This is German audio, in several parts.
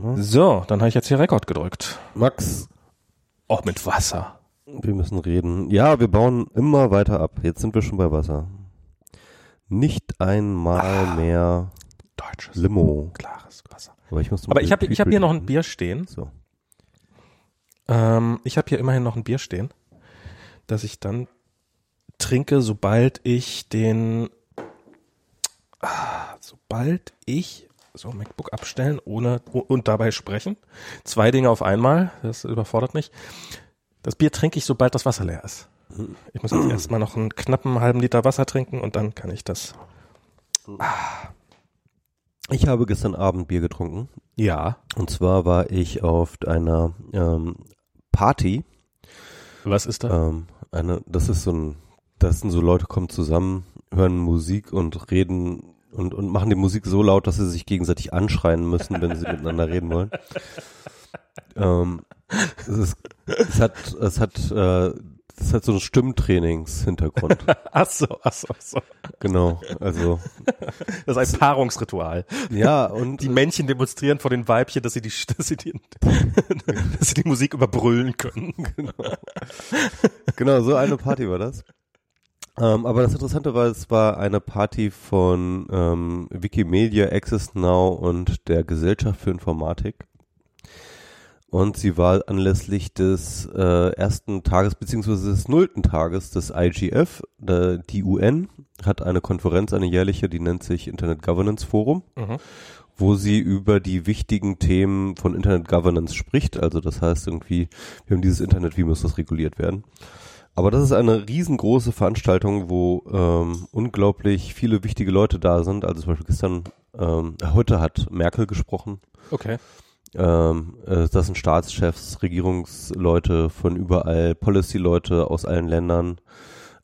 Ne? So, dann habe ich jetzt hier Rekord gedrückt. Max, Auch mit Wasser. wir müssen reden. Ja, wir bauen immer weiter ab. Jetzt sind wir schon bei Wasser. Nicht einmal mehr Deutsches, Limo. klares Wasser. Aber ich, muss Aber ich habe hab hier noch ein Bier stehen. So. Ähm, ich habe hier immerhin noch ein Bier stehen, das ich dann trinke, sobald ich den, ah, sobald ich, so MacBook abstellen ohne und dabei sprechen. Zwei Dinge auf einmal, das überfordert mich. Das Bier trinke ich, sobald das Wasser leer ist. Ich muss jetzt erstmal noch einen knappen halben Liter Wasser trinken und dann kann ich das. Ich habe gestern Abend Bier getrunken. Ja. Und zwar war ich auf einer ähm, Party. Was ist da? Ähm, eine, das ist so ein, das sind so Leute kommen zusammen, hören Musik und reden und, und machen die Musik so laut, dass sie sich gegenseitig anschreien müssen, wenn sie miteinander reden wollen. Ähm, es, ist, es hat, es hat, äh, es hat so einen Stimmtrainings-Hintergrund. Ach so, ach so, ach so. genau. Also Das ist ein Paarungsritual. ja und Die Männchen demonstrieren vor den Weibchen, dass sie die, dass sie die, dass sie die Musik überbrüllen können. Genau, so eine Party war das. Ähm, aber das Interessante war, es war eine Party von ähm, Wikimedia, Access Now und der Gesellschaft für Informatik. Und sie war anlässlich des äh, ersten Tages beziehungsweise des nullten Tages des IGF. Der, die UN hat eine Konferenz, eine jährliche, die nennt sich Internet Governance Forum Mhm. wo sie über die wichtigen Themen von Internet Governance spricht. Also das heißt irgendwie, wir haben dieses Internet, wie muss das reguliert werden? Aber das ist eine riesengroße Veranstaltung, wo ähm, unglaublich viele wichtige Leute da sind. Also zum Beispiel gestern, ähm, heute hat Merkel gesprochen. Okay. Ähm, äh, das sind Staatschefs, Regierungsleute von überall, Policy-Leute aus allen Ländern,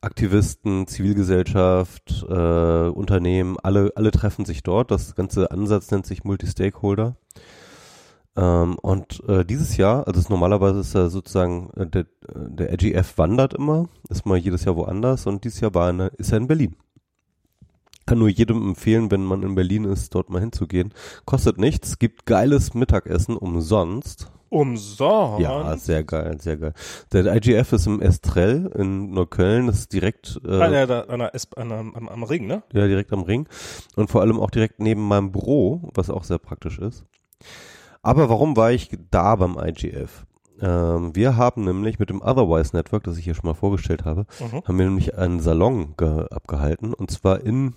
Aktivisten, Zivilgesellschaft, äh, Unternehmen, alle, alle treffen sich dort. Das ganze Ansatz nennt sich Multi-Stakeholder. Ähm, und äh, dieses Jahr, also normalerweise ist ja sozusagen, äh, der, der AGF wandert immer, ist mal jedes Jahr woanders und dieses Jahr war eine, ist er in Berlin. Kann nur jedem empfehlen, wenn man in Berlin ist, dort mal hinzugehen. Kostet nichts, gibt geiles Mittagessen umsonst. Umsonst. Ja, sehr geil, sehr geil. Der IGF ist im Estrell in Neukölln, das ist direkt, äh, Ah, ja, da, an der, an der, am, am Ring, ne? ja, direkt am Ring und vor allem auch direkt neben meinem Büro, was auch sehr praktisch ist. Aber warum war ich da beim IGF? Ähm, wir haben nämlich mit dem Otherwise Network, das ich hier schon mal vorgestellt habe, Mhm. haben wir nämlich einen Salon ge abgehalten und zwar in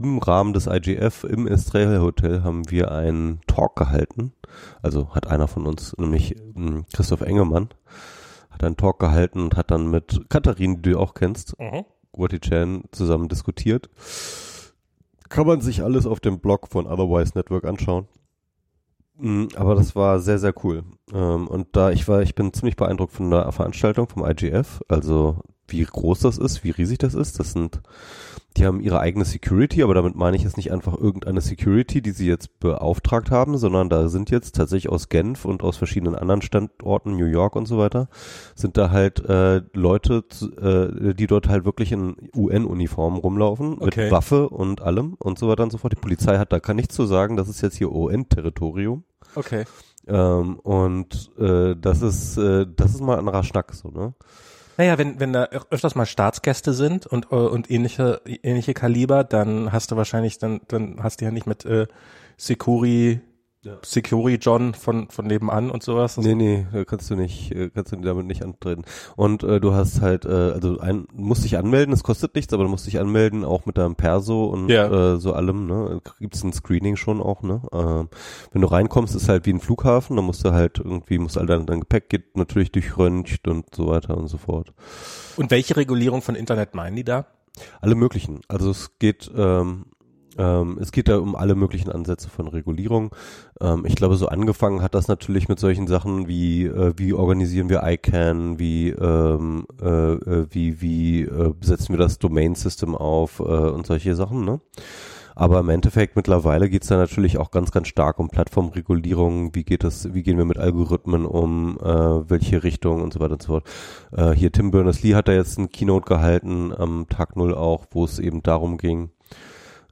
im Rahmen des IGF im Estrell Hotel haben wir einen Talk gehalten. Also hat einer von uns, nämlich ähm, Christoph Engemann, hat einen Talk gehalten und hat dann mit Katharin, die du auch kennst, Mhm. Wati Chan zusammen diskutiert. Kann man sich alles auf dem Blog von Otherwise Network anschauen. Mm, Aber das war sehr, sehr cool. Ähm, Und da ich war, ich bin ziemlich beeindruckt von der Veranstaltung vom IGF, also wie groß das ist, wie riesig das ist. Das sind, die haben ihre eigene Security, aber damit meine ich jetzt nicht einfach irgendeine Security, die sie jetzt beauftragt haben, sondern da sind jetzt tatsächlich aus Genf und aus verschiedenen anderen Standorten, New York und so weiter, sind da halt äh, Leute, äh, die dort halt wirklich in UN-Uniformen rumlaufen, Okay. mit Waffe und allem und so weiter und so fort. Die Polizei hat da kann nichts zu sagen, das ist jetzt hier UN-Territorium. Okay. Ähm, und äh, das ist äh, das ist mal ein anderer Schnack so, ne? Naja, wenn, wenn da öfters mal Staatsgäste sind und, äh, und ähnliche, ähnliche Kaliber, dann hast du wahrscheinlich, dann, dann hast du ja nicht mit äh, Securi, Securi John von, von nebenan und sowas. Nee, nee, kannst du nicht, äh, kannst du damit nicht antreten. Und äh, du hast halt, äh, also ein, musst dich anmelden, es kostet nichts, aber du musst dich anmelden, auch mit deinem Perso und Ja. äh, so allem, ne? Gibt's ein Screening schon auch, ne? Äh, wenn du reinkommst, ist halt wie ein Flughafen, da musst du halt irgendwie, musst all dein, dein Gepäck geht natürlich durchröntgt und so weiter und so fort. Und welche Regulierung von Internet meinen die da? Alle möglichen. Also es geht, ähm, ähm, es geht da um alle möglichen Ansätze von Regulierung. Ähm, ich glaube, so angefangen hat das natürlich mit solchen Sachen wie, äh, wie organisieren wir ICANN, wie, ähm, äh, äh, wie, wie äh, setzen wir das Domain System auf äh, und solche Sachen, ne? Aber im Endeffekt mittlerweile geht's da natürlich auch ganz, ganz stark um Plattformregulierung. Wie geht das, wie gehen wir mit Algorithmen um, äh, welche Richtung und so weiter und so fort. Äh, hier Tim Berners-Lee hat da jetzt ein Keynote gehalten am Tag Null auch, wo es eben darum ging,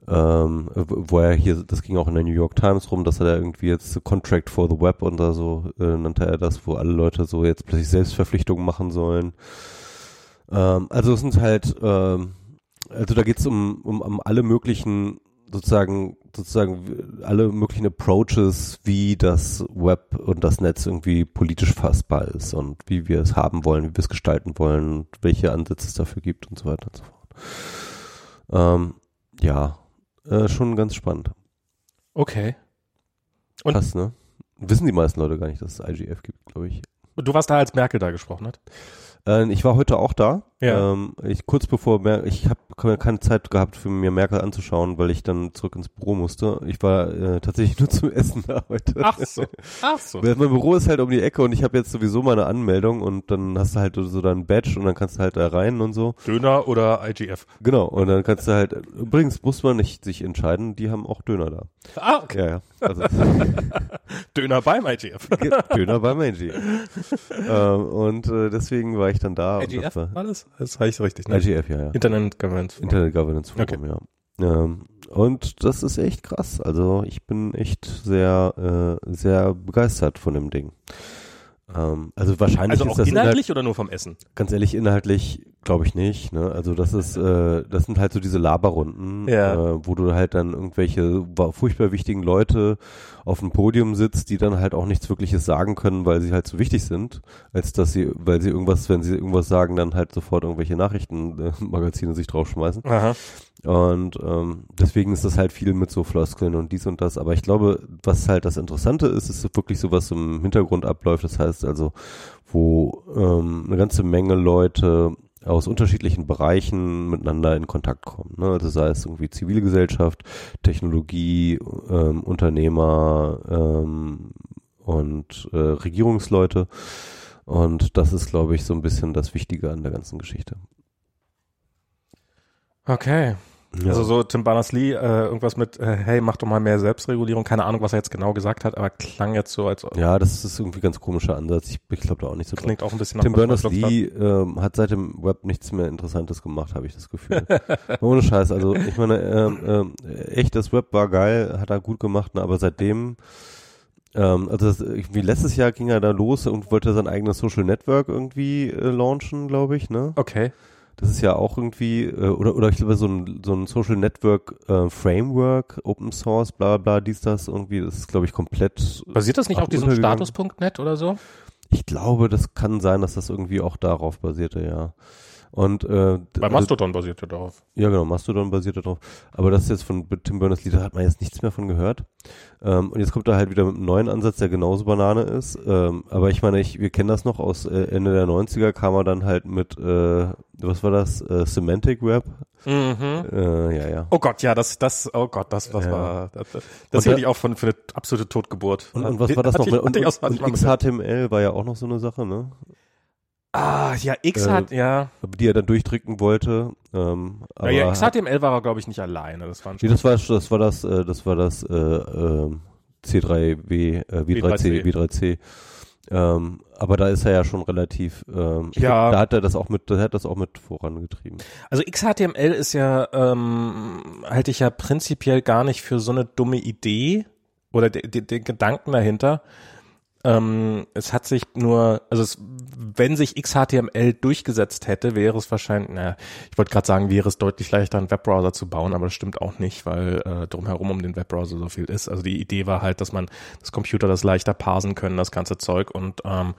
ähm, wo er hier, das ging auch in der New York Times rum, dass er da irgendwie jetzt Contract for the Web und so äh, nannte er das, wo alle Leute so jetzt plötzlich Selbstverpflichtungen machen sollen. Ähm, also es sind halt, ähm, also da geht es um, um, um alle möglichen sozusagen sozusagen alle möglichen Approaches, wie das Web und das Netz irgendwie politisch fassbar ist und wie wir es haben wollen, wie wir es gestalten wollen, welche Ansätze es dafür gibt und so weiter und so fort. Ähm, ja, äh, schon ganz spannend. Okay. Und Krass, ne? Wissen die meisten Leute gar nicht, dass es IGF gibt, glaube ich. Du warst da, als Merkel da gesprochen hat? Äh, ich war heute auch da. Ja. Ähm, ich kurz bevor Mer ich habe keine Zeit gehabt für mir Merkel anzuschauen, weil ich dann zurück ins Büro musste. Ich war äh, tatsächlich nur zum Essen da heute. Ach so. Ach so. Mein Büro ist halt um die Ecke und ich habe jetzt sowieso meine Anmeldung und dann hast du halt so dein Badge und dann kannst du halt da rein und so. Döner oder IGF? Genau. Und dann kannst du halt. Übrigens muss man nicht sich entscheiden. Die haben auch Döner da. Ah okay. Ja, ja. Also, Döner beim IGF. Döner beim IGF. ähm, und äh, deswegen war ich dann da. IGF war, war das? Das heißt richtig. Ne? IGF, ja, ja. Internet Governance Forum. Internet Governance Forum, okay. ja. Ähm, und das ist echt krass. Also ich bin echt sehr, äh, sehr begeistert von dem Ding. Ähm, also wahrscheinlich also ist auch inhaltlich oder nur vom Essen? Ganz ehrlich, inhaltlich glaube ich nicht. Ne? Also das ist, äh, das sind halt so diese Laberrunden, Ja. äh, wo du halt dann irgendwelche furchtbar wichtigen Leute auf dem Podium sitzt, die dann halt auch nichts Wirkliches sagen können, weil sie halt so wichtig sind, als dass sie, weil sie irgendwas, wenn sie irgendwas sagen, dann halt sofort irgendwelche Nachrichtenmagazine sich draufschmeißen. Aha. Und ähm, deswegen ist das halt viel mit so Floskeln und dies und das. Aber ich glaube, was halt das Interessante ist, ist wirklich so, was im Hintergrund abläuft. Das heißt also, wo ähm, eine ganze Menge Leute aus unterschiedlichen Bereichen miteinander in Kontakt kommen. Ne? Also sei es irgendwie Zivilgesellschaft, Technologie, ähm, Unternehmer ähm, und äh, Regierungsleute. Und das ist, glaube ich, so ein bisschen das Wichtige an der ganzen Geschichte. Okay. Ja. Also so Tim Berners-Lee, äh, irgendwas mit, äh, hey, mach doch mal mehr Selbstregulierung. Keine Ahnung, was er jetzt genau gesagt hat, aber klang jetzt so, als Ja, das ist irgendwie ein ganz komischer Ansatz. Ich, ich glaube da auch nicht so klingt auch ein bisschen Tim Berners-Lee ähm, hat seit dem Web nichts mehr Interessantes gemacht, habe ich das Gefühl. Ohne Scheiß. Also ich meine, ähm, ähm, echt, das Web war geil, hat er gut gemacht, ne, aber seitdem ähm, also das, irgendwie letztes Jahr ging er da los und wollte sein eigenes Social Network irgendwie äh, launchen, glaube ich, ne? Okay. Das ist ja auch irgendwie, äh, oder, oder ich glaube, so ein, so ein Social Network äh, Framework, Open Source, bla bla, dies, das, irgendwie, das ist, glaube ich, komplett. Basiert das nicht auf diesem. Status.net oder so? Ich glaube, das kann sein, dass das irgendwie auch darauf basierte, ja. Und äh, Bei Mastodon basiert er darauf. ja, genau, Mastodon basiert darauf. Aber das ist jetzt von Tim Berners-Lee, da hat man jetzt nichts mehr von gehört. Ähm, und jetzt kommt er halt wieder mit einem neuen Ansatz, der genauso Banane ist. Ähm, aber ich meine, ich, wir kennen das noch aus äh, Ende der 90er, kam er dann halt mit, äh, was war das, äh, Semantic Web? Mhm. Äh, ja, ja. Oh Gott, ja, das, das, oh Gott, das, das Ja. war, das, das hielt ich auch von, für eine absolute Totgeburt. Und, und was war das noch? ich- und, aus- und, und. XHTML war ja auch noch so eine Sache, ne? Ah, ja, X Äh, hat, ja. Die er dann durchdrücken wollte. Ähm, aber ja, XHTML war er, glaube ich, nicht alleine. Das war ein Nee, das war das war das äh, das war das äh, ähm, C3W äh, W3C W3C. Ähm, aber da ist er ja schon relativ ähm, Ja. da hat er das auch mit da hat das auch mit vorangetrieben. Also XHTML ist ja, ähm, halte ich ja prinzipiell gar nicht für so eine dumme Idee oder de- de- den Gedanken dahinter. Ähm, es hat sich nur, also es, wenn sich XHTML durchgesetzt hätte, wäre es wahrscheinlich, naja, ich wollte gerade sagen, wäre es deutlich leichter, einen Webbrowser zu bauen, aber das stimmt auch nicht, weil äh, drumherum um den Webbrowser so viel ist. Also die Idee war halt, dass man das Computer das leichter parsen können, das ganze Zeug und ähm,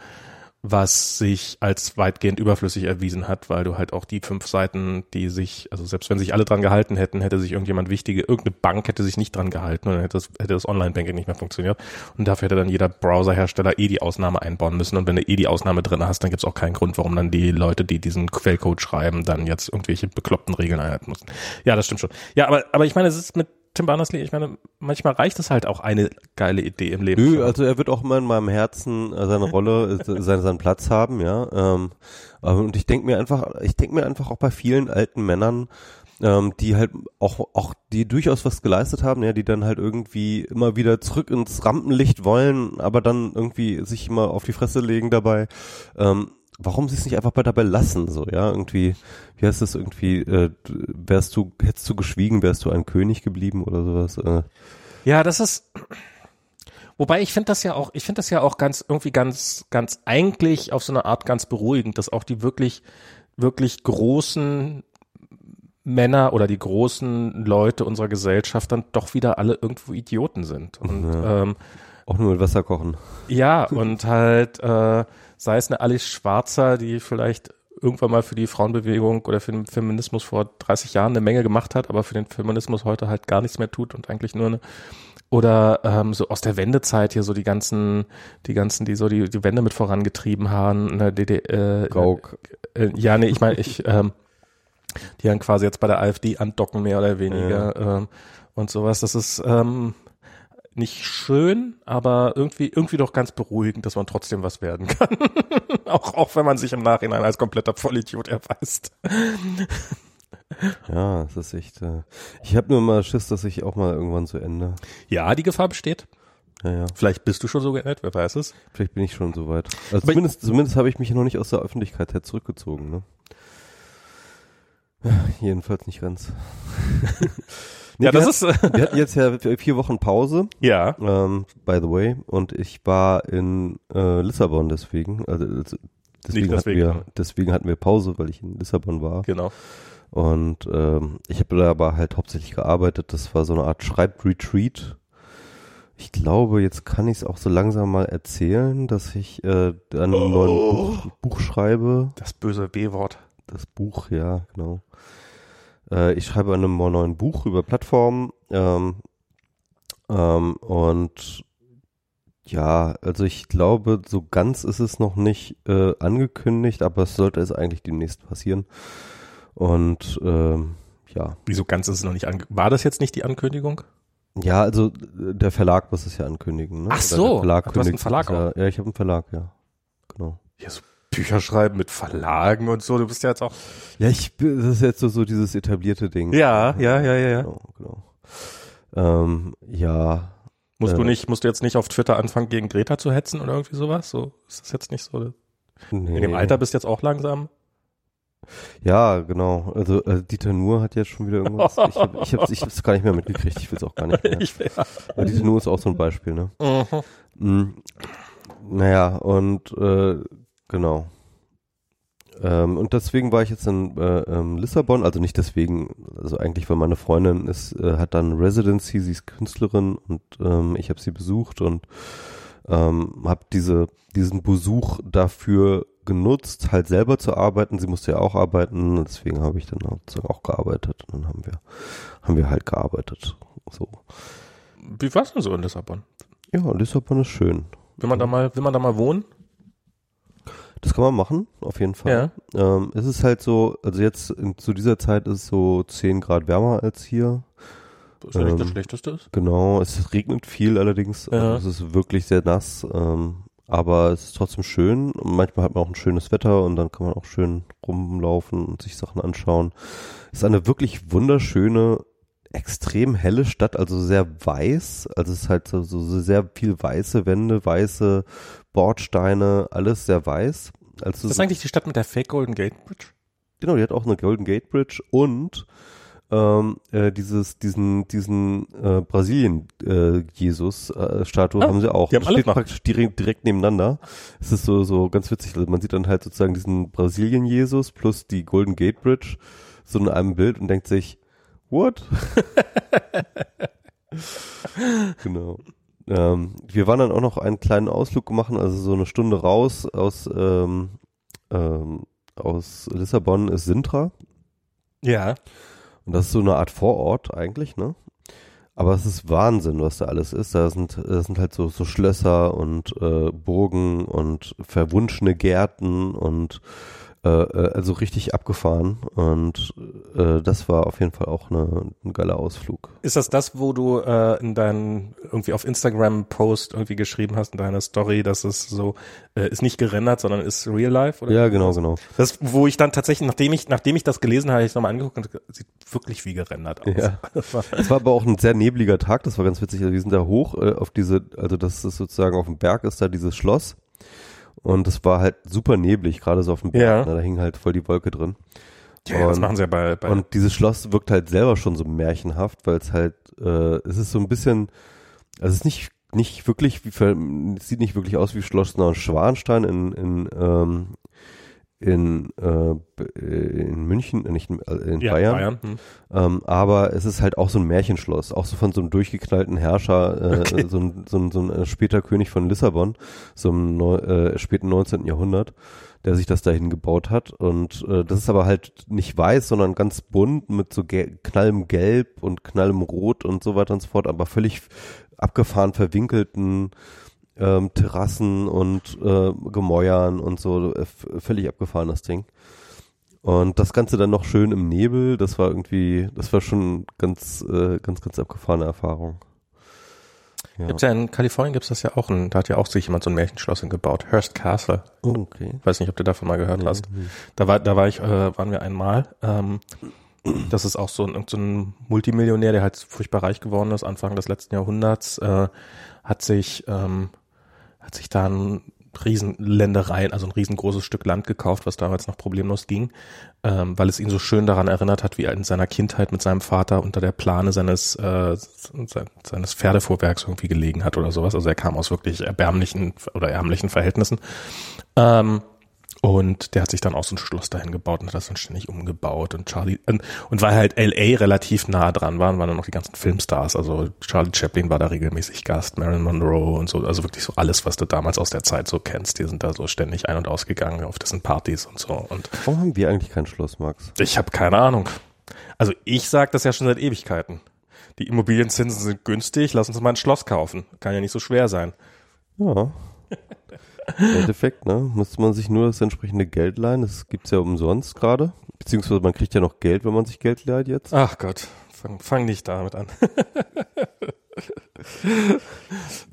was sich als weitgehend überflüssig erwiesen hat, weil du halt auch die fünf Seiten, die sich, also selbst wenn sich alle dran gehalten hätten, hätte sich irgendjemand wichtige, irgendeine Bank hätte sich nicht dran gehalten und dann hätte das, hätte das Online-Banking nicht mehr funktioniert. Und dafür hätte dann jeder Browserhersteller eh die Ausnahme einbauen müssen. Und wenn du eh die Ausnahme drin hast, dann gibt's auch keinen Grund, warum dann die Leute, die diesen Quellcode schreiben, dann jetzt irgendwelche bekloppten Regeln einhalten müssen. Ja, das stimmt schon. Ja, aber, aber ich meine, es ist mit Tim Berners-Lee, ich meine, manchmal reicht es halt auch eine geile Idee im Leben. Nö, also er wird auch immer in meinem Herzen äh, seine Rolle, äh, seinen, seinen Platz haben, ja. Ähm, und ich denke mir einfach, ich denke mir einfach auch bei vielen alten Männern, ähm, die halt auch, auch, die durchaus was geleistet haben, ja, die dann halt irgendwie immer wieder zurück ins Rampenlicht wollen, aber dann irgendwie sich immer auf die Fresse legen dabei. Ähm, warum sie es nicht einfach bei dabei lassen, so, ja, irgendwie, wie heißt das irgendwie, äh, wärst du, hättest du geschwiegen, wärst du ein König geblieben oder sowas, äh. Ja, das ist, wobei ich finde das ja auch, ich finde das ja auch ganz, irgendwie ganz, ganz eigentlich auf so eine Art ganz beruhigend, dass auch die wirklich, wirklich großen Männer oder die großen Leute unserer Gesellschaft dann doch wieder alle irgendwo Idioten sind. Und, Ja. ähm, Auch nur mit Wasser kochen. Ja, und halt, äh, sei es eine Alice Schwarzer, die vielleicht irgendwann mal für die Frauenbewegung oder für den Feminismus vor 30 Jahren eine Menge gemacht hat, aber für den Feminismus heute halt gar nichts mehr tut und eigentlich nur eine oder ähm, so aus der Wendezeit hier so die ganzen, die ganzen, die so die, die Wende mit vorangetrieben haben, ne, die, äh, Gauck. äh, ja, nee, ich meine, ich, ähm, die dann quasi jetzt bei der AfD andocken, mehr oder weniger, ähm, und sowas. Das ist ähm, nicht schön, aber irgendwie, irgendwie doch ganz beruhigend, dass man trotzdem was werden kann. auch, auch wenn man sich im Nachhinein als kompletter Vollidiot erweist. Ja, es ist echt, äh, ich habe nur mal Schiss, dass ich auch mal irgendwann so ende. Ja, die Gefahr besteht. Ja, ja. Vielleicht bist du schon so geändert, wer weiß es. Vielleicht bin ich schon so weit. Also Aber zumindest, zumindest habe ich mich noch nicht aus der Öffentlichkeit her zurückgezogen, ne? Jedenfalls nicht ganz. Nee, ja, das ist, hatten, wir hatten jetzt ja vier Wochen Pause, ja. ähm, by the way, und ich war in äh, Lissabon deswegen. Also, also deswegen, deswegen, hatten wir, deswegen hatten wir Pause, weil ich in Lissabon war. Genau. Und ähm, ich habe da aber halt hauptsächlich gearbeitet. Das war so eine Art Schreibretreat. Ich glaube, jetzt kann ich es auch so langsam mal erzählen, dass ich äh, an einem Oh. neuen Buch, Buch schreibe. Das böse B-Wort. Das Buch, ja, genau. Äh, ich schreibe an einem neuen Buch über Plattformen. Ähm, ähm, und ja, also ich glaube, so ganz ist es noch nicht äh, angekündigt, aber es sollte es eigentlich demnächst passieren. Und ähm, ja, Wieso ganz ist es noch nicht ange War das jetzt nicht die Ankündigung? ja, also der Verlag muss es ja ankündigen. Ne? Ach Oder so, der Verlag ach, du hast einen Verlag es ja, ja, ich habe einen Verlag, ja, genau. Ja, so Bücher schreiben mit Verlagen und so. Du bist ja jetzt auch. Ja, ich, das ist jetzt so, so dieses etablierte Ding. Ja, ja, ja, ja, ja. Genau, genau. Ähm, ja, Musst du Äh. nicht, musst du jetzt nicht auf Twitter anfangen, gegen Greta zu hetzen oder irgendwie sowas? So ist das jetzt nicht so. nee. In dem Alter bist du jetzt auch langsam. Ja, genau. Also äh, Dieter Nuhr hat jetzt schon wieder irgendwas. Ich habe ich hab's, ich hab's gar nicht mehr mitgekriegt. Ich will es auch gar nicht mehr. Ich, ja. Aber Dieter Nuhr ist auch so ein Beispiel, ne? Mhm. Mm, naja, und äh, genau. Ähm, und deswegen war ich jetzt in äh, ähm, Lissabon, also nicht deswegen, also eigentlich, weil meine Freundin ist, äh, hat dann Residency, sie ist Künstlerin und ähm, ich habe sie besucht und ähm, habe diese, diesen Besuch dafür genutzt, halt selber zu arbeiten. Sie musste ja auch arbeiten, deswegen habe ich dann auch gearbeitet und dann haben wir, haben wir halt gearbeitet. So. Wie war's denn so in Lissabon? Ja, Lissabon ist schön. Will man da mal, will man da mal wohnen? Das kann man machen, auf jeden Fall. Ähm, es ist halt so, also jetzt in, zu dieser Zeit ist es so 10 Grad wärmer als hier. Das ist ja nicht das Ähm, Schlechteste ist. Genau, es regnet viel allerdings. Ja. Also es ist wirklich sehr nass, ähm, aber es ist trotzdem schön. Und manchmal hat man auch ein schönes Wetter und dann kann man auch schön rumlaufen und sich Sachen anschauen. Es ist eine wirklich wunderschöne, extrem helle Stadt, also sehr weiß. Also es ist halt so, so sehr viel weiße Wände, weiße Bordsteine, alles sehr weiß. Also Das ist eigentlich die Stadt mit der Fake Golden Gate Bridge? Genau, die hat auch eine Golden Gate Bridge und ähm, äh, dieses, diesen, diesen äh, Brasilien-Jesus-Statue Ah, haben sie auch. die haben Das steht praktisch direkt, direkt nebeneinander. Es ist so, so ganz witzig. Also man sieht dann halt sozusagen diesen Brasilien-Jesus plus die Golden Gate Bridge so in einem Bild und denkt sich, what? genau. Ähm, wir waren dann auch noch einen kleinen Ausflug machen, also so eine Stunde raus aus, ähm, ähm, aus Lissabon ist Sintra. Ja. Und das ist so eine Art Vorort eigentlich, ne? Aber es ist Wahnsinn, was da alles ist. Da sind, da sind halt so, so Schlösser und äh, Burgen und verwunschene Gärten und äh, äh, also richtig abgefahren. Und äh, das war auf jeden Fall auch eine, ein geiler Ausflug. Ist das das, wo du äh, in deinen irgendwie auf Instagram Post irgendwie geschrieben hast in deiner Story, dass es so äh, ist nicht gerendert, sondern ist real life oder? Ja, genau, genau. Das, wo ich dann tatsächlich, nachdem ich, nachdem ich das gelesen habe, ich es nochmal angeguckt und sieht wirklich wie gerendert aus. Ja. Das war- Es war aber auch ein sehr nebliger Tag, das war ganz witzig. Also wir sind da hoch äh, auf diese, also das ist sozusagen auf dem Berg ist da dieses Schloss. Und es war halt super neblig, gerade so auf dem Berg. Ja. Ne? Da hing halt voll die Wolke drin. Ja, das Und- machen sie ja bei, bei Und dieses Schloss wirkt halt selber schon so märchenhaft, weil es halt, äh, es ist so ein bisschen, also es ist nicht, nicht wirklich, wie, ver- es sieht nicht wirklich aus wie Schloss Neuschwanstein in, in, ähm, in, äh, äh, in München, äh, nicht in, äh, in ja, Bayern. Bayern. Hm. Ähm, aber es ist halt auch so ein Märchenschloss, auch so von so einem durchgeknallten Herrscher, äh, Okay. so, ein, so, ein, so ein später König von Lissabon, so im neu, äh, späten 19. Jahrhundert, der sich das dahin gebaut hat. Und äh, das ist aber halt nicht weiß, sondern ganz bunt mit so gel knallem Gelb und knallem Rot und so weiter und so fort, aber völlig abgefahren verwinkelten ähm, Terrassen und äh, Gemäuern und so, äh, völlig abgefahren das Ding. Und das Ganze dann noch schön im Nebel, das war irgendwie, das war schon ganz, äh, ganz, ganz abgefahrene Erfahrung. Ja. Gibt's ja in Kalifornien gibt's das ja auch, ein, da hat ja auch sich jemand so ein Märchenschloss gebaut, Hearst Castle. Oh, okay. Weiß nicht, ob du davon mal gehört hast. Nee. Da war, da war ich, äh, waren wir einmal. Ähm, das ist auch so ein, so ein Multimillionär, der halt furchtbar reich geworden ist, Anfang des letzten Jahrhunderts, äh, hat sich, ähm, hat sich da ein Riesenländereien, also ein riesengroßes Stück Land gekauft, was damals noch problemlos ging, ähm, weil es ihn so schön daran erinnert hat, wie er in seiner Kindheit mit seinem Vater unter der Plane seines äh, se- seines Pferdefuhrwerks irgendwie gelegen hat oder sowas. Also er kam aus wirklich erbärmlichen oder ärmlichen Verhältnissen. Ähm, und der hat sich dann auch so ein Schloss dahin gebaut und hat das dann ständig umgebaut und Charlie und, und weil halt LA relativ nah dran waren, waren dann noch die ganzen Filmstars. Also Charlie Chaplin war da regelmäßig Gast, Marilyn Monroe und so, also wirklich so alles, was du damals aus der Zeit so kennst. Die sind da so ständig ein- und ausgegangen auf dessen Partys und so. Und Warum haben wir eigentlich kein Schloss, Max? ich habe keine Ahnung. Also ich sag das ja schon seit Ewigkeiten. Die Immobilienzinsen sind günstig, lass uns mal ein Schloss kaufen. Kann ja nicht so schwer sein. Ja. Im Endeffekt, ne? Müsste man sich nur das entsprechende Geld leihen. Das gibt's ja umsonst gerade. Beziehungsweise man kriegt ja noch Geld, wenn man sich Geld leiht jetzt. Ach Gott, fang, fang nicht damit an.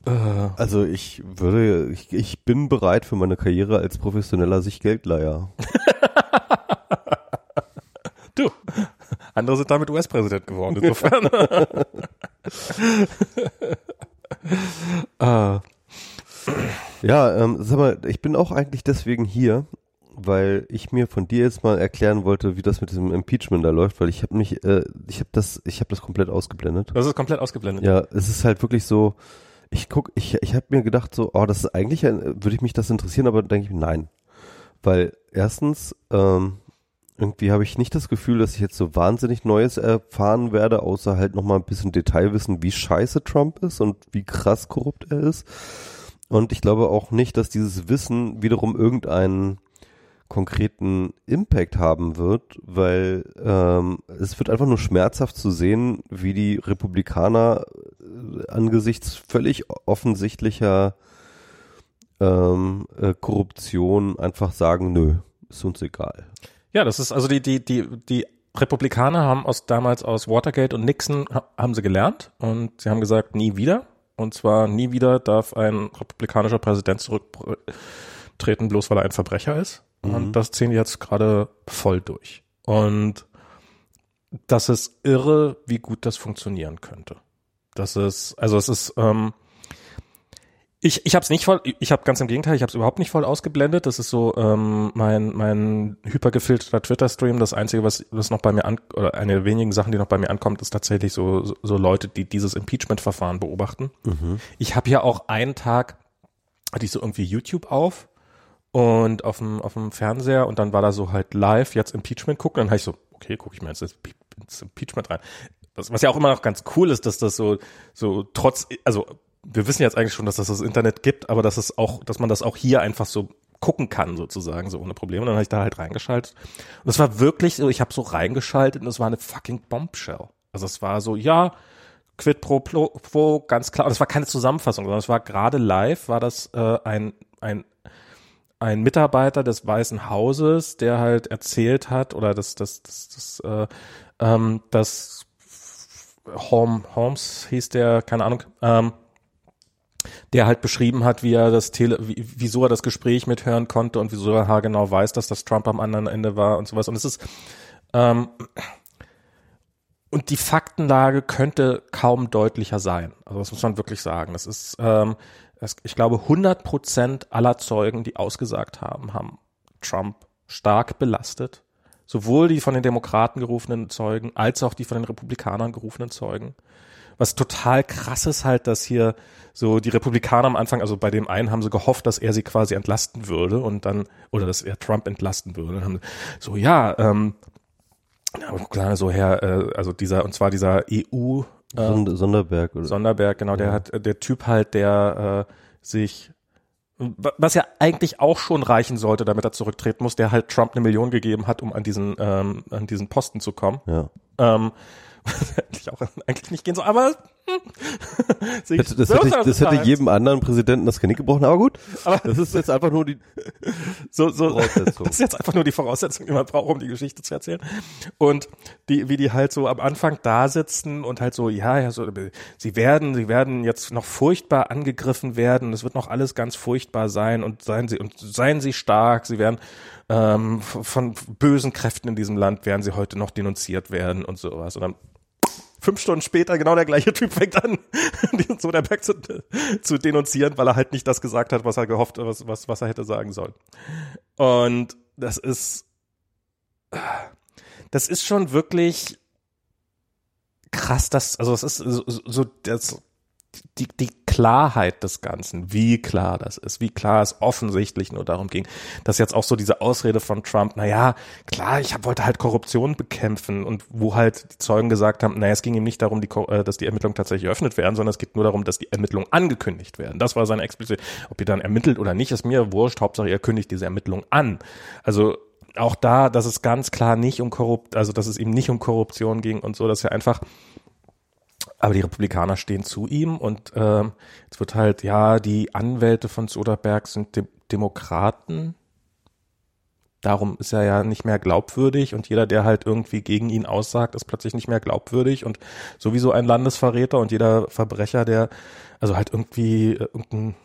äh, Also ich würde, ich, ich bin bereit für meine Karriere als professioneller sich Geldleiher. du, andere sind damit US-Präsident geworden, insofern. äh, Ja, ähm, sag mal, ich bin auch eigentlich deswegen hier, weil ich mir von dir jetzt mal erklären wollte, wie das mit diesem Impeachment da läuft, weil ich habe mich, äh, ich habe das, ich habe das komplett ausgeblendet. das ist komplett ausgeblendet. Ja, es ist halt wirklich so, ich guck, ich, ich habe mir gedacht so, oh, das ist eigentlich, ein, würde ich mich das interessieren, aber dann denke ich mir, nein. Weil erstens, ähm, irgendwie habe ich nicht das Gefühl, dass ich jetzt so wahnsinnig Neues erfahren werde, außer halt nochmal ein bisschen Detailwissen, wie scheiße Trump ist und wie krass korrupt er ist. Und ich glaube auch nicht, dass dieses Wissen wiederum irgendeinen konkreten Impact haben wird, weil ähm, es wird einfach nur schmerzhaft zu sehen, wie die Republikaner äh, angesichts völlig offensichtlicher ähm, äh, Korruption einfach sagen, nö, ist uns egal. Ja, das ist also die, die, die, die Republikaner haben aus damals aus Watergate und Nixon ha- haben sie gelernt und sie haben gesagt, nie wieder. Und zwar nie wieder darf ein republikanischer Präsident zurücktreten, bloß weil er ein Verbrecher ist. Und das ziehen die jetzt gerade voll durch. Und das ist irre, wie gut das funktionieren könnte. Das ist, also es ist, ähm, ich, ich habe es nicht voll, ich habe ganz im Gegenteil, ich habe es überhaupt nicht voll ausgeblendet. Das ist so ähm, mein mein hypergefilterter Twitter-Stream. Das Einzige, was, was noch bei mir an oder eine der wenigen Sachen, die noch bei mir ankommt, ist tatsächlich so so, so Leute, die dieses Impeachment-Verfahren beobachten. Ich habe ja auch einen Tag hatte ich so irgendwie YouTube auf und auf dem auf dem Fernseher und dann war da so halt live jetzt Impeachment gucken. Dann habe ich so okay, gucke ich mir jetzt ins Impeachment rein. Was, was ja auch immer noch ganz cool ist, dass das so so trotz also wir wissen jetzt eigentlich schon, dass das das Internet gibt, aber dass es auch, dass man das auch hier einfach so gucken kann, sozusagen, so ohne Probleme. Und dann habe ich da halt reingeschaltet. Und es war wirklich so, ich habe so reingeschaltet und es war eine fucking Bombshell. Also es war so, ja, quid pro quo, ganz klar. Und es war keine Zusammenfassung, sondern es war gerade live, war das äh, ein, ein, ein Mitarbeiter des Weißen Hauses, der halt erzählt hat, oder das, das, das, das, äh, ähm, das Holm, Holmes hieß der, keine Ahnung, ähm, der halt beschrieben hat, wie er das Tele, wie, wieso er das Gespräch mithören konnte und wieso er haargenau weiß, dass das Trump am anderen Ende war und sowas. Und es ist ähm, und die Faktenlage könnte kaum deutlicher sein. Also das muss man wirklich sagen. Das ist ähm, es, ich glaube 100 Prozent aller Zeugen, die ausgesagt haben, haben Trump stark belastet. Sowohl die von den Demokraten gerufenen Zeugen als auch die von den Republikanern gerufenen Zeugen. Was total krass ist halt, dass hier so die Republikaner am Anfang, also bei dem einen haben sie gehofft, dass er sie quasi entlasten würde und dann, oder dass er Trump entlasten würde. Dann haben sie so, ja, ähm, ja, so her, äh, also dieser, und zwar dieser EU äh, Sonderberg, oder? Sonderberg, genau, der hat, der Typ halt, der äh, sich was ja eigentlich auch schon reichen sollte, damit er zurücktreten muss, der halt Trump eine Million gegeben hat, um an diesen ähm, an diesen Posten zu kommen. Ja. Ähm, eigentlich auch eigentlich nicht gehen so, aber das, das, das, hätte, das hätte jedem anderen Präsidenten das Genick gebrochen, aber gut. Aber das ist jetzt einfach nur die so, so, Voraussetzung. Das ist jetzt einfach nur die Voraussetzung, die man braucht, um die Geschichte zu erzählen. Und die, wie die halt so am Anfang da sitzen und halt so, ja, ja, so, sie werden, sie werden jetzt noch furchtbar angegriffen werden. Es wird noch alles ganz furchtbar sein und seien sie und seien sie stark. Sie werden ähm, von bösen Kräften in diesem Land werden sie heute noch denunziert werden und sowas. Und dann fünf Stunden später genau der gleiche Typ fängt an, so der Berg zu, zu denunzieren, weil er halt nicht das gesagt hat, was er gehofft, was, was, was er hätte sagen sollen. Und das ist, das ist schon wirklich krass, das, also es ist so, so das, die, die Klarheit des Ganzen, wie klar das ist, wie klar es offensichtlich nur darum ging, dass jetzt auch so diese Ausrede von Trump, na ja, klar, ich hab, wollte halt Korruption bekämpfen und wo halt die Zeugen gesagt haben, naja, es ging ihm nicht darum, die, äh, dass die Ermittlungen tatsächlich eröffnet werden, sondern es geht nur darum, dass die Ermittlungen angekündigt werden. Das war seine explizit. Ob ihr dann ermittelt oder nicht, ist mir wurscht, Hauptsache ihr kündigt diese Ermittlungen an. Also auch da, dass es ganz klar nicht um Korrupt, also dass es ihm nicht um Korruption ging und so, dass er einfach aber die Republikaner stehen zu ihm und ähm, jetzt wird halt, ja, die Anwälte von Soderberg sind De Demokraten. Darum ist er ja nicht mehr glaubwürdig und jeder, der halt irgendwie gegen ihn aussagt, ist plötzlich nicht mehr glaubwürdig und sowieso ein Landesverräter und jeder Verbrecher, der, also halt irgendwie äh, irgendein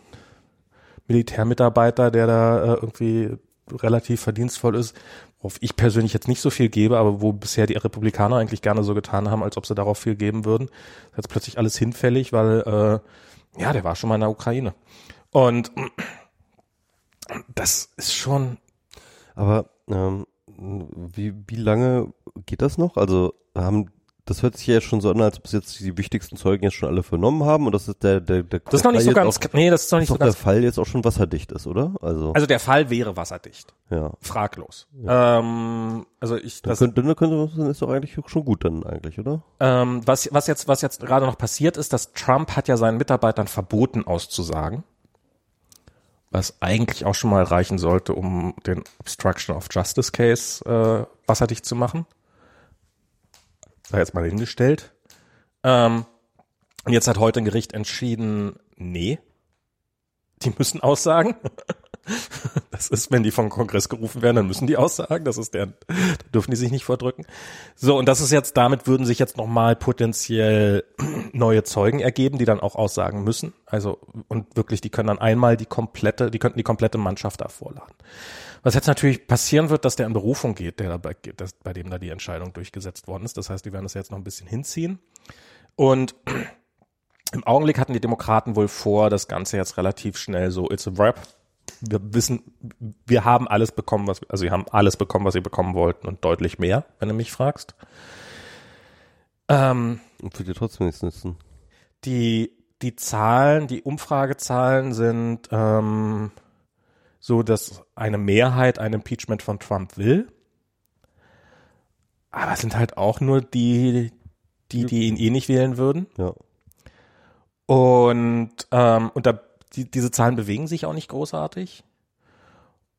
Militärmitarbeiter, der da äh, irgendwie relativ verdienstvoll ist, worauf ich persönlich jetzt nicht so viel gebe, aber wo bisher die Republikaner eigentlich gerne so getan haben, als ob sie darauf viel geben würden. Jetzt plötzlich alles hinfällig, weil äh, ja, der war schon mal in der Ukraine. Und das ist schon. Aber ähm, wie, wie lange geht das noch? Also haben das hört sich ja schon so an, als ob es jetzt die wichtigsten Zeugen jetzt schon alle vernommen haben und das ist der der der Das ist noch nicht so ganz auch, nee, das ist noch nicht so ganz der Fall jetzt auch schon wasserdicht ist, oder? Also Also der Fall wäre wasserdicht. Ja. Fraglos. Ja. Ähm, also ich das dann könnte, dann könnte ist doch eigentlich schon gut dann eigentlich, oder? Ähm, was was jetzt was jetzt gerade noch passiert ist, dass Trump hat ja seinen Mitarbeitern verboten auszusagen. Was eigentlich auch schon mal reichen sollte, um den Obstruction of Justice Case äh, wasserdicht zu machen sei jetzt mal hingestellt. Ähm, und jetzt hat heute ein Gericht entschieden, nee, die müssen aussagen. Das ist, wenn die vom Kongress gerufen werden, dann müssen die aussagen. Das ist der, da dürfen die sich nicht vordrücken. So, und das ist jetzt, damit würden sich jetzt nochmal potenziell neue Zeugen ergeben, die dann auch aussagen müssen. Also, und wirklich, die können dann einmal die komplette, die könnten die komplette Mannschaft da vorladen. Was jetzt natürlich passieren wird, dass der in Berufung geht, der dabei dass, bei dem da die Entscheidung durchgesetzt worden ist. Das heißt, die werden das jetzt noch ein bisschen hinziehen. Und im Augenblick hatten die Demokraten wohl vor, das Ganze jetzt relativ schnell so, it's a wrap. Wir wissen, wir haben alles bekommen, was, also wir haben alles bekommen, was sie bekommen wollten und deutlich mehr, wenn du mich fragst. Ähm, und für die trotzdem nichts nützen. Die, die Zahlen, die Umfragezahlen sind, ähm, so, dass eine Mehrheit ein Impeachment von Trump will. Aber es sind halt auch nur die, die, die ihn eh nicht wählen würden. Ja. Und, ähm, und da, die, diese Zahlen bewegen sich auch nicht großartig.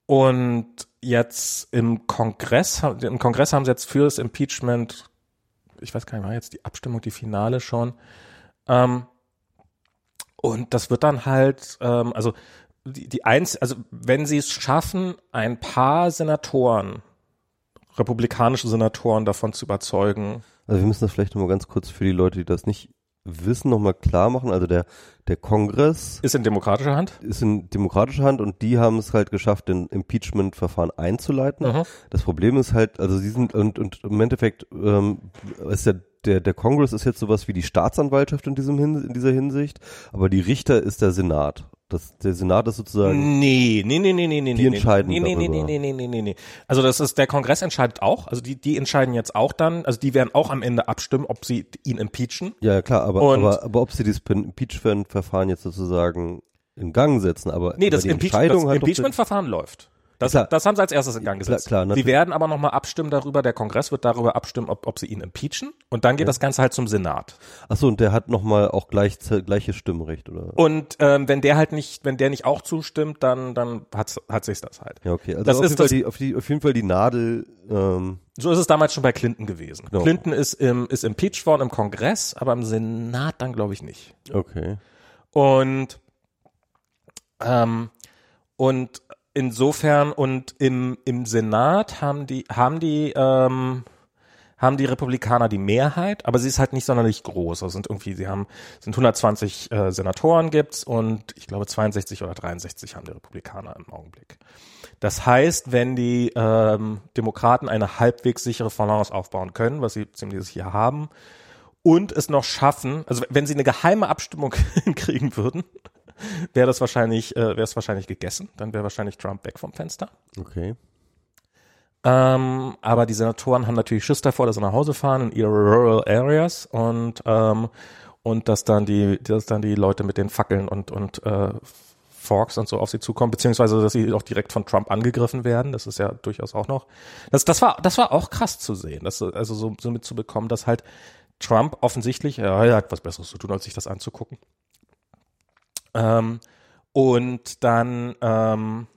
Und jetzt im Kongress, im Kongress haben sie jetzt für das Impeachment, ich weiß gar nicht, war jetzt die Abstimmung, die Finale schon. Ähm, und das wird dann halt, ähm, also die, die eins, also wenn sie es schaffen, ein paar Senatoren, republikanische Senatoren davon zu überzeugen. Also wir müssen das vielleicht nochmal ganz kurz für die Leute, die das nicht wissen, nochmal klar machen. Also der, der Kongress ist in demokratischer Hand? Ist in demokratischer Hand und die haben es halt geschafft, den Impeachment-Verfahren einzuleiten. Mhm. Das Problem ist halt, also sie sind und, und im Endeffekt ähm, ist der der, der Kongress ist jetzt sowas wie die Staatsanwaltschaft in diesem in dieser Hinsicht, aber die Richter ist der Senat. Das, der Senat ist sozusagen. Nee, nee, nee, nee, nee, nee. Die entscheiden nee, nee, nee, nee, darüber. nee, nee, nee, nee, nee. Also das ist, der Kongress entscheidet auch, also die, die entscheiden jetzt auch dann, also die werden auch am Ende abstimmen, ob sie ihn impeachen. Ja, ja, klar, aber, Und- aber, aber ob sie dieses Impeachment-Verfahren jetzt sozusagen in Gang setzen, aber Nee, aber das, die Impeach das Impeachment-Verfahren läuft. Das, Klar. das haben sie als erstes in Gang gesetzt. klar, sie natürlich. werden aber nochmal abstimmen darüber, der Kongress wird darüber abstimmen, ob, ob sie ihn impeachen und dann geht das Ganze halt zum Senat. Achso, und der hat nochmal auch gleich, gleiches Stimmrecht, oder? Und ähm, wenn der halt nicht, wenn der nicht auch zustimmt, dann, dann hat, hat sich das halt. Ja, okay. Also Das auf, ist jeden Fall das- die, auf, die, auf jeden Fall die Nadel, ähm, So ist es damals schon bei Clinton gewesen. Genau. Clinton ist, im, ist impeached worden im Kongress, aber im Senat dann glaube ich nicht. okay. Und ähm, und insofern und im im Senat haben die haben die ähm, haben die Republikaner die Mehrheit, aber sie ist halt nicht sonderlich groß. Also sind irgendwie, sie haben, sind 120 äh, Senatoren gibt's und ich glaube 62 oder 63 haben die Republikaner im Augenblick. Das heißt, wenn die ähm, Demokraten eine halbwegs sichere Balance aufbauen können, was sie ziemlich sicher haben, und es noch schaffen, also wenn sie eine geheime Abstimmung hinkriegen würden, wäre das wahrscheinlich, äh, wäre es wahrscheinlich gegessen. Dann wäre wahrscheinlich Trump weg vom Fenster. Okay. Ähm, aber die Senatoren haben natürlich Schiss davor, dass sie nach Hause fahren in ihre rural areas und ähm, und dass dann die, dass dann die Leute mit den Fackeln und und äh, Forks und so auf sie zukommen, beziehungsweise dass sie auch direkt von Trump angegriffen werden. Das ist ja durchaus auch noch. Das, das war, das war auch krass zu sehen, das also so, so mitzubekommen, dass halt Trump offensichtlich, ja, er hat was Besseres zu tun, als sich das anzugucken. Ähm, und dann ähm,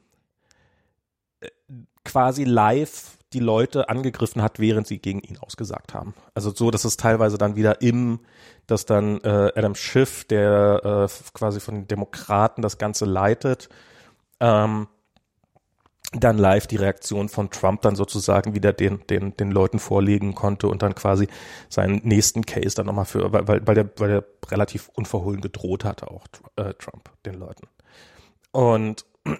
quasi live die Leute angegriffen hat, während sie gegen ihn ausgesagt haben. Also so, dass es teilweise dann wieder im, dass dann äh, Adam Schiff, der äh, quasi von den Demokraten das Ganze leitet, ähm, dann live die Reaktion von Trump dann sozusagen wieder den, den, den Leuten vorlegen konnte und dann quasi seinen nächsten Case dann nochmal für, weil, weil, weil, der, weil der relativ unverhohlen gedroht hatte, auch äh, Trump, den Leuten. Und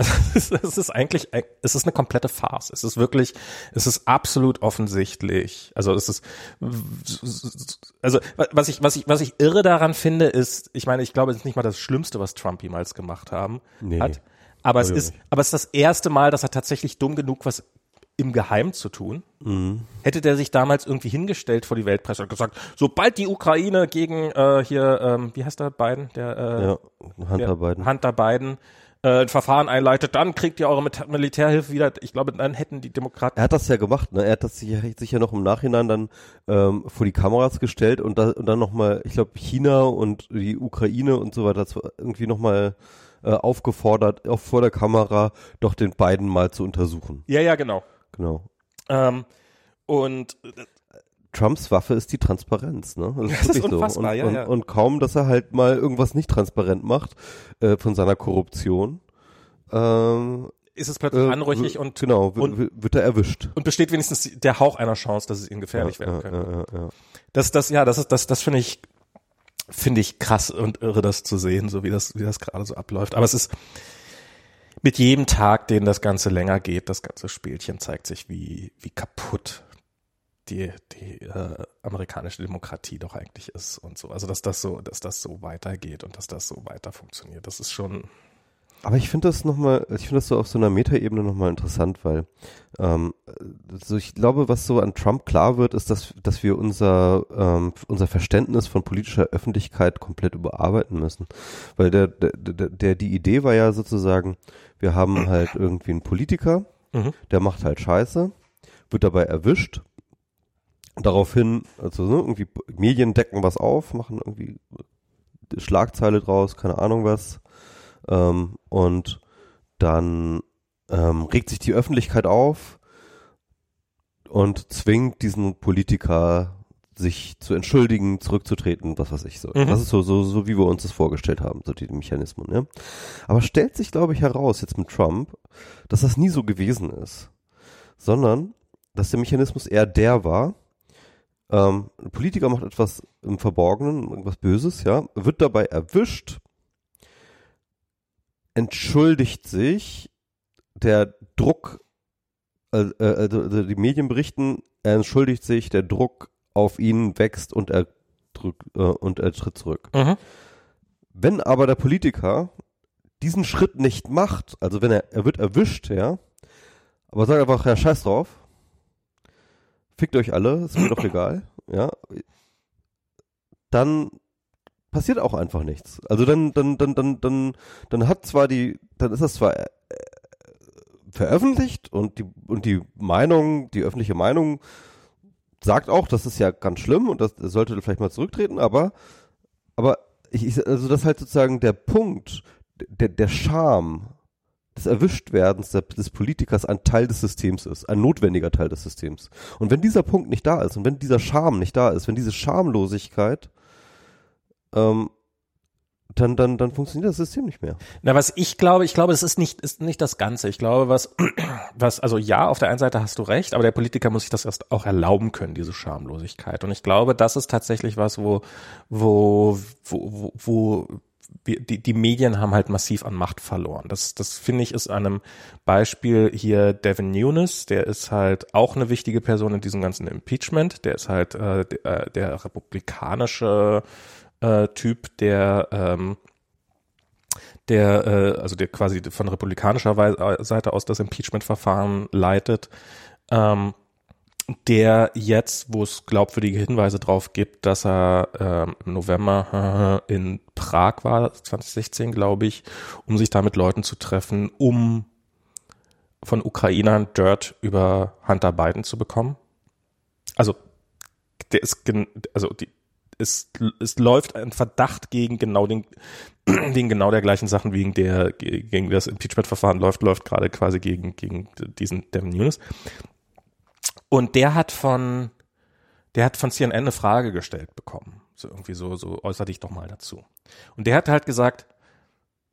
es ist, es ist eigentlich, es ist eine komplette Farce. Es ist wirklich, es ist absolut offensichtlich. Also es ist, also was ich, was ich, was ich irre daran finde, ist, ich meine, ich glaube, es ist nicht mal das Schlimmste, was Trump jemals gemacht haben Nee. hat. Aber es ist, aber es ist das erste Mal, dass er tatsächlich dumm genug was im Geheim zu tun. Mhm. Hätte der sich damals irgendwie hingestellt vor die Weltpresse und gesagt, sobald die Ukraine gegen äh, hier, ähm, wie heißt der Biden, der äh, Ja, Hunter der Biden. Hunter Biden äh, ein Verfahren einleitet, dann kriegt ihr eure Militärhilfe wieder. Ich glaube, dann hätten die Demokraten. Er hat das ja gemacht, ne? Er hat das sicher, sicher noch im Nachhinein dann ähm, vor die Kameras gestellt und, da, und dann nochmal, ich glaube, China und die Ukraine und so weiter irgendwie nochmal äh, aufgefordert, auch vor der Kamera doch den beiden mal zu untersuchen. Ja, ja, genau. Genau. Ähm, und äh, Trumps Waffe ist die Transparenz, ne? Das Das ist wirklich unfassbar, und, ja, und, ja. und kaum, dass er halt mal irgendwas nicht transparent macht äh, von seiner Korruption, ähm, ist es plötzlich äh, anrüchig und, genau, und- wird er erwischt. und besteht wenigstens der Hauch einer Chance, dass es ihnen gefährlich ja, werden könnte. ja, ja, ja. Das, das, ja, das ist, das, das finde ich, finde ich krass und irre, das zu sehen, so wie das, wie das gerade so abläuft. Aber es ist mit jedem Tag, den das Ganze länger geht, das ganze Spielchen zeigt sich, wie, wie kaputt die, die äh, amerikanische Demokratie doch eigentlich ist und so. Also dass das so, dass das so weitergeht und dass das so weiter funktioniert, das ist schon. Aber ich finde das nochmal, ich finde das so auf so einer Metaebene nochmal interessant, weil ähm, so ich glaube, was so an Trump klar wird, ist, dass, dass wir unser, ähm, unser Verständnis von politischer Öffentlichkeit komplett überarbeiten müssen. Weil der, der, der, der die Idee war ja sozusagen, wir haben halt irgendwie einen Politiker, Mhm. der macht halt Scheiße, wird dabei erwischt. Daraufhin, also ne, irgendwie Medien decken was auf, machen irgendwie Schlagzeile draus, keine Ahnung was. Ähm, und dann ähm, regt sich die Öffentlichkeit auf und zwingt diesen Politiker sich zu entschuldigen, zurückzutreten, was weiß ich so. Mhm. Das ist so, so, so, wie wir uns das vorgestellt haben, so die Mechanismen, ja. Aber stellt sich, glaube ich, heraus, jetzt mit Trump, dass das nie so gewesen ist. Sondern, dass der Mechanismus eher der war, ähm, ein Politiker macht etwas im Verborgenen, irgendwas Böses, ja, wird dabei erwischt, entschuldigt sich, der Druck, äh, äh, also also die Medien berichten, er entschuldigt sich, der Druck auf ihn wächst und er drückt, äh, und er tritt zurück. Mhm. Wenn aber der Politiker diesen Schritt nicht macht, also wenn er, er wird erwischt, ja, aber sagt einfach, ja, scheiß drauf, fickt euch alle, ist mir doch egal, ja, dann passiert auch einfach nichts. Also dann, dann, dann, dann, dann, dann hat zwar die, dann ist das zwar äh, veröffentlicht und die, und die Meinung, die öffentliche Meinung sagt auch, das ist ja ganz schlimm und das sollte vielleicht mal zurücktreten, aber, aber ich, also das ist halt sozusagen der Punkt, der, der Charme des Erwischtwerdens des Politikers ein Teil des Systems ist, ein notwendiger Teil des Systems. Und wenn dieser Punkt nicht da ist und wenn dieser Charme nicht da ist, wenn diese Schamlosigkeit ähm, dann, dann, dann funktioniert das System nicht mehr. Na, was ich glaube, ich glaube, es ist nicht, ist nicht das Ganze. Ich glaube, was, was, also ja, auf der einen Seite hast du recht, aber der Politiker muss sich das erst auch erlauben können, diese Schamlosigkeit. Und ich glaube, das ist tatsächlich was, wo, wo, wo, wo, die, die Medien haben halt massiv an Macht verloren. Das, das finde ich ist einem Beispiel hier Devin Nunes, der ist halt auch eine wichtige Person in diesem ganzen Impeachment. Der ist halt äh, der, äh, der republikanische äh, Typ, der ähm, der äh, also der quasi von republikanischer Seite aus das Impeachment-Verfahren leitet, ähm, der jetzt, wo es glaubwürdige Hinweise drauf gibt, dass er äh, im November äh, in Prag war, 2016 glaube ich, um sich da mit Leuten zu treffen, um von Ukrainern Dirt über Hunter Biden zu bekommen. Also der ist also die es, es läuft ein Verdacht gegen genau den, wegen genau der gleichen Sachen, wegen der, gegen das Impeachment-Verfahren läuft, läuft gerade quasi gegen, gegen diesen Devin Nunes. Und der hat von, der hat von CNN eine Frage gestellt bekommen. So irgendwie so, so äußere dich doch mal dazu. Und der hat halt gesagt,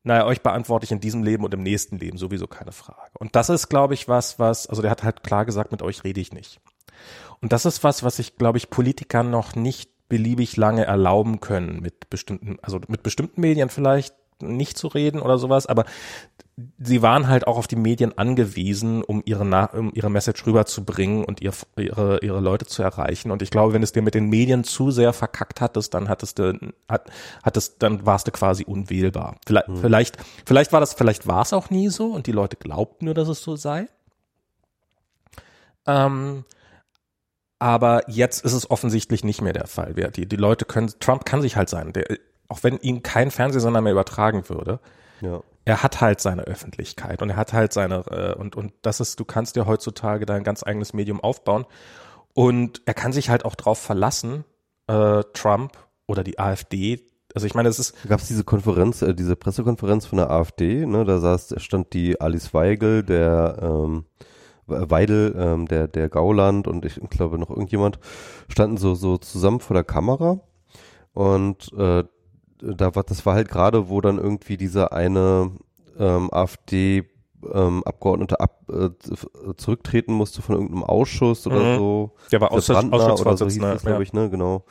naja, euch beantworte ich in diesem Leben und im nächsten Leben sowieso keine Frage. Und das ist, glaube ich, was, was, also der hat halt klar gesagt, mit euch rede ich nicht. Und das ist was, was ich, glaube ich, Politikern noch nicht beliebig lange erlauben können, mit bestimmten, also mit bestimmten Medien vielleicht nicht zu reden oder sowas, aber sie waren halt auch auf die Medien angewiesen, um ihre, um ihre Message rüberzubringen und ihr, ihre, ihre Leute zu erreichen. Und ich glaube, wenn es dir mit den Medien zu sehr verkackt hattest, dann hattest du, hat, hattest, dann warst du quasi unwählbar. Vielleicht, mhm. vielleicht, vielleicht war das, vielleicht war es auch nie so und die Leute glaubten nur, dass es so sei. Ähm, aber jetzt ist es offensichtlich nicht mehr der Fall. Die, die Leute können, Trump kann sich halt sein, der, auch wenn ihm kein Fernsehsender mehr übertragen würde. Ja. Er hat halt seine Öffentlichkeit und er hat halt seine, äh, und, und das ist, du kannst dir heutzutage dein ganz eigenes Medium aufbauen. Und er kann sich halt auch drauf verlassen, äh, Trump oder die AfD, also ich meine, es ist. Gab es diese Konferenz, äh, diese Pressekonferenz von der AfD, ne? Da saß, stand die Alice Weigel, der ähm, Weidel, ähm, der, der Gauland und ich glaube noch irgendjemand, standen so, so zusammen vor der Kamera und äh, da war, das war halt gerade, wo dann irgendwie dieser eine ähm, AfD ähm, Abgeordnete ab, äh, zurücktreten musste von irgendeinem Ausschuss oder mhm. so. Der war Ausschuss, oder so hieß das, glaube ich, ne, genau.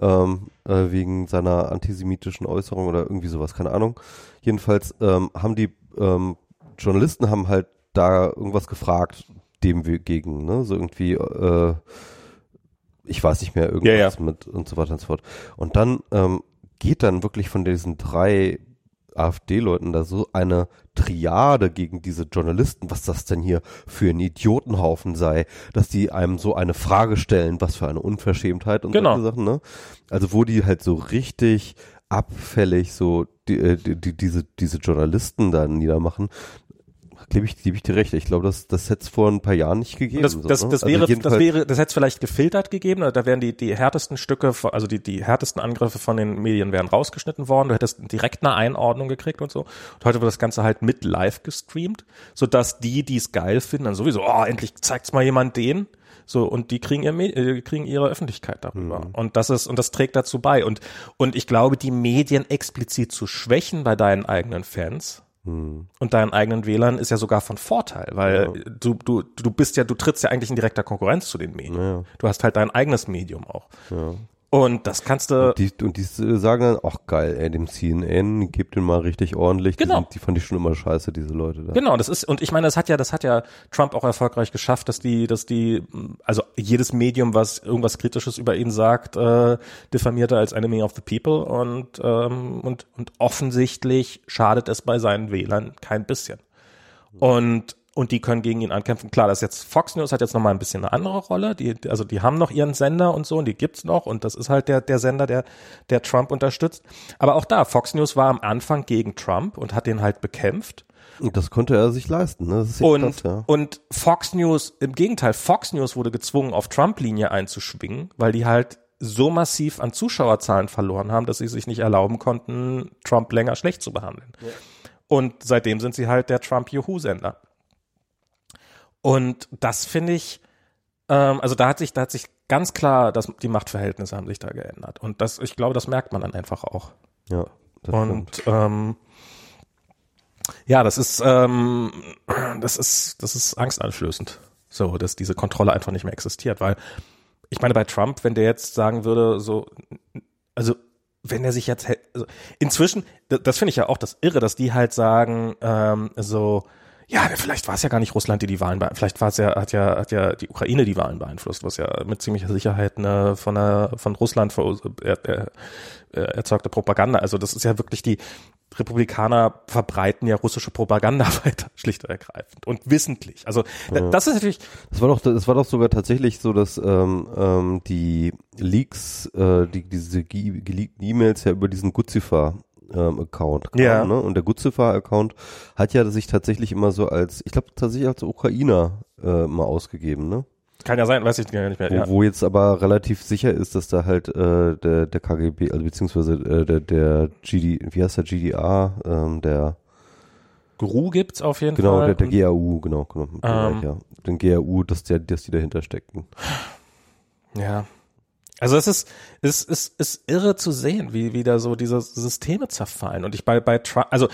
Ähm, äh, wegen seiner antisemitischen Äußerung oder irgendwie sowas, keine Ahnung. Jedenfalls ähm, haben die ähm, Journalisten haben halt da irgendwas gefragt, dem wir gegen, ne? So irgendwie, äh, ich weiß nicht mehr, irgendwas ja, ja. mit und so weiter und so fort. Und dann ähm, geht dann wirklich von diesen drei AfD-Leuten da so eine Triade gegen diese Journalisten, was das denn hier für ein Idiotenhaufen sei, dass die einem so eine Frage stellen, was für eine Unverschämtheit und genau. solche Sachen, ne? Also wo die halt so richtig abfällig so die, äh, die, die, diese, diese Journalisten da niedermachen, gebe ich, gebe ich dir recht. Ich glaube, das, das hätte es vor ein paar Jahren nicht gegeben. Das, das, so, ne? das also wäre, das wäre, das hätte es vielleicht gefiltert gegeben. Da wären die, die härtesten Stücke, also die, die härtesten Angriffe von den Medien wären rausgeschnitten worden. Du hättest direkt eine Einordnung gekriegt und so. Und heute wird das Ganze halt mit live gestreamt, sodass die, die es geil finden, dann sowieso, oh, endlich zeigt's mal jemand den. So, und die kriegen, ihr, äh, kriegen ihre Öffentlichkeit darüber. Mhm. Und das ist, und das trägt dazu bei. Und, und ich glaube, die Medien explizit zu schwächen bei deinen eigenen Fans. Und deinen eigenen Wählern ist ja sogar von Vorteil, weil ja. du, du, du bist ja, du trittst ja eigentlich in direkter Konkurrenz zu den Medien. Ja. Du hast halt dein eigenes Medium auch. Ja. Und das kannst du. Und die, und die sagen dann, ach geil, ey, dem CNN, gebt den mal richtig ordentlich. Genau. Die, sind, die fand ich schon immer scheiße, diese Leute da. Genau, das ist, und ich meine, das hat ja, das hat ja Trump auch erfolgreich geschafft, dass die, dass die, also jedes Medium, was irgendwas Kritisches über ihn sagt, äh, diffamiert er als Enemy of the People und, ähm, und, und offensichtlich schadet es bei seinen Wählern kein bisschen. Und und die können gegen ihn ankämpfen. Klar, das ist jetzt Fox News hat jetzt nochmal ein bisschen eine andere Rolle. Die, also die haben noch ihren Sender und so und die gibt's noch und das ist halt der, der Sender, der, der Trump unterstützt. Aber auch da, Fox News war am Anfang gegen Trump und hat den halt bekämpft. Und das konnte er sich leisten, ne? Ja Und, krass, ja. und Fox News, im Gegenteil, Fox News wurde gezwungen, auf Trump-Linie einzuschwingen, weil die halt so massiv an Zuschauerzahlen verloren haben, dass sie sich nicht erlauben konnten, Trump länger schlecht zu behandeln. Und seitdem sind sie halt der Trump-Juhu-Sender. Und das finde ich, ähm, also da hat sich, da hat sich ganz klar, dass die Machtverhältnisse haben sich da geändert. Und das, ich glaube, das merkt man dann einfach auch. Ja. Und ähm, ja, das ist, ähm, das ist, das ist angsteinflößend. So, dass diese Kontrolle einfach nicht mehr existiert, weil ich meine, bei Trump, wenn der jetzt sagen würde, so, also wenn er sich jetzt, also inzwischen, das, das finde ich ja auch das Irre, dass die halt sagen, ähm, so, ja, vielleicht war es ja gar nicht Russland, die die Wahlen, beeinflusst. vielleicht war es ja, hat ja, hat ja die Ukraine die Wahlen beeinflusst, was ja mit ziemlicher Sicherheit eine von einer, von Russland er, er, er, erzeugte Propaganda. Also das ist ja wirklich die Republikaner verbreiten ja russische Propaganda weiter, schlicht und ergreifend und wissentlich. Also da- das ist natürlich, Das war doch, das war doch sogar tatsächlich so, dass ähm, ähm, die Leaks, äh, die, diese ge- geleakten E-Mails ja über diesen Guzifer ähm, Account kamen, Ja. ne? Und der Guzifer Account hat ja sich tatsächlich immer so als, ich glaube tatsächlich als Ukrainer äh, mal ausgegeben, ne? kann ja sein, weiß ich gar nicht mehr. Wo, Ja. wo jetzt aber relativ sicher ist, dass da halt äh, der, der KGB, also beziehungsweise äh, der, der GD, wie heißt der GDA, ähm, der GRU gibt's auf jeden Genau, Fall. der, der Und- GAU, genau, genau. Ähm. Ja. Den GAU, dass, der, dass die dahinter steckten. Ja. Also es ist, es ist, ist irre zu sehen, wie, wie da so diese Systeme zerfallen. Und ich bei, bei Trump, also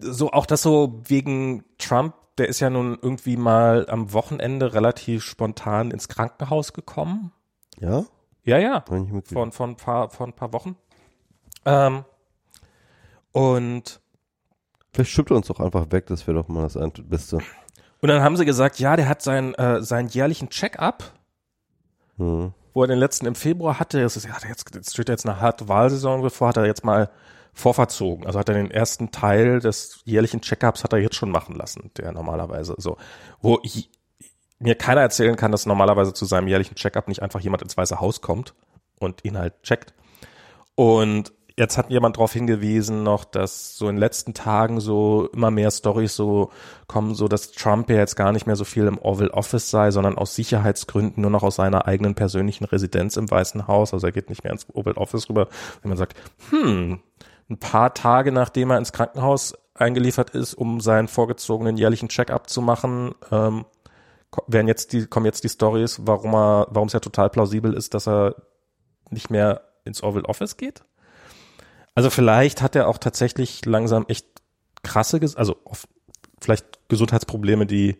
so auch das so wegen Trump, der ist ja nun irgendwie mal am Wochenende relativ spontan ins Krankenhaus gekommen. Ja? Ja, ja. Von, von, ein paar, von ein paar Wochen. Ähm, und Vielleicht schippt er uns doch einfach weg, das wäre doch mal das ein- Beste. Und dann haben sie gesagt, ja, der hat seinen, äh, seinen jährlichen Check-up, Hm. Wo er den letzten im Februar hatte. Ist, ja, jetzt, jetzt steht jetzt eine harte Wahlsaison bevor, hat er jetzt mal vorverzogen. Also hat er den ersten Teil des jährlichen Check-ups hat er jetzt schon machen lassen, der normalerweise so, wo ich, mir keiner erzählen kann, dass normalerweise zu seinem jährlichen Check-up nicht einfach jemand ins Weiße Haus kommt und ihn halt checkt. Und jetzt hat jemand darauf hingewiesen noch, dass so in den letzten Tagen so immer mehr Stories so kommen, so dass Trump ja jetzt gar nicht mehr so viel im Oval Office sei, sondern aus Sicherheitsgründen nur noch aus seiner eigenen persönlichen Residenz im Weißen Haus. Also er geht nicht mehr ins Oval Office rüber. Wenn man sagt, hm, ein paar Tage nachdem er ins Krankenhaus eingeliefert ist, um seinen vorgezogenen jährlichen Check-up zu machen, ähm, werden jetzt die, kommen jetzt die Stories, warum er, warum es ja total plausibel ist, dass er nicht mehr ins Oval Office geht. Also vielleicht hat er auch tatsächlich langsam echt krasse, Ges also vielleicht Gesundheitsprobleme, die,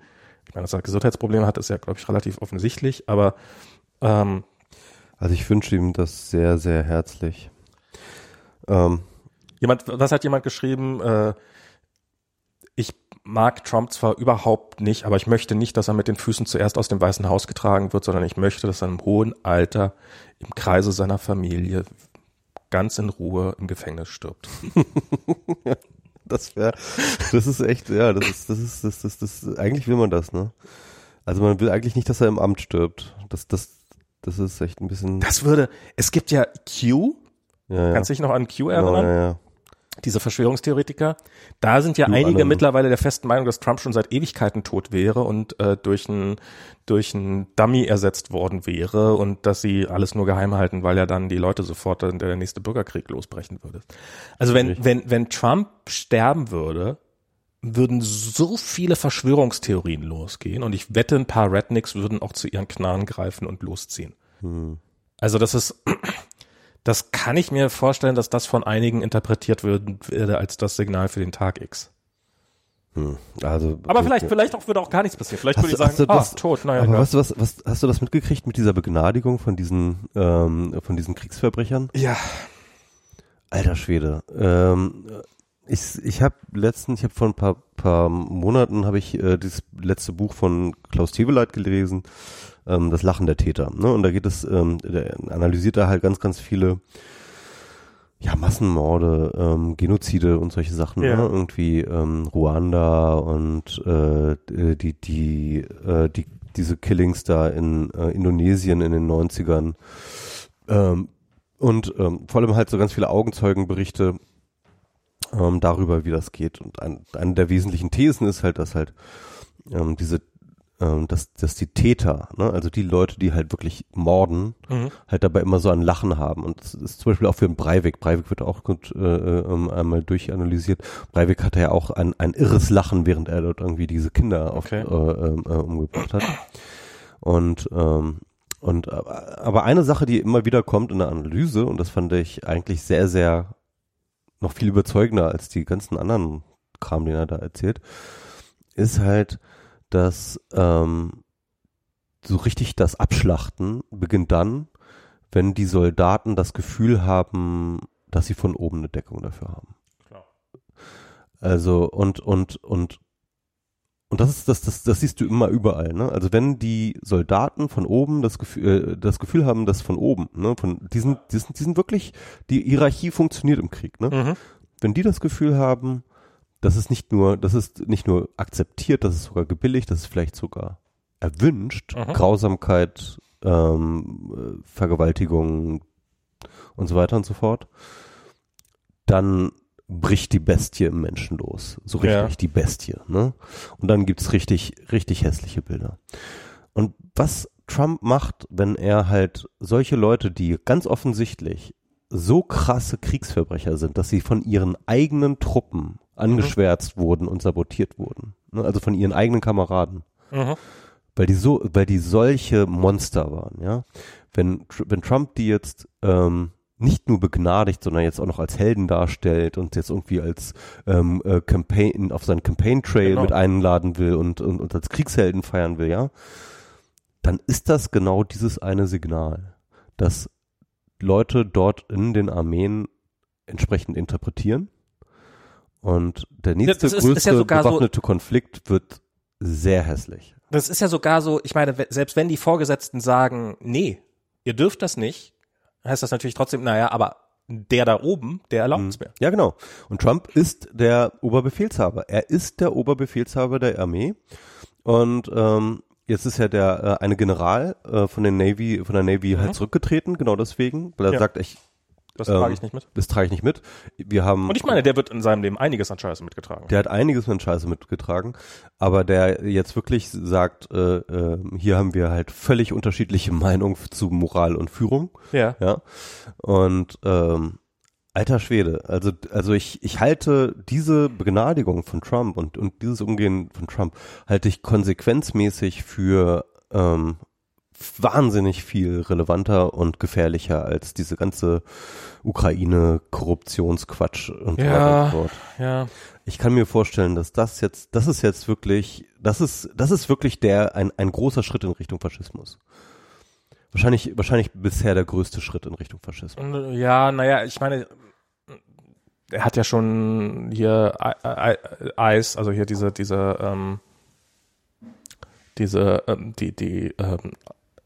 ich meine, dass er Gesundheitsprobleme hat, ist ja, glaube ich, relativ offensichtlich, aber ähm, Also ich wünsche ihm das sehr, sehr herzlich. Ähm, jemand, was hat jemand geschrieben? Äh, ich mag Trump zwar überhaupt nicht, aber ich möchte nicht, dass er mit den Füßen zuerst aus dem Weißen Haus getragen wird, sondern ich möchte, dass er im hohen Alter im Kreise seiner Familie ganz in Ruhe im Gefängnis stirbt. das wäre, das ist echt, ja, das ist, das ist, das, das, das, eigentlich will man das, ne? Also man will eigentlich nicht, dass er im Amt stirbt. Das, das, das ist echt ein bisschen, Das würde, es gibt ja Q, ja, ja. kannst du dich noch an Q Genau, erinnern? ja, ja. Diese Verschwörungstheoretiker, da sind ja Q einige Analyst. mittlerweile der festen Meinung, dass Trump schon seit Ewigkeiten tot wäre und äh, durch ein durch ein Dummy ersetzt worden wäre und dass sie alles nur geheim halten, weil ja dann die Leute sofort dann der nächste Bürgerkrieg losbrechen würde. Also wenn Richtig. wenn wenn Trump sterben würde, würden so viele Verschwörungstheorien losgehen und ich wette, ein paar Rednecks würden auch zu ihren Knarren greifen und losziehen. Hm. Also das ist, das kann ich mir vorstellen, dass das von einigen interpretiert werde als das Signal für den Tag X. Hm, also, Aber vielleicht, vielleicht auch würde auch gar nichts passieren. Vielleicht Hast würde ich du- sagen, du ah, das- tot, naja, aber du was, was, hast du das mitgekriegt mit dieser Begnadigung von diesen, ähm, von diesen Kriegsverbrechern? Ja, Alter Schwede. Ähm, ich ich habe letztens, ich habe vor ein paar, paar Monaten habe ich äh, das letzte Buch von Klaus Teweleit gelesen, ähm, das Lachen der Täter. Ne? Und da geht es, ähm, der analysiert da halt ganz, ganz viele ja, Massenmorde, ähm, Genozide und solche Sachen, Ja. ne? irgendwie ähm, Ruanda und äh, die, die, äh, die, diese Killings da in äh, Indonesien in den 90ern. Ähm, und ähm, vor allem halt so ganz viele Augenzeugenberichte ähm, darüber, wie das geht. Und ein, eine der wesentlichen Thesen ist halt, dass halt ähm, diese, ähm, dass, dass die Täter, ne, also die Leute, die halt wirklich morden, Mhm. halt dabei immer so ein Lachen haben. Und das ist zum Beispiel auch für den Breivik. Breivik wird auch gut äh, ähm, einmal durchanalysiert. Breivik hatte ja auch ein, ein irres Lachen, während er dort irgendwie diese Kinder auf, Okay. äh, ähm, äh, umgebracht hat. Und ähm, und äh, aber eine Sache, die immer wieder kommt in der Analyse, und das fand ich eigentlich sehr, sehr noch viel überzeugender als die ganzen anderen Kram, den er da erzählt, ist halt, dass ähm, so richtig das Abschlachten beginnt dann, wenn die Soldaten das Gefühl haben, dass sie von oben eine Deckung dafür haben. Klar. Also und und und und das ist das das das siehst du immer überall, ne? Also wenn die Soldaten von oben das Gefühl äh, das Gefühl haben, dass von oben, ne, von diesen diesen diesen wirklich die Hierarchie funktioniert im Krieg, ne? Mhm. Wenn die das Gefühl haben, das ist nicht nur das ist nicht nur akzeptiert, das ist sogar gebilligt, das ist vielleicht sogar erwünscht, Mhm. Grausamkeit, ähm, äh, Vergewaltigung und so weiter und so fort, dann bricht die Bestie im Menschen los. So richtig Ja. die Bestie. Ne? Und dann gibt's richtig, richtig hässliche Bilder. Und was Trump macht, wenn er halt solche Leute, die ganz offensichtlich so krasse Kriegsverbrecher sind, dass sie von ihren eigenen Truppen angeschwärzt wurden und sabotiert wurden. Ne? Also von ihren eigenen Kameraden Mhm. weil die so, weil die solche Monster waren, ja. Wenn, wenn Trump die jetzt ähm, nicht nur begnadigt, sondern jetzt auch noch als Helden darstellt und jetzt irgendwie als ähm, äh, Campaign auf seinen Campaign Trail Genau. mit einladen will und, und, und als Kriegshelden feiern will, ja, dann ist das genau dieses eine Signal, dass Leute dort in den Armeen entsprechend interpretieren. Und der nächste das ist- größte ist ja sogar so- bewaffnete Konflikt wird sehr hässlich. Das ist ja sogar so, ich meine, selbst wenn die Vorgesetzten sagen, nee, ihr dürft das nicht, heißt das natürlich trotzdem, naja, aber der da oben, der erlaubt es mir. Ja, genau. Und Trump ist der Oberbefehlshaber. Er ist der Oberbefehlshaber der Armee. Und ähm, jetzt ist ja der äh, eine General äh, von der Navy, von der Navy halt zurückgetreten, genau deswegen, weil er Ja. sagt, ich, Das Ähm, trage ich nicht mit. das trage ich nicht mit. Wir haben Und ich meine, der wird in seinem Leben einiges an Scheiße mitgetragen. Der hat einiges mit Scheiße mitgetragen, aber der jetzt wirklich sagt, äh, äh, hier haben wir halt völlig unterschiedliche Meinungen zu Moral und Führung, ja. ja. Und ähm, alter Schwede, also also ich ich halte diese Begnadigung von Trump und und dieses Umgehen von Trump halte ich konsequenzmäßig für ähm, wahnsinnig viel relevanter und gefährlicher als diese ganze Ukraine-Korruptionsquatsch und so Ja. weiter und so fort. Ja. Ich kann mir vorstellen, dass das jetzt, das ist jetzt wirklich, das ist, das ist wirklich der, ein, ein großer Schritt in Richtung Faschismus. Wahrscheinlich, wahrscheinlich bisher der größte Schritt in Richtung Faschismus. Äh, Ja, naja, ich meine, er hat ja schon hier Eis, also hier diese, diese, ähm, diese, ähm, die, die ähm,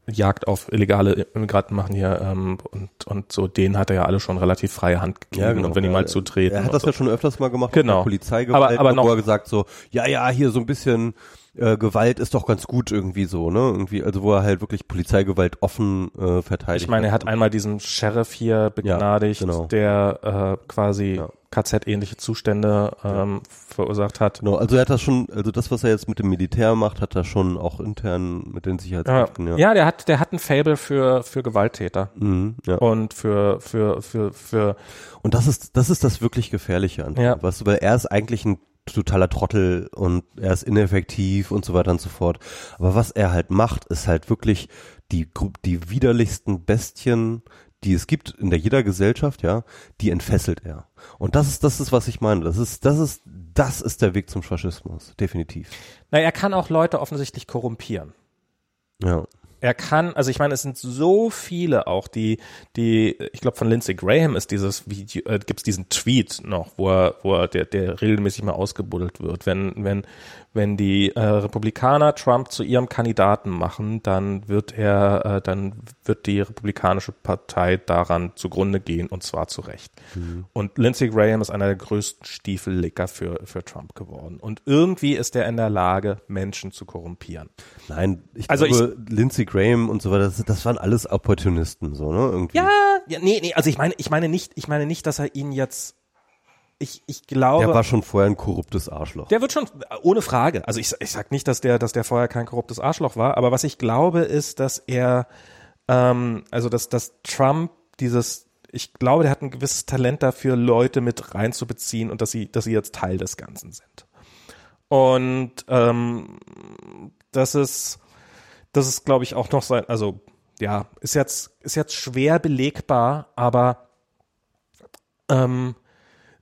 Jagd auf illegale Immigranten machen hier ähm, und, und so, denen hat er ja alle schon relativ freie Hand gegeben und wenn die Ja, mal zutreten. Er hat das so. ja schon öfters mal gemacht. Genau. Mit der Polizeigewalt, Aber- aber wo noch- er gesagt so, ja, ja, hier so ein bisschen äh, Gewalt ist doch ganz gut irgendwie so, ne? Irgendwie, also wo er halt wirklich Polizeigewalt offen äh, verteidigt. Ich meine, er hat einmal diesen Sheriff hier begnadigt, genau. der äh, quasi Ja. KZ-ähnliche Zustände ähm, verursacht hat. Genau, also er hat das schon, also das, was er jetzt mit dem Militär macht, hat er schon auch intern mit den Ja, Sicherheitskräften, ja. ja, der hat, der hat ein Fable für, für Gewalttäter Mhm, ja. und für, für, für, für, Und das ist, das ist das wirklich Gefährliche an Ja. Du, weil er ist eigentlich ein totaler Trottel und er ist ineffektiv und so weiter und so fort. Aber was er halt macht, ist halt wirklich die, die widerlichsten Bestien, die es gibt in der jeder Gesellschaft, ja, die entfesselt er. Und das ist, das ist, was ich meine. Das ist, das ist, das ist der Weg zum Faschismus, definitiv. Na, er kann auch Leute offensichtlich korrumpieren. Ja. Er kann, also ich meine, es sind so viele auch, die, die, ich glaube von Lindsey Graham ist dieses Video, äh, gibt es diesen Tweet noch, wo er, wo er, der, der regelmäßig mal ausgebuddelt wird, wenn, wenn, wenn die äh, Republikaner Trump zu ihrem Kandidaten machen, dann wird er, äh, dann wird die Republikanische Partei daran zugrunde gehen und zwar zu Recht. Mhm. Und Lindsey Graham ist einer der größten Stiefellicker für, für Trump geworden. Und irgendwie ist er in der Lage, Menschen zu korrumpieren. Nein, ich also glaube, ich, Lindsey Graham und so weiter, das, das waren alles Opportunisten, so, ne? Irgendwie. Ja, ja, nee, nee, also ich meine, ich meine nicht, ich meine nicht, dass er ihn jetzt ich, ich glaube. Der war schon vorher ein korruptes Arschloch. Der wird schon, ohne Frage. Also ich, ich sag nicht, dass der, dass der vorher kein korruptes Arschloch war, aber was ich glaube, ist, dass er, ähm, also dass, dass Trump dieses, ich glaube, der hat ein gewisses Talent dafür, Leute mit reinzubeziehen und dass sie, dass sie jetzt Teil des Ganzen sind. Und ähm, das ist, das ist, glaube ich, auch noch sein, also ja, ist jetzt, ist jetzt schwer belegbar, aber ähm,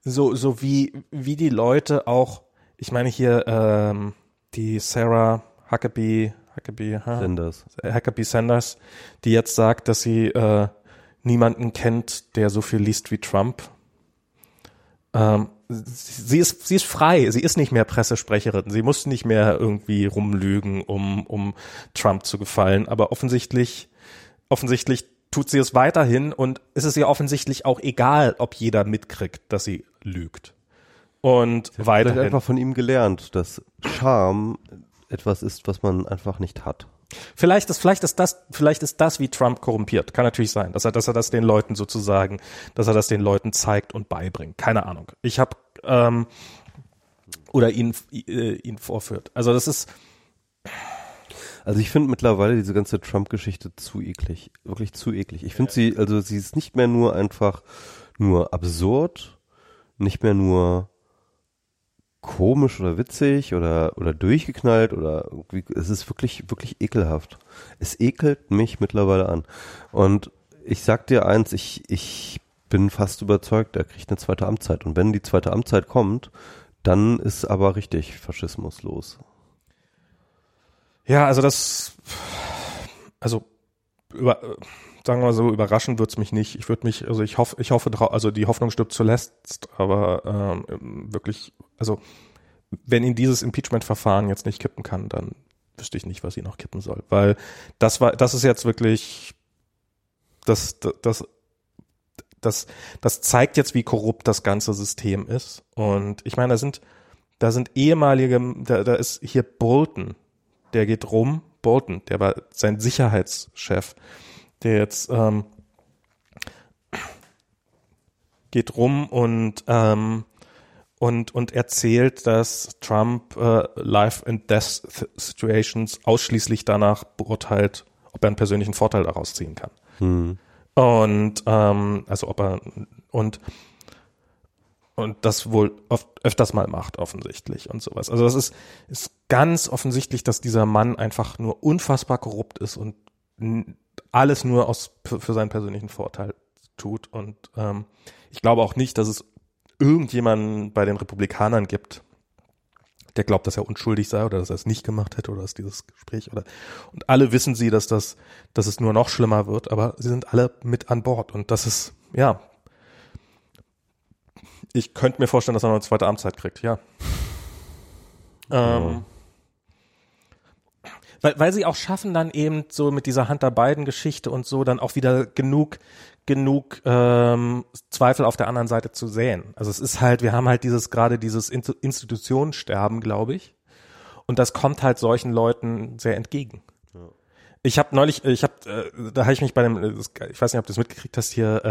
so, so wie, wie die Leute auch, ich meine hier, ähm, die Sarah Huckabee, Huckabee, huh? Sanders. Huckabee Sanders, die jetzt sagt, dass sie äh, niemanden kennt, der so viel liest wie Trump. Ähm, sie ist, sie ist frei, sie ist nicht mehr Pressesprecherin, sie muss nicht mehr irgendwie rumlügen, um, um Trump zu gefallen, aber offensichtlich, offensichtlich tut sie es weiterhin und es ist ihr offensichtlich auch egal, ob jeder mitkriegt, dass sie lügt. Und sie weiterhin. einfach von ihm gelernt, dass Charme etwas ist, was man einfach nicht hat. Vielleicht ist, vielleicht ist das, vielleicht ist das wie Trump korrumpiert. Kann natürlich sein, dass er, dass er das den Leuten sozusagen, dass er das den Leuten zeigt und beibringt. Keine Ahnung. Ich habe ähm, oder ihn äh, ihn vorführt. Also das ist. Also ich finde mittlerweile diese ganze Trump-Geschichte zu eklig, wirklich zu eklig. Ich finde sie, also sie ist nicht mehr nur einfach nur absurd nicht mehr nur komisch oder witzig oder, oder durchgeknallt oder es ist wirklich, wirklich ekelhaft. Es ekelt mich mittlerweile an. Und ich sag dir eins, ich, ich bin fast überzeugt, er kriegt eine zweite Amtszeit. Und wenn die zweite Amtszeit kommt, dann ist aber richtig Faschismus los. Ja, also das, also über, sagen wir mal so, überraschen wird's mich nicht. Ich würde mich, also ich hoffe, ich hoffe, also die Hoffnung stirbt zuletzt, aber ähm, wirklich, also wenn ihn dieses Impeachment-Verfahren jetzt nicht kippen kann, dann wüsste ich nicht, was ihn noch kippen soll. Weil das war, das ist jetzt wirklich, das, das, das, das zeigt jetzt, wie korrupt das ganze System ist. Und ich meine, da sind, da sind ehemalige, da, da ist hier Bolton, der geht rum, Bolton, der war sein Sicherheitschef der jetzt ähm, geht rum und ähm, und und erzählt, dass Trump äh, Life and Death Situations ausschließlich danach beurteilt, ob er einen persönlichen Vorteil daraus ziehen kann. Mhm. Und ähm, also ob er und und das wohl oft öfters mal macht offensichtlich und sowas. Also das ist ist ganz offensichtlich, dass dieser Mann einfach nur unfassbar korrupt ist und alles nur aus für, seinen persönlichen Vorteil tut. Und ähm, ich glaube auch nicht, dass es irgendjemanden bei den Republikanern gibt, der glaubt, dass er unschuldig sei oder dass er es nicht gemacht hätte oder dass dieses Gespräch oder und alle wissen sie, dass das, dass es nur noch schlimmer wird, aber sie sind alle mit an Bord und das ist ja. Ich könnte mir vorstellen, dass er noch eine zweite Amtszeit kriegt, ja. Ähm, weil, weil sie auch schaffen dann eben so mit dieser Hunter Biden Geschichte und so dann auch wieder genug genug ähm, Zweifel auf der anderen Seite zu sehen. Also es ist halt, wir haben halt dieses gerade dieses Institutionensterben, glaube ich, und das kommt halt solchen Leuten sehr entgegen. Ja. Ich habe neulich, ich habe, äh, da habe ich mich bei dem, ich weiß nicht, ob du das mitgekriegt hast hier,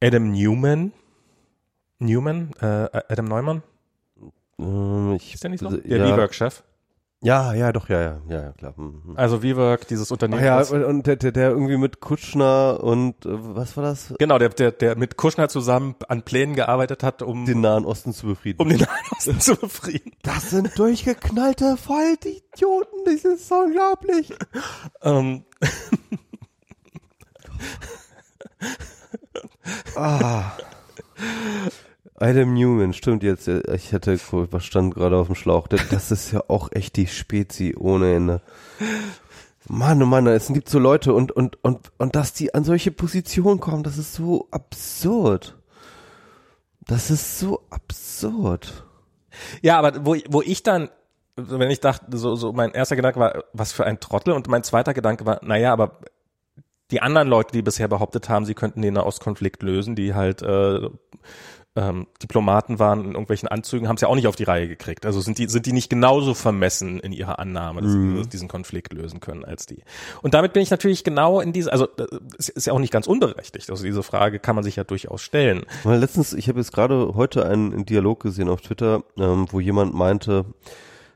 äh, Adam Newman, Newman, äh, Adam Neumann. Ähm, ich, ist der nicht so? Der ja. WeWork-Chef. Ja, ja, doch, ja, ja, ja, ja klar. Hm, hm. Also WeWork, dieses Unternehmen. Ach ja, und der, der, der irgendwie mit Kutschner und äh, was war das? Genau, der, der, der mit Kutschner zusammen an Plänen gearbeitet hat, um den Nahen Osten zu befrieden. Um den Nahen Osten zu befrieden. Das sind durchgeknallte Vollidioten, das ist unglaublich. ähm. Ah. Adam Newman, stimmt jetzt. Ich hätte, was stand gerade auf dem Schlauch? Das ist ja auch echt die Spezi ohne Ende. Mann, oh Mann, es gibt so Leute und, und, und, und dass die an solche Positionen kommen, das ist so absurd. Das ist so absurd. Ja, aber wo, wo ich dann, wenn ich dachte, so, so mein erster Gedanke war, was für ein Trottel und mein zweiter Gedanke war, naja, aber die anderen Leute, die bisher behauptet haben, sie könnten den Nahostkonflikt lösen, die halt äh, ähm, Diplomaten waren in irgendwelchen Anzügen, haben es ja auch nicht auf die Reihe gekriegt. Also sind die, sind die nicht genauso vermessen in ihrer Annahme, dass mhm. sie diesen Konflikt lösen können als die. Und damit bin ich natürlich genau in diese, also es ist ja auch nicht ganz unberechtigt. Also diese Frage kann man sich ja durchaus stellen. Weil letztens, ich habe jetzt gerade heute einen Dialog gesehen auf Twitter, ähm, wo jemand meinte,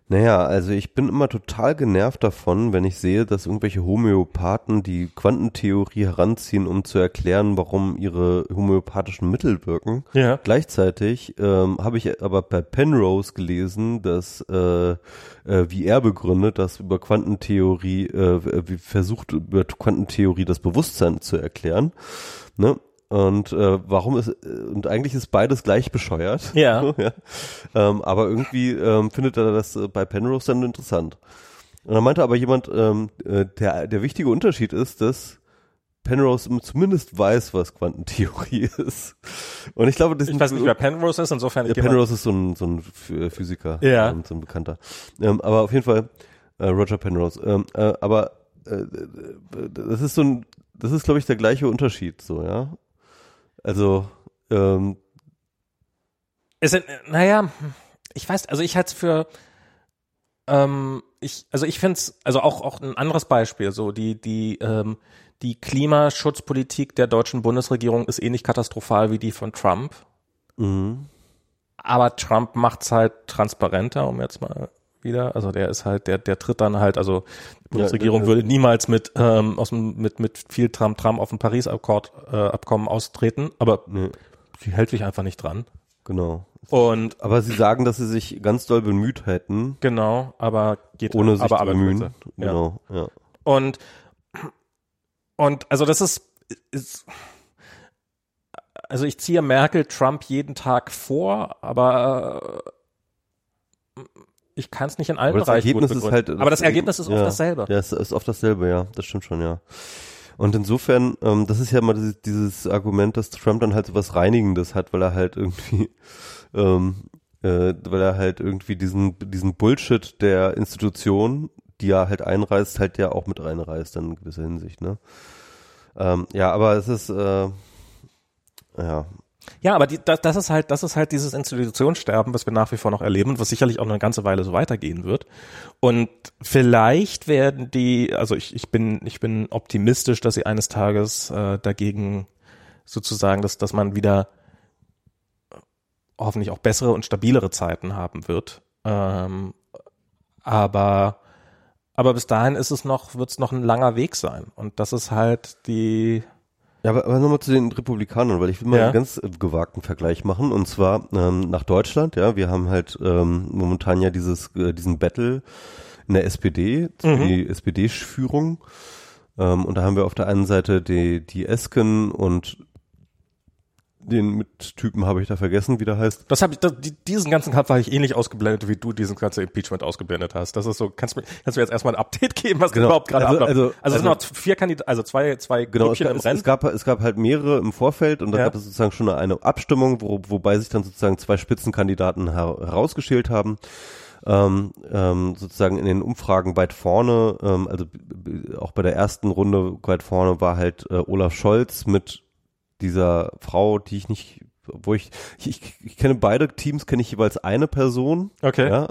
naja, also ich bin immer total genervt davon, wenn ich sehe, dass irgendwelche Homöopathen die Quantentheorie heranziehen, um zu erklären, warum ihre homöopathischen Mittel wirken. Ja. Gleichzeitig ähm, habe ich aber bei Penrose gelesen, dass äh, äh, wie er begründet, dass über Quantentheorie äh, wie versucht über Quantentheorie das Bewusstsein zu erklären. Ne? Und äh, warum ist und eigentlich ist beides gleich bescheuert. Ja. ja. Ähm, aber irgendwie ähm, findet er das äh, bei Penrose dann interessant. Und dann meinte aber jemand, ähm, äh, der der wichtige Unterschied ist, dass Penrose zumindest weiß, was Quantentheorie ist. Und ich glaube, das ich weiß nicht, wer Penrose ist. Insofern ja, Penrose ist so ein so ein Physiker, ja. Ähm, so ein Bekannter. Ähm, aber auf jeden Fall äh, Roger Penrose. Ähm, äh, aber äh, das ist so ein das ist, glaube ich, der gleiche Unterschied, so, ja. Also, ähm, es sind, naja, ich weiß, also ich halte es für, ähm, ich, also ich finde es, also auch, auch ein anderes Beispiel, so die, die, ähm, die Klimaschutzpolitik der deutschen Bundesregierung ist ähnlich katastrophal wie die von Trump. Mhm. Aber Trump macht es halt transparenter, um jetzt mal wieder. Also der ist halt, der, der tritt dann halt, also die Bundesregierung ja, würde niemals mit, ähm, aus dem, mit, mit viel Tram-Tram auf dem Paris-Abkommen äh, austreten, aber nee. sie hält sich einfach nicht dran. Genau. Und aber sie sagen, dass sie sich ganz doll bemüht hätten. Genau, aber geht ohne sich aber zu bemühen. Ja. Genau, ja. Und und also das ist, ist also ich ziehe Merkel Trump jeden Tag vor, aber ich kann es nicht in allen Bereichen Ergebnis gut ist halt, Aber das Ergebnis ist ja, oft dasselbe. Ja, es ist oft dasselbe, ja. Das stimmt schon, ja. Und insofern, ähm, das ist ja immer dieses, dieses Argument, dass Trump dann halt so was Reinigendes hat, weil er halt irgendwie, ähm, äh, weil er halt irgendwie diesen, diesen Bullshit der Institution, die er halt einreißt, halt ja auch mit reinreißt dann in gewisser Hinsicht, ne? Ähm, ja, aber es ist, äh, ja, ja, aber die, das, das ist halt, das ist halt dieses Institutionssterben, was wir nach wie vor noch erleben was sicherlich auch eine ganze Weile so weitergehen wird. Und vielleicht werden die, also ich, ich bin, ich bin optimistisch, dass sie eines Tages äh, dagegen sozusagen, dass, dass man wieder hoffentlich auch bessere und stabilere Zeiten haben wird. Ähm, aber aber bis dahin ist es noch, wird es noch ein langer Weg sein. Und das ist halt die, ja, aber, aber nochmal zu den Republikanern, weil ich will mal ja. einen ganz äh, gewagten Vergleich machen und zwar ähm, nach Deutschland. Ja, wir haben halt ähm, momentan ja dieses äh, diesen Battle in der SPD, mhm. die SPD-Führung. Ähm, und da haben wir auf der einen Seite die die Esken und den Mittypen habe ich da vergessen, wie der heißt. Das habe ich, das, diesen ganzen Kampf habe ich ähnlich ausgeblendet, wie du diesen ganzen Impeachment ausgeblendet hast. Das ist so, kannst du mir, kannst du mir jetzt erstmal ein Update geben, was genau. überhaupt gerade also, abläuft? Also, also, es sind noch vier Kandidaten, also zwei, zwei genau, Grüppchen im Rennen. Es gab, es gab halt mehrere im Vorfeld und da ja. gab es sozusagen schon eine Abstimmung, wo, wobei sich dann sozusagen zwei Spitzenkandidaten herausgeschält haben. Ähm, ähm, sozusagen in den Umfragen weit vorne, ähm, also auch bei der ersten Runde weit vorne war halt äh, Olaf Scholz mit dieser Frau, die ich nicht, wo ich, ich, ich, kenne beide Teams, kenne ich jeweils eine Person. Okay. Ja,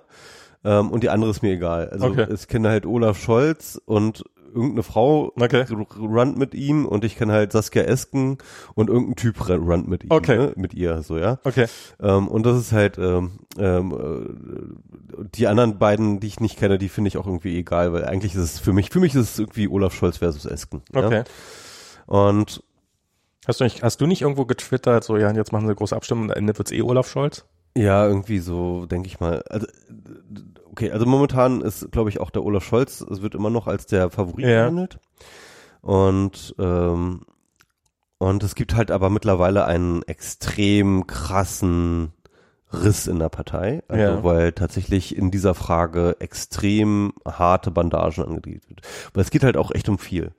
ähm, und die andere ist mir egal. Also okay. ich kenne halt Olaf Scholz und irgendeine Frau okay. runnt mit ihm und ich kenne halt Saskia Esken und irgendein Typ runnt mit ihm, okay. ne? mit ihr, so ja. Okay. Ähm, und das ist halt ähm, ähm, äh, die anderen beiden, die ich nicht kenne, die finde ich auch irgendwie egal, weil eigentlich ist es für mich, für mich ist es irgendwie Olaf Scholz versus Esken. Okay. Ja? Und Hast du nicht, hast du nicht irgendwo getwittert, so, ja, jetzt machen wir eine große Abstimmung, am Ende wird's eh Olaf Scholz? Ja, irgendwie so, denke ich mal. Also, okay, also momentan ist, glaube ich, auch der Olaf Scholz, es wird immer noch als der Favorit ja. behandelt. Und, ähm, und es gibt halt aber mittlerweile einen extrem krassen Riss in der Partei, also Ja. weil tatsächlich in dieser Frage extrem harte Bandagen angelegt wird. Weil es geht halt auch echt um viel.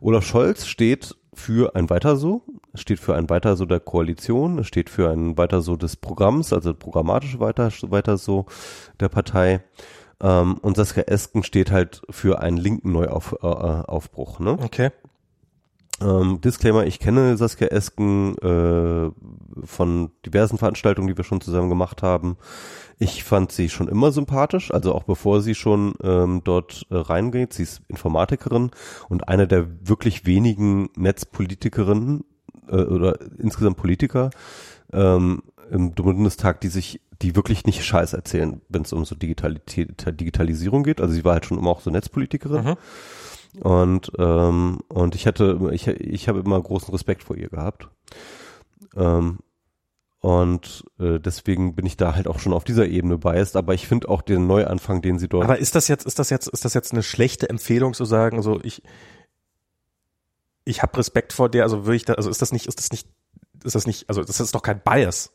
Olaf Scholz steht für ein Weiter so, es steht für ein Weiter so der Koalition, es steht für ein Weiter so des Programms, also programmatisch Weiter, Weiter so der Partei. Ähm, und Saskia Esken steht halt für einen linken Neuaufbruch. Äh, Aufbruch, ne? Okay. Ähm, Disclaimer, ich kenne Saskia Esken äh, von diversen Veranstaltungen, die wir schon zusammen gemacht haben. Ich fand sie schon immer sympathisch, also auch bevor sie schon ähm, dort äh, reingeht. Sie ist Informatikerin und eine der wirklich wenigen Netzpolitikerinnen äh, oder insgesamt Politiker ähm, im Bundestag, die sich, die wirklich nicht Scheiß erzählen, wenn es um so Digitalität, Digitalisierung geht. Also sie war halt schon immer auch so Netzpolitikerin. Mhm. Und, ähm, und ich hatte, ich, ich habe immer großen Respekt vor ihr gehabt. Ähm, und äh, deswegen bin ich da halt auch schon auf dieser Ebene biased, aber ich finde auch den Neuanfang, den sie dort. Aber ist das jetzt, ist das jetzt, ist das jetzt eine schlechte Empfehlung zu sagen, so ich, ich habe Respekt vor der, also würde ich da, also ist das nicht, ist das nicht, ist das nicht, also das ist doch kein Bias.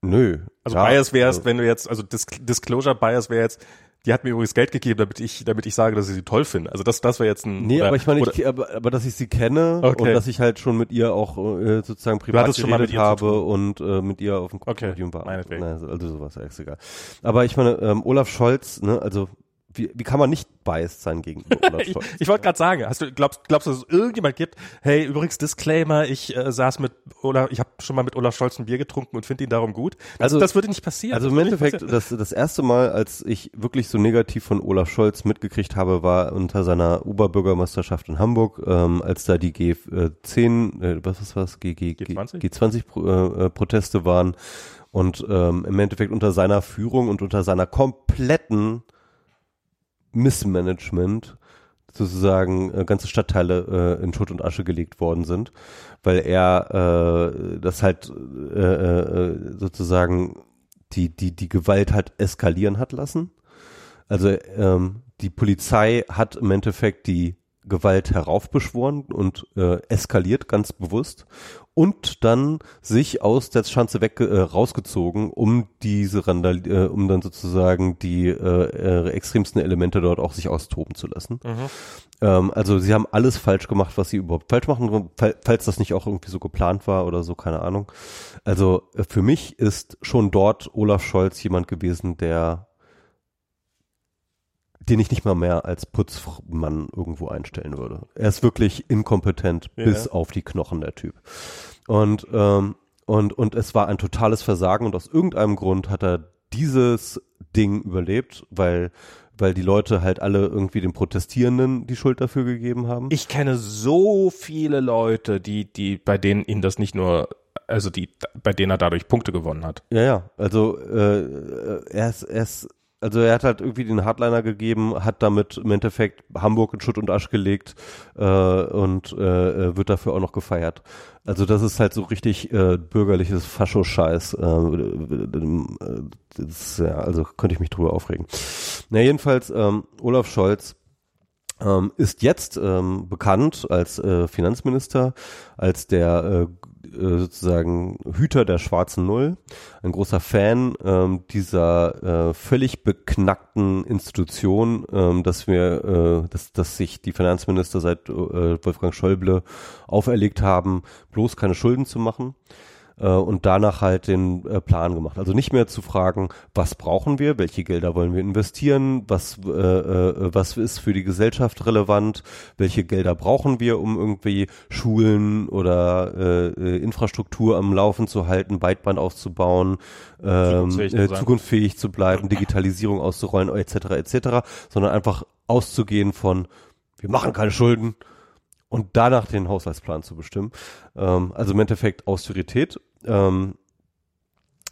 nö. Also Ja, Bias wäre es, also- wenn du jetzt, also Dis Disclosure Bias wäre jetzt, die hat mir übrigens Geld gegeben, damit ich, damit ich sage, dass ich sie toll finde. Also das, das wäre jetzt ein. Nee, oder, aber ich meine, ich, aber, aber dass ich sie kenne Okay. und dass ich halt schon mit ihr auch äh, sozusagen privat geredet habe und äh, mit ihr auf dem Okay, Podium war. meinetwegen. Na, also, also sowas, ist egal. Aber ich meine, ähm, Olaf Scholz, ne, also wie, wie kann man nicht biased sein gegenüber Olaf ich, Scholz? ich wollte gerade sagen, hast du glaubst glaubst du, dass es irgendjemand gibt? Hey, übrigens Disclaimer, ich äh, saß mit Olaf, ich habe schon mal mit Olaf Scholz ein Bier getrunken und finde ihn darum gut. Also- das würde nicht passieren. Also im Endeffekt, das, das erste Mal, als ich wirklich so negativ von Olaf Scholz mitgekriegt habe, war unter seiner Oberbürgermeisterschaft in Hamburg, ähm, als da die G10, äh, was ist was, G, G, G, G20? G20 Pro, äh, äh, Proteste waren und ähm, im Endeffekt unter seiner Führung und unter seiner kompletten Missmanagement sozusagen äh, ganze Stadtteile äh, in Schutt und Asche gelegt worden sind, weil er äh, das halt äh, äh, sozusagen die die die Gewalt hat eskalieren hat lassen. Also ähm, die Polizei hat im Endeffekt die Gewalt heraufbeschworen und äh, eskaliert ganz bewusst und dann sich aus der Schanze weg äh, rausgezogen, um diese Randal äh, um dann sozusagen die äh, extremsten Elemente dort auch sich austoben zu lassen. Mhm. Ähm, also sie haben alles falsch gemacht, was sie überhaupt falsch machen, fall- falls das nicht auch irgendwie so geplant war oder so, keine Ahnung. Also äh, für mich ist schon dort Olaf Scholz jemand gewesen, der den ich nicht mal mehr als Putzmann irgendwo einstellen würde. Er ist wirklich inkompetent Ja. bis auf die Knochen, der Typ. Und, ähm, und, und es war ein totales Versagen und aus irgendeinem Grund hat er dieses Ding überlebt, weil, weil die Leute halt alle irgendwie den Protestierenden die Schuld dafür gegeben haben. Ich kenne so viele Leute, die, die, bei denen ihn das nicht nur, also die, bei denen er dadurch Punkte gewonnen hat. Ja, ja. Also äh, er ist, er ist, also er hat halt irgendwie den Hardliner gegeben, hat damit im Endeffekt Hamburg in Schutt und Asch gelegt äh, und äh, wird dafür auch noch gefeiert. Also das ist halt so richtig äh, bürgerliches Fascho-Scheiß. Äh, äh, das ist, ja, also könnte ich mich drüber aufregen. Na jedenfalls ähm, Olaf Scholz ähm, ist jetzt ähm, bekannt als äh, Finanzminister, als der äh, äh, sozusagen Hüter der schwarzen Null, ein großer Fan ähm, dieser äh, völlig beknackten Institution, ähm, dass wir, äh, dass, dass sich die Finanzminister seit äh, Wolfgang Schäuble auferlegt haben, bloß keine Schulden zu machen äh, und danach halt den äh, Plan gemacht. Also nicht mehr zu fragen, was brauchen wir, welche Gelder wollen wir investieren, was, äh, äh, was ist für die Gesellschaft relevant, welche Gelder brauchen wir, um irgendwie Schulen oder äh, äh, Infrastruktur am Laufen zu halten, Breitband aufzubauen, ähm, Zukunftsfähig zu äh, zukunftsfähig zu bleiben, Digitalisierung auszurollen, etc. etc., sondern einfach auszugehen von, wir machen keine Schulden, und danach den Haushaltsplan zu bestimmen. Ähm, also im Endeffekt Austerität, ähm,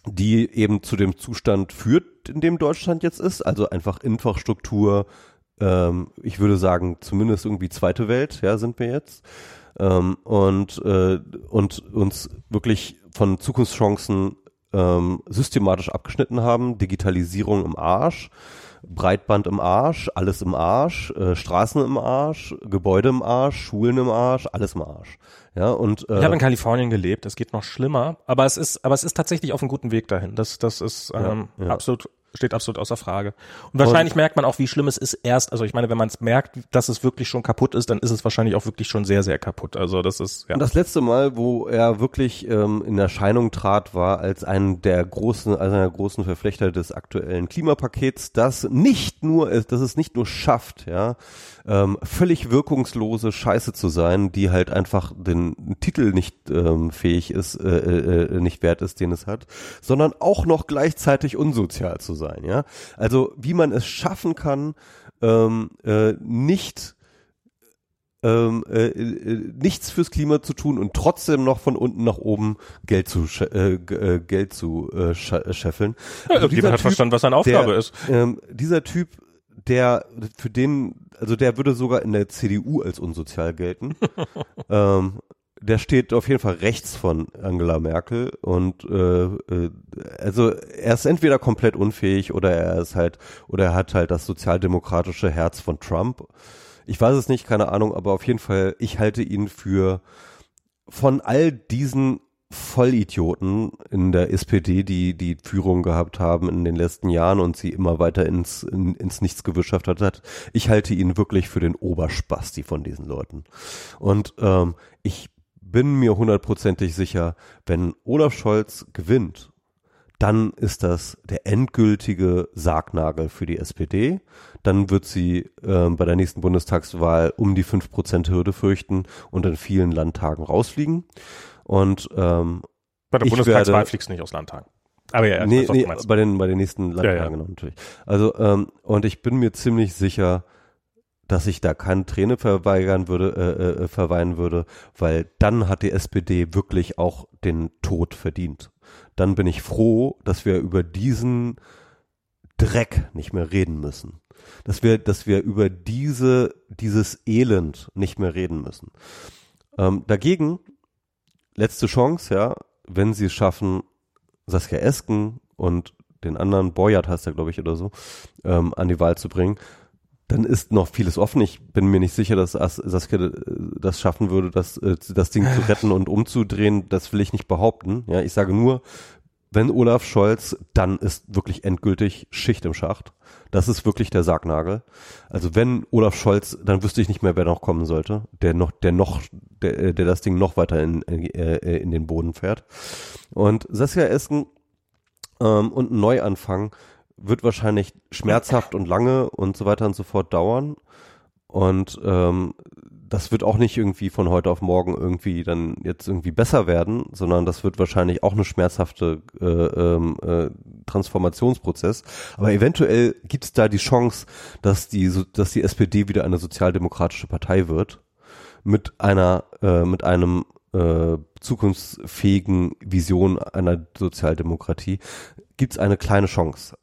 die eben zu dem Zustand führt, in dem Deutschland jetzt ist. Also einfach Infrastruktur, ähm, ich würde sagen, zumindest irgendwie zweite Welt, ja, sind wir jetzt. Ähm, und, äh, und uns wirklich von Zukunftschancen ähm, systematisch abgeschnitten haben, Digitalisierung im Arsch. Breitband im Arsch, alles im Arsch, äh, Straßen im Arsch, Gebäude im Arsch, Schulen im Arsch, alles im Arsch. Ja, und, äh, ich habe in Kalifornien gelebt, es geht noch schlimmer, aber es ist, aber es ist tatsächlich auf einem guten Weg dahin. Das, das ist ähm, ja, ja. absolut steht absolut außer Frage. Und wahrscheinlich und, merkt man auch, wie schlimm es ist erst, also ich meine, wenn man es merkt, dass es wirklich schon kaputt ist, dann ist es wahrscheinlich auch wirklich schon sehr, sehr kaputt. Also das ist, ja. Und das letzte Mal, wo er wirklich ähm, in Erscheinung trat, war als einen der großen, also einer großen Verflechter des aktuellen Klimapakets, das nicht nur, dass es nicht nur schafft, ja, ähm, völlig wirkungslose Scheiße zu sein, die halt einfach den Titel nicht ähm, fähig ist, äh, äh, äh, nicht wert ist, den es hat, sondern auch noch gleichzeitig unsozial zu sein, ja. Also wie man es schaffen kann, ähm, äh, nicht ähm, äh, äh, nichts fürs Klima zu tun und trotzdem noch von unten nach oben Geld zu äh, äh, Geld zu äh, scheffeln. Ja, also jemand hat typ, verstanden, was seine Aufgabe der, ist. Ähm, dieser Typ der, für den, also der würde sogar in der CDU als unsozial gelten. ähm, der steht auf jeden Fall rechts von Angela Merkel und äh, äh, also er ist entweder komplett unfähig oder er ist halt oder er hat halt das sozialdemokratische Herz von Trump. Ich weiß es nicht, keine Ahnung, aber auf jeden Fall ich halte ihn für von all diesen Vollidioten in der SPD, die die Führung gehabt haben in den letzten Jahren und sie immer weiter ins, in, ins Nichts gewirtschaftet hat. Ich halte ihn wirklich für den Oberspasti von diesen Leuten. Und ähm, ich bin mir hundertprozentig sicher, wenn Olaf Scholz gewinnt, dann ist das der endgültige Sargnagel für die SPD. Dann wird sie äh, bei der nächsten Bundestagswahl um die 5%-Hürde fürchten und in vielen Landtagen rausfliegen. Und ähm, bei der Bundestagswahl fliegst du nicht aus Landtagen. Aber ja, nee, nee, bei den bei den nächsten Landtagen ja, ja. Genau, natürlich. Also ähm, und ich bin mir ziemlich sicher, dass ich da keine Träne verweigern würde, äh, äh, verweinen würde, weil dann hat die SPD wirklich auch den Tod verdient. Dann bin ich froh, dass wir über diesen Dreck nicht mehr reden müssen. Dass wir, dass wir über diese, dieses Elend nicht mehr reden müssen. Ähm, dagegen letzte Chance, ja, wenn sie es schaffen, Saskia Esken und den anderen, Boyard heißt er, glaube ich, oder so, ähm, an die Wahl zu bringen, dann ist noch vieles offen. Ich bin mir nicht sicher, dass Saskia äh, das schaffen würde, das, äh, das Ding zu retten und umzudrehen. Das will ich nicht behaupten. Ja, ich sage nur, wenn Olaf Scholz, dann ist wirklich endgültig Schicht im Schacht. Das ist wirklich der Sargnagel. Also wenn Olaf Scholz, dann wüsste ich nicht mehr, wer noch kommen sollte, der noch, der noch, der, der das Ding noch weiter in, äh, in den Boden fährt. Und Saskia Esken ähm, und ein Neuanfang wird wahrscheinlich schmerzhaft und lange und so weiter und so fort dauern. Und ähm, das wird auch nicht irgendwie von heute auf morgen irgendwie dann jetzt irgendwie besser werden, sondern das wird wahrscheinlich auch eine schmerzhafte äh, ähm, äh, Transformationsprozess. Aber eventuell gibt es da die Chance, dass die, dass die SPD wieder eine sozialdemokratische Partei wird mit einer, äh, mit einem äh, zukunftsfähigen Vision einer Sozialdemokratie. Gibt es eine kleine Chance?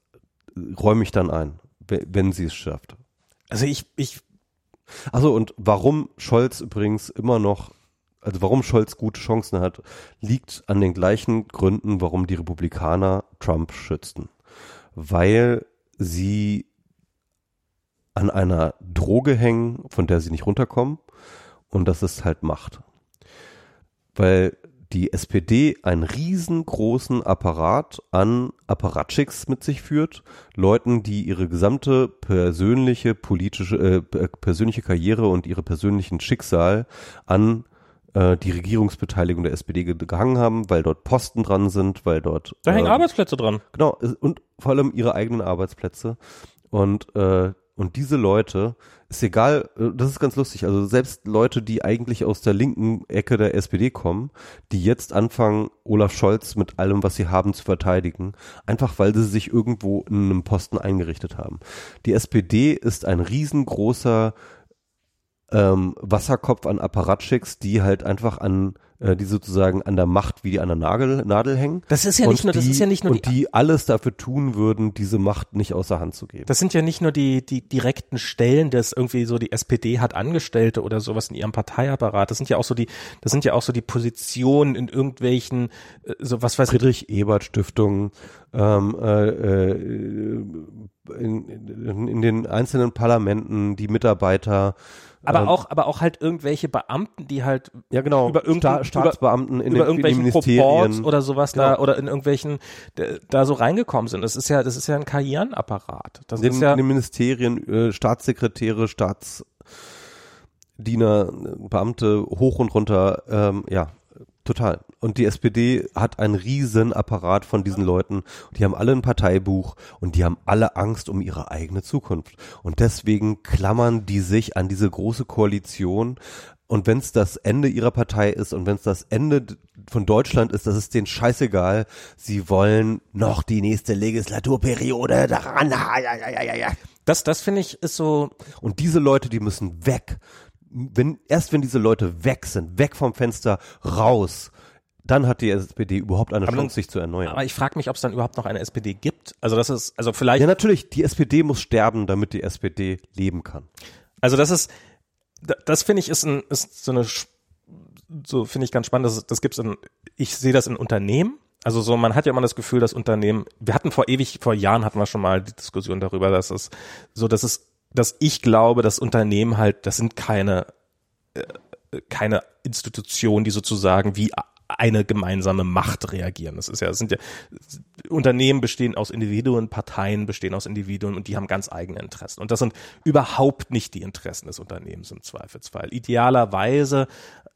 Räume ich dann ein, wenn sie es schafft. Also ich, ich also und warum Scholz übrigens immer noch, also warum Scholz gute Chancen hat, liegt an den gleichen Gründen, warum die Republikaner Trump schützten. Weil sie an einer Droge hängen, von der sie nicht runterkommen und das ist halt Macht. Weil die SPD einen riesengroßen Apparat an Apparatschicks mit sich führt, Leuten, die ihre gesamte persönliche politische, äh, persönliche Karriere und ihre persönlichen Schicksal an äh, die Regierungsbeteiligung der SPD gehangen haben, weil dort Posten dran sind, weil dort da hängen äh, Arbeitsplätze dran. Genau und vor allem ihre eigenen Arbeitsplätze und äh, und diese Leute, ist egal, äh, das ist ganz lustig, also selbst Leute, die eigentlich aus der linken Ecke der SPD kommen, die jetzt anfangen, Olaf Scholz mit allem, was sie haben, zu verteidigen, einfach weil sie sich irgendwo in einem Posten eingerichtet haben. Die SPD ist ein riesengroßer ähm, Wasserkopf an Apparatschicks, die halt einfach an die sozusagen an der Macht wie die an der Nagel, Nadel hängen. Das ist ja nicht nur, die, das ist ja nicht nur und die, die alles dafür tun würden, diese Macht nicht außer Hand zu geben. Das sind ja nicht nur die die direkten Stellen, dass irgendwie so die SPD hat Angestellte oder sowas in ihrem Parteiapparat. Das sind ja auch so die, das sind ja auch so die Positionen in irgendwelchen äh, so was weiß Friedrich Ebert Stiftung, ähm, äh, äh, in, in, in den einzelnen Parlamenten, die Mitarbeiter, aber ähm, auch, aber auch halt irgendwelche Beamten, die halt ja genau, über Sta Staatsbeamten in, über den, in irgendwelchen Proports Ministerien. oder sowas da Genau. oder in irgendwelchen da, da so reingekommen sind. Das ist ja, das ist ja ein Karrierenapparat. Das in, ist ja in den Ministerien, äh, Staatssekretäre, Staatsdiener, Beamte hoch und runter, ähm, ja, total. Und die SPD hat einen riesen Apparat von diesen Leuten. Die haben alle ein Parteibuch und die haben alle Angst um ihre eigene Zukunft. Und deswegen klammern die sich an diese große Koalition. Und wenn es das Ende ihrer Partei ist und wenn es das Ende von Deutschland ist, das ist denen scheißegal. Sie wollen noch die nächste Legislaturperiode daran. Ja, ja, ja, ja, ja. das, das finde ich ist so. Und diese Leute, die müssen weg. Wenn, erst wenn diese Leute weg sind, weg vom Fenster, raus, dann hat die SPD überhaupt eine Aber Chance, sich zu erneuern. Aber ich frage mich, ob es dann überhaupt noch eine SPD gibt. Also das ist, also vielleicht, ja, natürlich, die SPD muss sterben, damit die SPD leben kann. also das ist, da- das finde ich ist ein, ist so eine, so finde ich ganz spannend. Das, das gibt's in, ich sehe das in Unternehmen. Also so, man hat ja immer das Gefühl, dass Unternehmen, wir hatten vor ewig, vor Jahren hatten wir schon mal die Diskussion darüber, dass es so, dass es, dass ich glaube, dass Unternehmen halt, das sind keine, äh, keine Institution, die sozusagen wie eine gemeinsame Macht reagieren. Das ist ja, das sind ja, Unternehmen bestehen aus Individuen, Parteien bestehen aus Individuen und die haben ganz eigene Interessen. Und das sind überhaupt nicht die Interessen des Unternehmens im Zweifelsfall. Idealerweise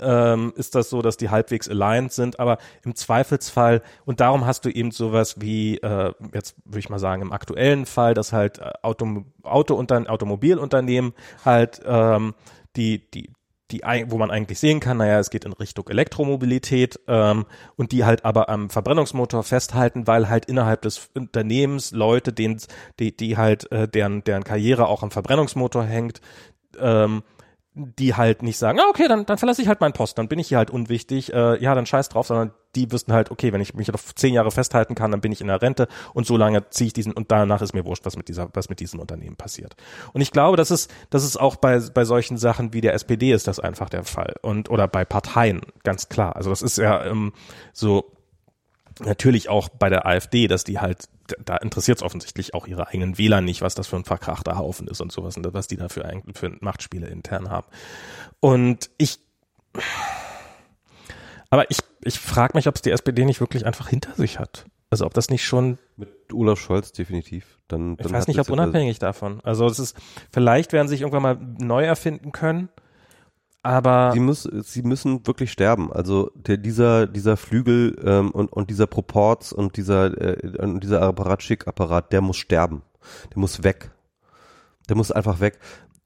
ähm, ist das so, dass die halbwegs aligned sind, aber im Zweifelsfall, und darum hast du eben sowas wie, äh, jetzt würde ich mal sagen, im aktuellen Fall, dass halt äh, Auto, Auto Automobilunternehmen halt ähm, die, die, die, wo man eigentlich sehen kann, naja, es geht in Richtung Elektromobilität ähm, und die halt aber am Verbrennungsmotor festhalten, weil halt innerhalb des Unternehmens Leute, denen, die, die halt, äh, deren, deren Karriere auch am Verbrennungsmotor hängt, ähm, die halt nicht sagen, ah, okay, dann, dann verlasse ich halt meinen Post, dann bin ich hier halt unwichtig, äh, ja, dann scheiß drauf, sondern die wüssten halt, okay, wenn ich mich auf zehn Jahre festhalten kann, dann bin ich in der Rente und so lange ziehe ich diesen und danach ist mir wurscht, was mit dieser, was mit diesem Unternehmen passiert. Und ich glaube, das ist, das ist auch bei, bei solchen Sachen wie der SPD ist das einfach der Fall und oder bei Parteien ganz klar. Also das ist ja ähm, so natürlich auch bei der AfD, dass die halt, da interessiert es offensichtlich auch ihre eigenen Wähler nicht, was das für ein verkrachter Haufen ist und sowas und was die da für, ein- für Machtspiele intern haben. Und ich, aber ich, ich frage mich, ob es die SPD nicht wirklich einfach hinter sich hat. Also ob das nicht schon, Mit Olaf Scholz definitiv. Dann, ich dann weiß hat nicht, ob unabhängig davon. Also es ist, vielleicht werden sie sich irgendwann mal neu erfinden können, aber Sie, muss, sie müssen wirklich sterben. Also der, dieser, dieser Flügel ähm, und, und dieser Proports und dieser, äh, und dieser Apparatschik-Apparat, der muss sterben. Der muss weg. Der muss einfach weg.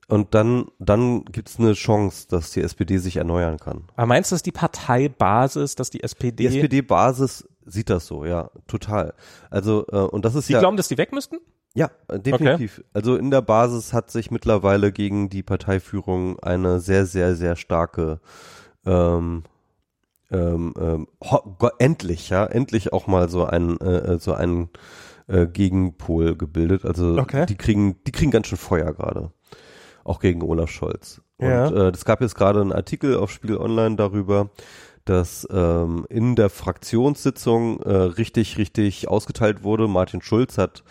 Und dann, dann gibt's eine Chance, dass die SPD sich erneuern kann. Aber meinst du, dass die Parteibasis, dass die SPD, Die SPD-Basis sieht das so, ja, total. Also, äh, und das ist Sie ja. glauben, dass die weg müssten? Ja, äh, definitiv. Also in der Basis hat sich mittlerweile gegen die Parteiführung eine sehr, sehr, sehr starke ähm, ähm, ähm, endlich, ja, endlich auch mal so ein äh, so ein äh, Gegenpol gebildet. Also Okay. die kriegen, die kriegen ganz schön Feuer gerade. Auch gegen Olaf Scholz. Ja. Und äh, es gab jetzt gerade einen Artikel auf Spiel Online darüber, dass ähm, in der Fraktionssitzung äh, richtig, richtig ausgeteilt wurde. Martin Schulz hat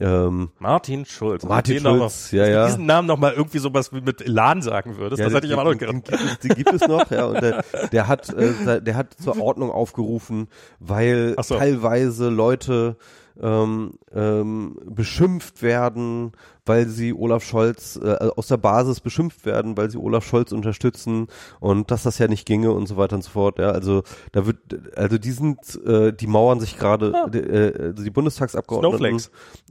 ähm, Martin Schulz. Martin Den noch Schulz, ja, ja. Diesen Namen noch mal irgendwie sowas wie mit Elan sagen würdest, das hätte ich aber noch den, gedacht. den, gibt es- den gibt es noch, ja, und der, der hat, äh, der hat zur Ordnung aufgerufen, weil so. teilweise Leute ähm, ähm, beschimpft werden, weil sie Olaf Scholz äh, aus der Basis beschimpft werden, weil sie Olaf Scholz unterstützen und dass das ja nicht ginge und so weiter und so fort. Ja, also da wird, also die sind, äh, die mauern sich gerade, Ah. die, äh, also die Bundestagsabgeordneten,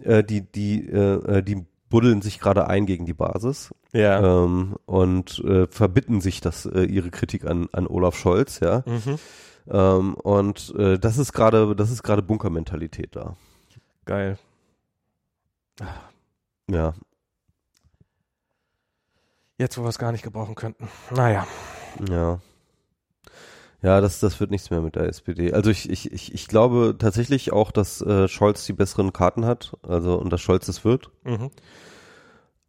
äh, die, die, äh, äh, die buddeln sich gerade ein gegen die Basis Ja. ähm, und äh, verbitten sich das äh, ihre Kritik an an Olaf Scholz, ja. Mhm. Ähm, und äh, das ist gerade das ist gerade Bunkermentalität da. Geil. Ja. Jetzt, wo wir es gar nicht gebrauchen könnten. Naja. Ja. Ja, das, das wird nichts mehr mit der SPD. Also ich, ich, ich, ich glaube tatsächlich auch, dass äh, Scholz die besseren Karten hat, also und dass Scholz es wird. Mhm.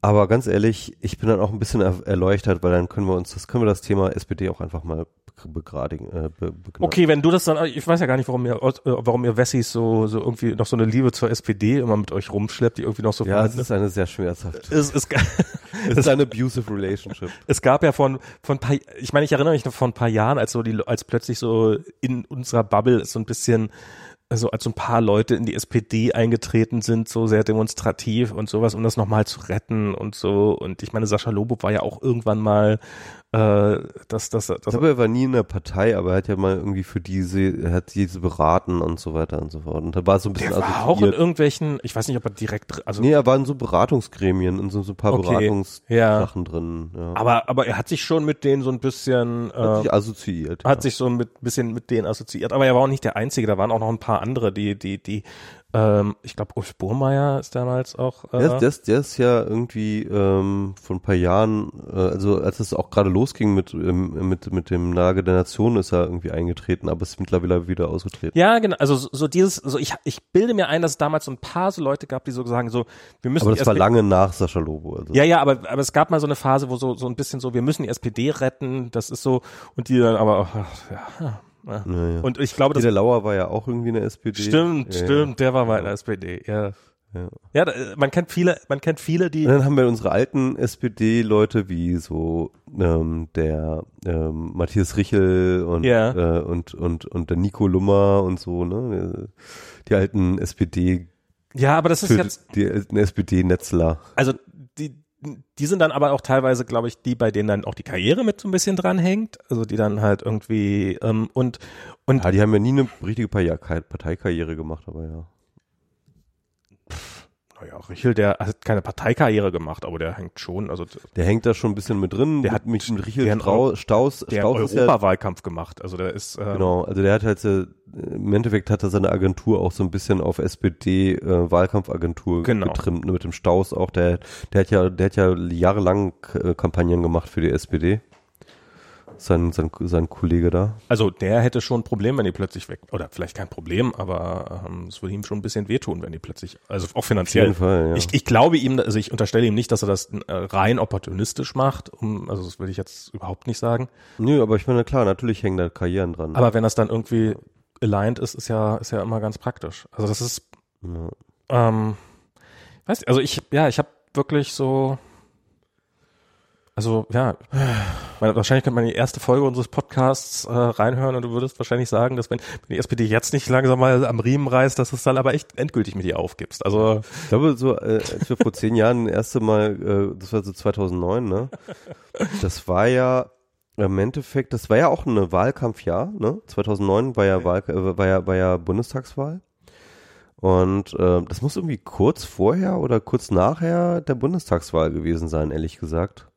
Aber ganz ehrlich, ich bin dann auch ein bisschen er erleuchtet, weil dann können wir uns, das können wir das Thema SPD auch einfach mal begradigen. Äh, be okay, wenn du das dann, ich weiß ja gar nicht, warum ihr, äh, warum ihr Wessis so, so irgendwie noch so eine Liebe zur SPD immer mit euch rumschleppt, die irgendwie noch so. Ja, es ist eine sehr schmerzhafte. Es, es, es ist eine abusive relationship. Es gab ja von, von paar, ich meine, ich erinnere mich noch von ein paar Jahren, als so die, als plötzlich so in unserer Bubble so ein bisschen also als so ein paar Leute in die SPD eingetreten sind, so sehr demonstrativ und sowas, um das nochmal zu retten und so. Und ich meine, Sascha Lobo war ja auch irgendwann mal äh, das, das, das. Ich glaube, er war nie in der Partei, aber er hat ja mal irgendwie für diese, er hat diese beraten und so weiter und so fort. Und da war so ein bisschen der war auch in irgendwelchen, ich weiß nicht, ob er direkt, also. Nee, er war in so Beratungsgremien, in so, so ein paar okay, Beratungssachen ja. drin. Ja. Aber, aber er hat sich schon mit denen so ein bisschen, äh, hat sich assoziiert. Hat ja. sich so ein bisschen mit denen assoziiert. Aber er war auch nicht der Einzige, da waren auch noch ein paar andere, die, die, die ähm, ich glaube, Ulf Burmeier ist damals auch. Äh, der, ist, der, ist ja irgendwie ähm, vor ein paar Jahren, äh, also als es auch gerade losging mit, ähm, mit, mit dem Lage der Nation, ist er irgendwie eingetreten, aber ist mittlerweile wieder ausgetreten. Ja, genau. Also so, so dieses, so ich, ich bilde mir ein, dass es damals so ein paar so Leute gab, die so sagen, so, wir müssen. Aber das war lange nach Sascha Lobo. Also. Ja, ja, aber, aber es gab mal so eine Phase, wo so, so ein bisschen so, wir müssen die SPD retten, das ist so, und die dann aber, ach, ja, ja. Ja, Und ich glaube, der Lauer war ja auch irgendwie in der SPD. Stimmt, stimmt, der war mal in der SPD, ja. Ja, ja man kennt viele, man kennt viele, die. Und dann haben wir unsere alten SPD-Leute wie so ähm, der ähm, Matthias Richel und, ja. äh, und und und der Nico Lummer und so, ne? Die alten SPD. Ja, aber das ist jetzt die alten SPD-Netzler. Also die die sind dann aber auch teilweise, glaube ich, die, bei denen dann auch die Karriere mit so ein bisschen dranhängt. Also die dann halt irgendwie ähm, und und ja, die haben ja nie eine richtige Parteikarriere gemacht, aber ja. Naja, Richel, der hat keine Parteikarriere gemacht, aber der hängt schon, also der hängt da schon ein bisschen mit drin. Der hat mich mit Richel Strauß, Staus, der Staus Europawahlkampf ja, gemacht, also der ist ähm, genau, also der hat halt äh, im Endeffekt hat er seine Agentur auch so ein bisschen auf SPD äh, Wahlkampfagentur genau. getrimmt ne, mit dem Staus auch. Der, der hat ja, der hat ja jahrelang äh, Kampagnen gemacht für die SPD sein, sein, sein Kollege da. Also der hätte schon ein Problem, wenn die plötzlich weg, oder vielleicht kein Problem, aber ähm, es würde ihm schon ein bisschen wehtun, wenn die plötzlich, also auch finanziell. Auf jeden Fall, ja. ich, ich glaube ihm, also ich unterstelle ihm nicht, dass er das äh, rein opportunistisch macht, um, also das würde ich jetzt überhaupt nicht sagen. Nö, aber ich meine, klar, natürlich hängen da Karrieren dran. Aber wenn das dann irgendwie aligned ist, ist ja, ist ja immer ganz praktisch. Also das ist, ja. ähm, weiß also ich, ja, ich habe wirklich so, also ja, meine, wahrscheinlich könnte man die erste Folge unseres Podcasts äh, reinhören und du würdest wahrscheinlich sagen, dass wenn, wenn die SPD jetzt nicht langsam mal am Riemen reißt, dass du es dann aber echt endgültig mit ihr aufgibst. Also ich glaube, so äh, als wir vor zehn Jahren das erste Mal, äh, das war so 2009, ne? Das war ja im Endeffekt, das war ja auch ein Wahlkampfjahr, ne? 2009 war ja, Wahl, äh, war ja, war ja Bundestagswahl. Und äh, das muss irgendwie kurz vorher oder kurz nachher der Bundestagswahl gewesen sein, ehrlich gesagt.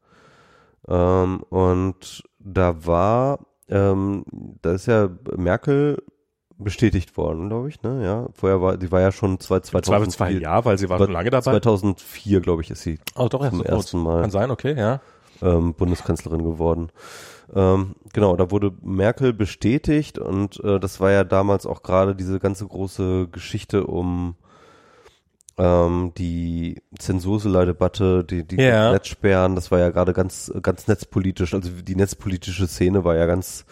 Ähm, und da war, ähm, da ist ja Merkel bestätigt worden, glaube ich, ne? Ja, vorher war, sie war ja schon zwei, 2004. Zwei, ja, weil sie war schon lange dabei. 2004, glaube ich, ist sie. Oh, doch, zum ersten Mal. Kann sein, okay, ja. Ähm, Bundeskanzlerin geworden. Ähm, genau, da wurde Merkel bestätigt und äh, das war ja damals auch gerade diese ganze große Geschichte um ähm, die Zensurselei-Debatte, die, die ja. Netzsperren, das war ja gerade ganz, ganz netzpolitisch, also die netzpolitische Szene war ja ganz,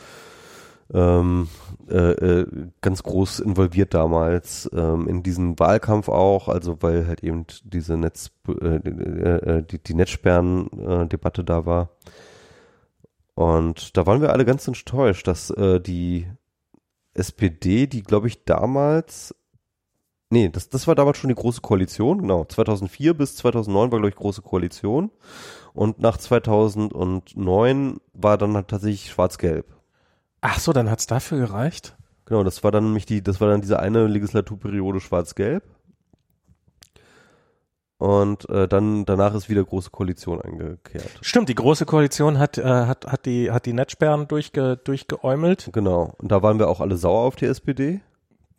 ähm, äh, äh, ganz groß involviert damals ähm, in diesen Wahlkampf auch, also weil halt eben diese Netz, äh, äh, äh die, die Netzsperren-Debatte da war. Und da waren wir alle ganz enttäuscht, dass äh, die SPD, die glaube ich damals Nee, das, das war damals schon die Große Koalition, genau. 2004 bis 2009 war, glaube ich, Große Koalition. Und nach 2009 war dann halt tatsächlich Schwarz-Gelb. Ach so, dann hat's dafür gereicht? Genau, das war dann nämlich die, das war dann diese eine Legislaturperiode Schwarz-Gelb. Und äh, dann danach ist wieder große Koalition eingekehrt. Stimmt, die große Koalition hat äh, hat hat die hat die Netzsperren durchge, durchgeäumelt. Genau. Und da waren wir auch alle sauer auf die SPD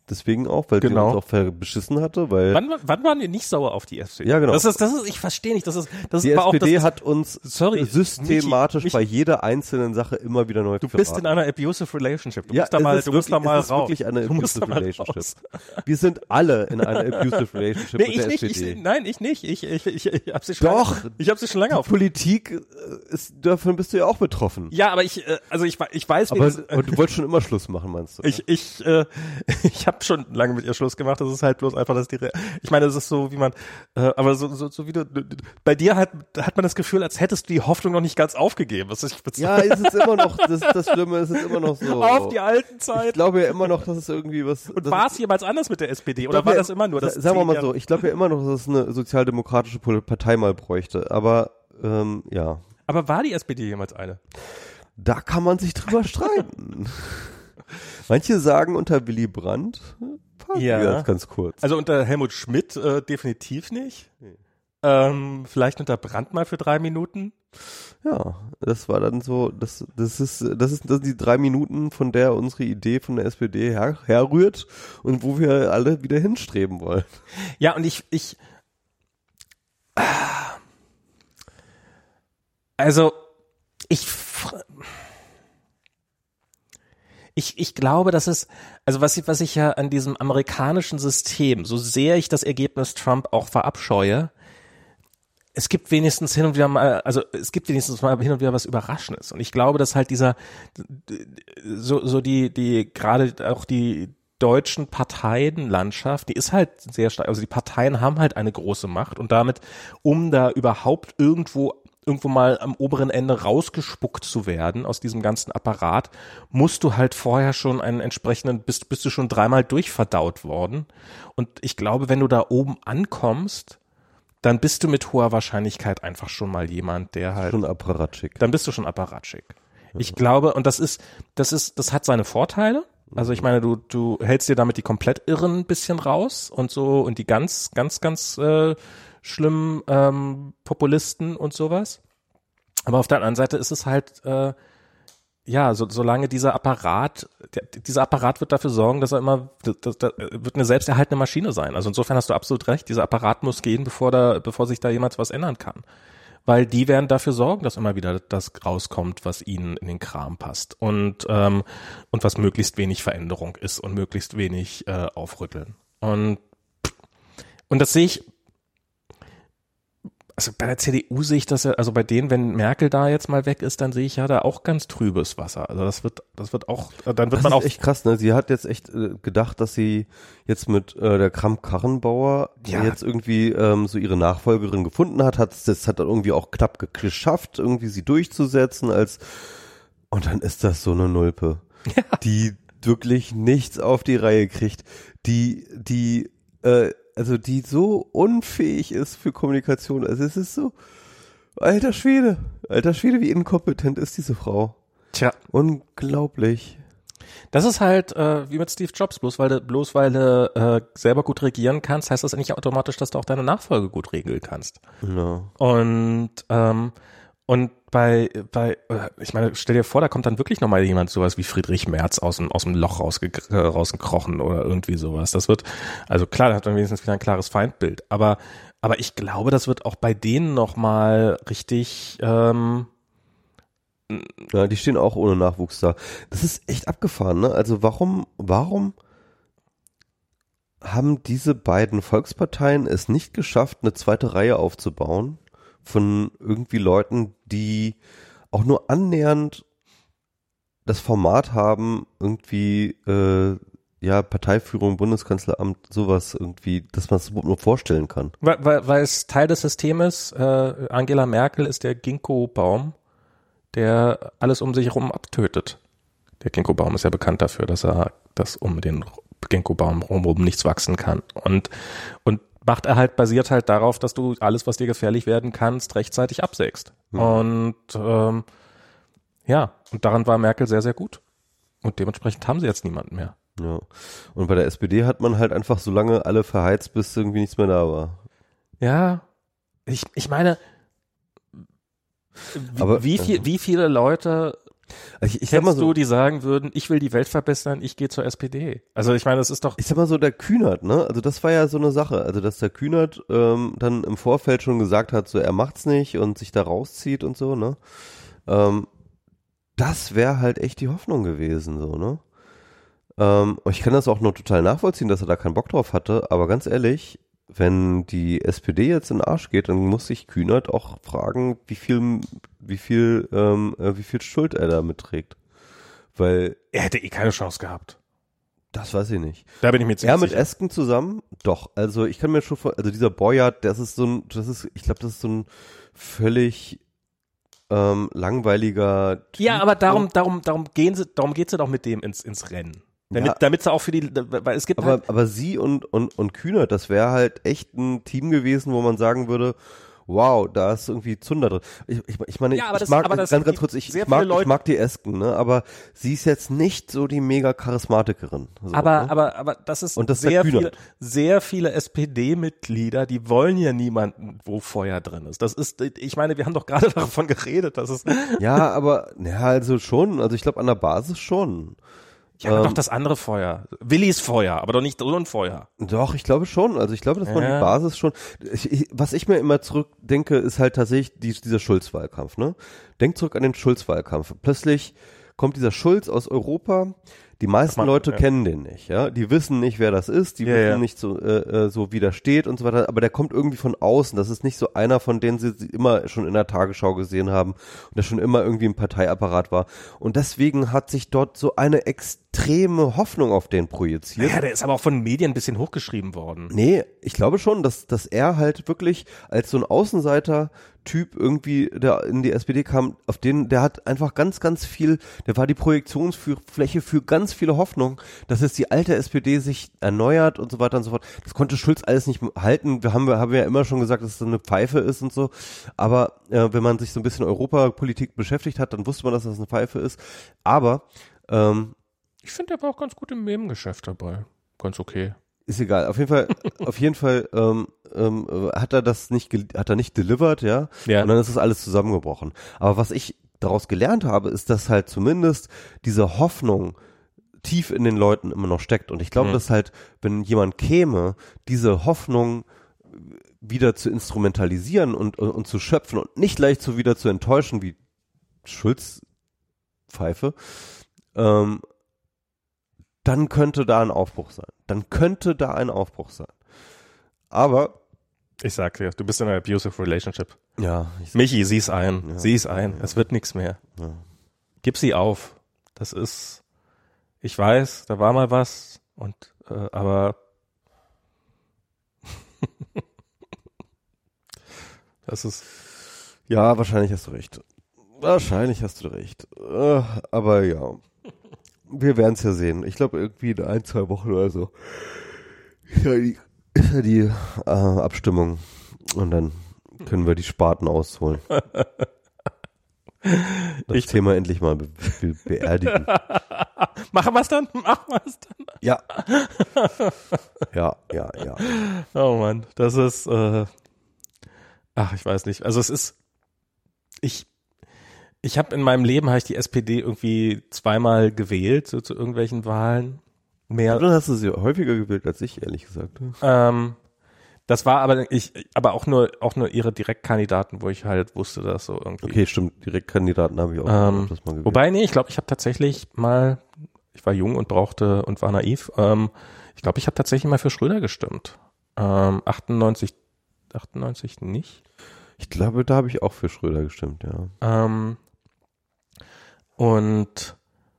deswegen auch, weil Genau. sie uns auch beschissen hatte, weil Wann, wann waren wir nicht sauer auf die SPD? Ja, genau. Das ist, das ist, ich verstehe nicht, das ist, das die ist aber auch, SPD das ist, hat uns sorry, systematisch Michi, bei jeder einzelnen Sache immer wieder neu du bist in einer abusive relationship. Du musst da mal, du musst da wirklich- mal es ist raus. wirklich eine du musst abusive relationship. raus. Wir sind alle in einer abusive relationship Nee, mit ich der nicht, SPD. ich, nein, ich nicht. Ich, ich, ich, ich hab sie schon Doch. lange, ich hab sie schon lange auf. Politik äh, ist, davon bist du ja auch betroffen. Ja, aber ich, äh, also ich, ich weiß, wie aber, das, aber du wolltest schon immer Schluss machen, meinst du? Ich, ich, äh, ich habe schon lange mit ihr Schluss gemacht. Das ist halt bloß einfach, dass die. Re ich meine, es ist so, wie man, äh, aber so, so, so wie du, bei dir hat, hat man das Gefühl, als hättest du die Hoffnung noch nicht ganz aufgegeben. Was ich ja, es ist immer noch, das, das Schlimme, es ist immer noch so. auf die alten ich Zeit. glaube ja immer noch, dass es irgendwie was. Und das war es jemals anders mit der SPD Ich oder war ja- das immer nur das? sa- Sagen wir mal so, ich glaube ja immer noch, dass es eine sozialdemokratische Partei mal bräuchte. Aber ähm, ja, Aber war die SPD jemals eine? da kann man sich drüber streiten. Manche sagen unter Willy Brandt, äh, Ja. ganz, ganz kurz. Also unter Helmut Schmidt äh, definitiv nicht. Ähm, vielleicht unter Brandt mal für drei Minuten. Ja, das war dann so, das, das ist, das ist, das sind die drei Minuten, von der unsere Idee von der SPD her, herrührt und wo wir alle wieder hinstreben wollen. Ja, und ich, ich, Ah. also, ich, ich, ich glaube, dass es, also was ich, was ich ja an diesem amerikanischen System, so sehr ich das Ergebnis Trump auch verabscheue, es gibt wenigstens hin und wieder mal, also es gibt wenigstens mal hin und wieder was Überraschendes. Und ich glaube, dass halt dieser, so, so die, die, gerade auch die deutschen Parteienlandschaft, die ist halt sehr stark, also die Parteien haben halt eine große Macht und damit, um da überhaupt irgendwo irgendwo mal am oberen Ende rausgespuckt zu werden aus diesem ganzen Apparat, musst du halt vorher schon einen entsprechenden, bist, bist du schon dreimal durchverdaut worden. Und ich glaube, wenn du da oben ankommst, dann bist du mit hoher Wahrscheinlichkeit einfach schon mal jemand, der halt Schon apparatschik. dann bist du schon apparatschik. Ich glaube, und das ist, das ist, das hat seine Vorteile. Also ich meine, du, du hältst dir damit die komplett Irren ein bisschen raus und so und die ganz, ganz, ganz äh, schlimmen ähm, Populisten und sowas. Aber auf der anderen Seite ist es halt, äh, ja, so, solange dieser Apparat, der, dieser Apparat wird dafür sorgen, dass er immer, das, das wird eine selbsterhaltende Maschine sein. Also insofern hast du absolut recht, dieser Apparat muss gehen, bevor da, bevor sich da jemals was ändern kann weil die werden dafür sorgen, dass immer wieder das rauskommt, was ihnen in den Kram passt und ähm, und was möglichst wenig Veränderung ist und möglichst wenig äh, aufrütteln. Und und das sehe ich. Also bei der CDU sehe ich das ja, also bei denen, wenn Merkel da jetzt mal weg ist, dann sehe ich ja da auch ganz trübes Wasser. Also das wird, das wird auch, dann wird Das man ist auch echt krass, ne? Sie hat jetzt echt äh, gedacht, dass sie jetzt mit äh, der Kramp-Karrenbauer Ja. jetzt irgendwie ähm, so ihre Nachfolgerin gefunden hat, hat das hat dann irgendwie auch knapp ge- geschafft, irgendwie sie durchzusetzen als und dann ist das so eine Nulpe, die wirklich nichts auf die Reihe kriegt, die die äh, also die so unfähig ist für Kommunikation. Also es ist so alter Schwede, alter Schwede, wie inkompetent ist diese Frau. Tja, Unglaublich. das ist halt äh, wie mit Steve Jobs, bloß weil du, bloß weil du äh, selber gut regieren kannst, heißt das nicht automatisch, dass du auch deine Nachfolge gut regeln kannst. Ja. Und ähm, und bei bei äh, ich meine, stell dir vor, da kommt dann wirklich noch mal jemand sowas wie Friedrich Merz aus dem aus dem Loch äh, rausgekrochen oder irgendwie sowas. Das wird also klar, da hat man wenigstens wieder ein klares Feindbild, aber aber ich glaube, das wird auch bei denen noch mal richtig ähm, Ja, die stehen auch ohne Nachwuchs da. Das ist echt abgefahren, ne? Also warum, warum haben diese beiden Volksparteien es nicht geschafft, eine zweite Reihe aufzubauen von irgendwie Leuten, die auch nur annähernd das Format haben, irgendwie äh, ja Parteiführung, Bundeskanzleramt, sowas irgendwie, dass man es überhaupt nur vorstellen kann. weil, weil, weil es Teil des Systems äh, Angela Merkel ist der Ginkgo-Baum, der alles um sich herum abtötet. Der Ginkgo-Baum ist ja bekannt dafür, dass er, dass um den Ginkgo-Baum rumrum nichts wachsen kann. Und, und macht er halt, basiert halt darauf, dass du alles, was dir gefährlich werden kannst, rechtzeitig absägst. Und ähm, ja, und daran war Merkel sehr, sehr gut. Und dementsprechend haben sie jetzt niemanden mehr. Ja. Und bei der SPD hat man halt einfach so lange alle verheizt, bis irgendwie nichts mehr da war. Ja, ich, ich meine, wie, Aber- wie, viel, wie viele Leute Also ich, ich Kennst so, du, die sagen würden, ich will die Welt verbessern, ich gehe zur SPD? Also ich meine, das ist doch ich sag mal so, der Kühnert, ne? Also das war ja so eine Sache. Also dass der Kühnert ähm, dann im Vorfeld schon gesagt hat, so er macht's nicht und sich da rauszieht und so, ne? Ähm, das wäre halt echt die Hoffnung gewesen, so, ne? Ähm, und ich kann das auch nur total nachvollziehen, dass er da keinen Bock drauf hatte, aber ganz ehrlich, wenn die SPD jetzt in den Arsch geht, dann muss sich Kühnert auch fragen, wie viel, wie viel, ähm, äh, wie viel Schuld er da mitträgt. Weil, er hätte eh keine Chance gehabt. das weiß ich nicht. Da bin ich mir Er ziemlich mit sicher. Esken zusammen? Doch. Also ich kann mir schon vor, also dieser Boyard, das ist so ein, das ist, ich glaube, das ist so ein völlig ähm, langweiliger Typ. Ja, aber darum, darum, darum gehen sie, darum geht's ja doch mit dem ins, ins Rennen. Damit, Ja. damit sie auch für die, weil es gibt Aber, halt, aber sie und, und, und Kühner, das wäre halt echt ein Team gewesen, wo man sagen würde, wow, da ist irgendwie Zunder drin. Ich, ich, ich meine, Ja, ich das- mag, ganz, ganz kurz, ich, ich, mag, ich mag die Esken, ne, aber sie ist jetzt nicht so die mega Charismatikerin. So, aber, ne? aber, aber das ist Und das sehr viele, sehr viele SPD-Mitglieder, die wollen ja niemanden, wo Feuer drin ist. Das ist, ich meine, wir haben doch gerade davon geredet, dass es, Ja, aber, ja, also schon, also ich glaube an der Basis schon. Ja, Ähm, doch das andere Feuer. Willis Feuer, aber doch nicht so ein Feuer. Doch, ich glaube schon. Also ich glaube, dass man Ja. die Basis schon. Ich, ich, was ich mir immer zurückdenke, ist halt tatsächlich die, dieser Schulz-Wahlkampf. Ne? Denk zurück an den Schulz-Wahlkampf. Plötzlich kommt dieser Schulz aus Europa. Die meisten man- Leute ja. kennen den nicht, ja. Die wissen nicht, wer das ist, die Ja, wissen ja. nicht so, äh, äh, so wie der steht und so weiter. Aber der kommt irgendwie von außen. Das ist nicht so einer, von denen sie immer schon in der Tagesschau gesehen haben und der schon immer irgendwie im Parteiapparat war. Und deswegen hat sich dort so eine extreme Hoffnung auf den projiziert. Ja, der ist aber auch von Medien ein bisschen hochgeschrieben worden. Nee, ich glaube schon, dass, dass er halt wirklich als so ein Außenseiter-Typ irgendwie, der in die SPD kam, auf den, der hat einfach ganz, ganz viel, der war die Projektionsfläche für ganz viele Hoffnungen, dass jetzt die alte SPD sich erneuert und so weiter und so fort. Das konnte Schulz alles nicht halten. Wir haben, haben ja immer schon gesagt, dass es so eine Pfeife ist und so. Aber äh, wenn man sich so ein bisschen Europapolitik beschäftigt hat, dann wusste man, dass das eine Pfeife ist. Aber ähm, Ich finde, der war auch ganz gut im Nebengeschäft dabei. Ganz okay. Ist egal. Auf jeden Fall, auf jeden Fall ähm, ähm, äh, hat er das nicht, hat er nicht delivered, ja. Ja. Und dann ist das alles zusammengebrochen. Aber was ich daraus gelernt habe, ist, dass halt zumindest diese Hoffnung tief in den Leuten immer noch steckt. Und ich glaube, Mhm. dass halt, wenn jemand käme, diese Hoffnung wieder zu instrumentalisieren und, und, und zu schöpfen und nicht leicht so wieder zu enttäuschen wie Schulz Pfeife, ähm, dann könnte da ein Aufbruch sein. Dann könnte da ein Aufbruch sein. Aber, Ich sag dir, du bist in einer abusive relationship. ja, ich, Michi, sieh's ein. Ja. Sieh's ein. Es wird nichts mehr. ja. Gib sie auf. Das ist, ich weiß, da war mal was und, äh, aber das ist, ja, wahrscheinlich hast du recht. Wahrscheinlich hast du recht. Äh, aber ja, wir werden es ja sehen. Ich glaube, irgendwie in ein, zwei Wochen oder so ist ja die, ist ja die äh, Abstimmung. Und dann können wir die Spaten ausholen. Das Ich- Thema endlich mal be be beerdigen. machen wir's dann? Machen wir's dann? Ja. Ja, ja, ja. Oh Mann, das ist, äh, ach, ich weiß nicht. Also es ist, ich, ich habe in meinem Leben habe ich die SPD irgendwie zweimal gewählt, so zu irgendwelchen Wahlen. Mehr, Dann hast du sie häufiger gewählt als ich, ehrlich gesagt. Ähm, das war aber ich, aber auch nur auch nur ihre Direktkandidaten, wo ich halt wusste, dass so irgendwie. Okay, stimmt. Direktkandidaten habe ich auch Ähm, das mal gewählt. Wobei, nee, ich glaube, ich habe tatsächlich mal, ich war jung und brauchte und war naiv. Ähm, ich glaube, ich habe tatsächlich mal für Schröder gestimmt. Ähm, 98, 98 nicht. ich glaube, da habe ich auch für Schröder gestimmt, ja. Ähm, und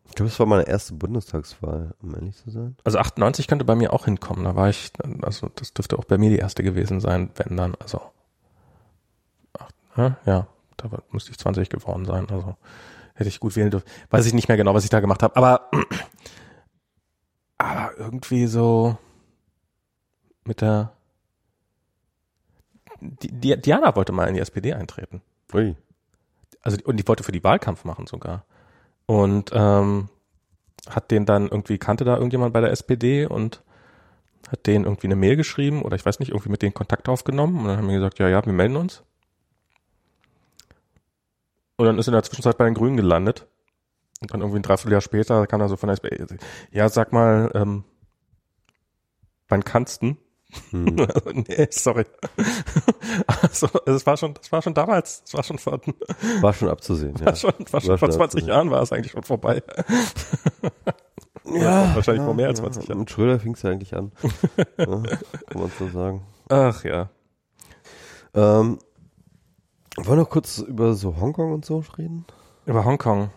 Ich glaube, es war meine erste Bundestagswahl, um ehrlich zu sein. also 98 könnte bei mir auch hinkommen. Da war ich, also das dürfte auch bei mir die erste gewesen sein, wenn dann, also acht, ja, da müsste ich 20 geworden sein. Also hätte ich gut wählen dürfen. Weiß ich nicht mehr genau, was ich da gemacht habe. Aber aber irgendwie so mit der die, die, Diana wollte mal in die SPD eintreten. Ui. Also und die wollte für die Wahlkampf machen sogar. Und ähm, hat den dann irgendwie, kannte da irgendjemand bei der SPD und hat denen irgendwie eine Mail geschrieben oder ich weiß nicht, irgendwie mit denen Kontakt aufgenommen und dann haben wir gesagt, ja, ja, wir melden uns. Und dann ist in der Zwischenzeit bei den Grünen gelandet. Und dann irgendwie ein Dreivierteljahr später kam er so von der SPA, ja, sag mal, ähm, wann kannst du? Hm. nee, sorry. Also, es war schon, das war schon damals, das war schon vor, war schon abzusehen, war Schon, war schon war vor 20 abzusehen. Jahren war es eigentlich schon vorbei. ja. Wahrscheinlich ja, vor mehr als 20 ja. Jahren. Mit Schröder fing es ja eigentlich an. ja, kann man so sagen. Ach ja. Ähm, wollen wir noch kurz über so Hongkong und so reden? Über Hongkong.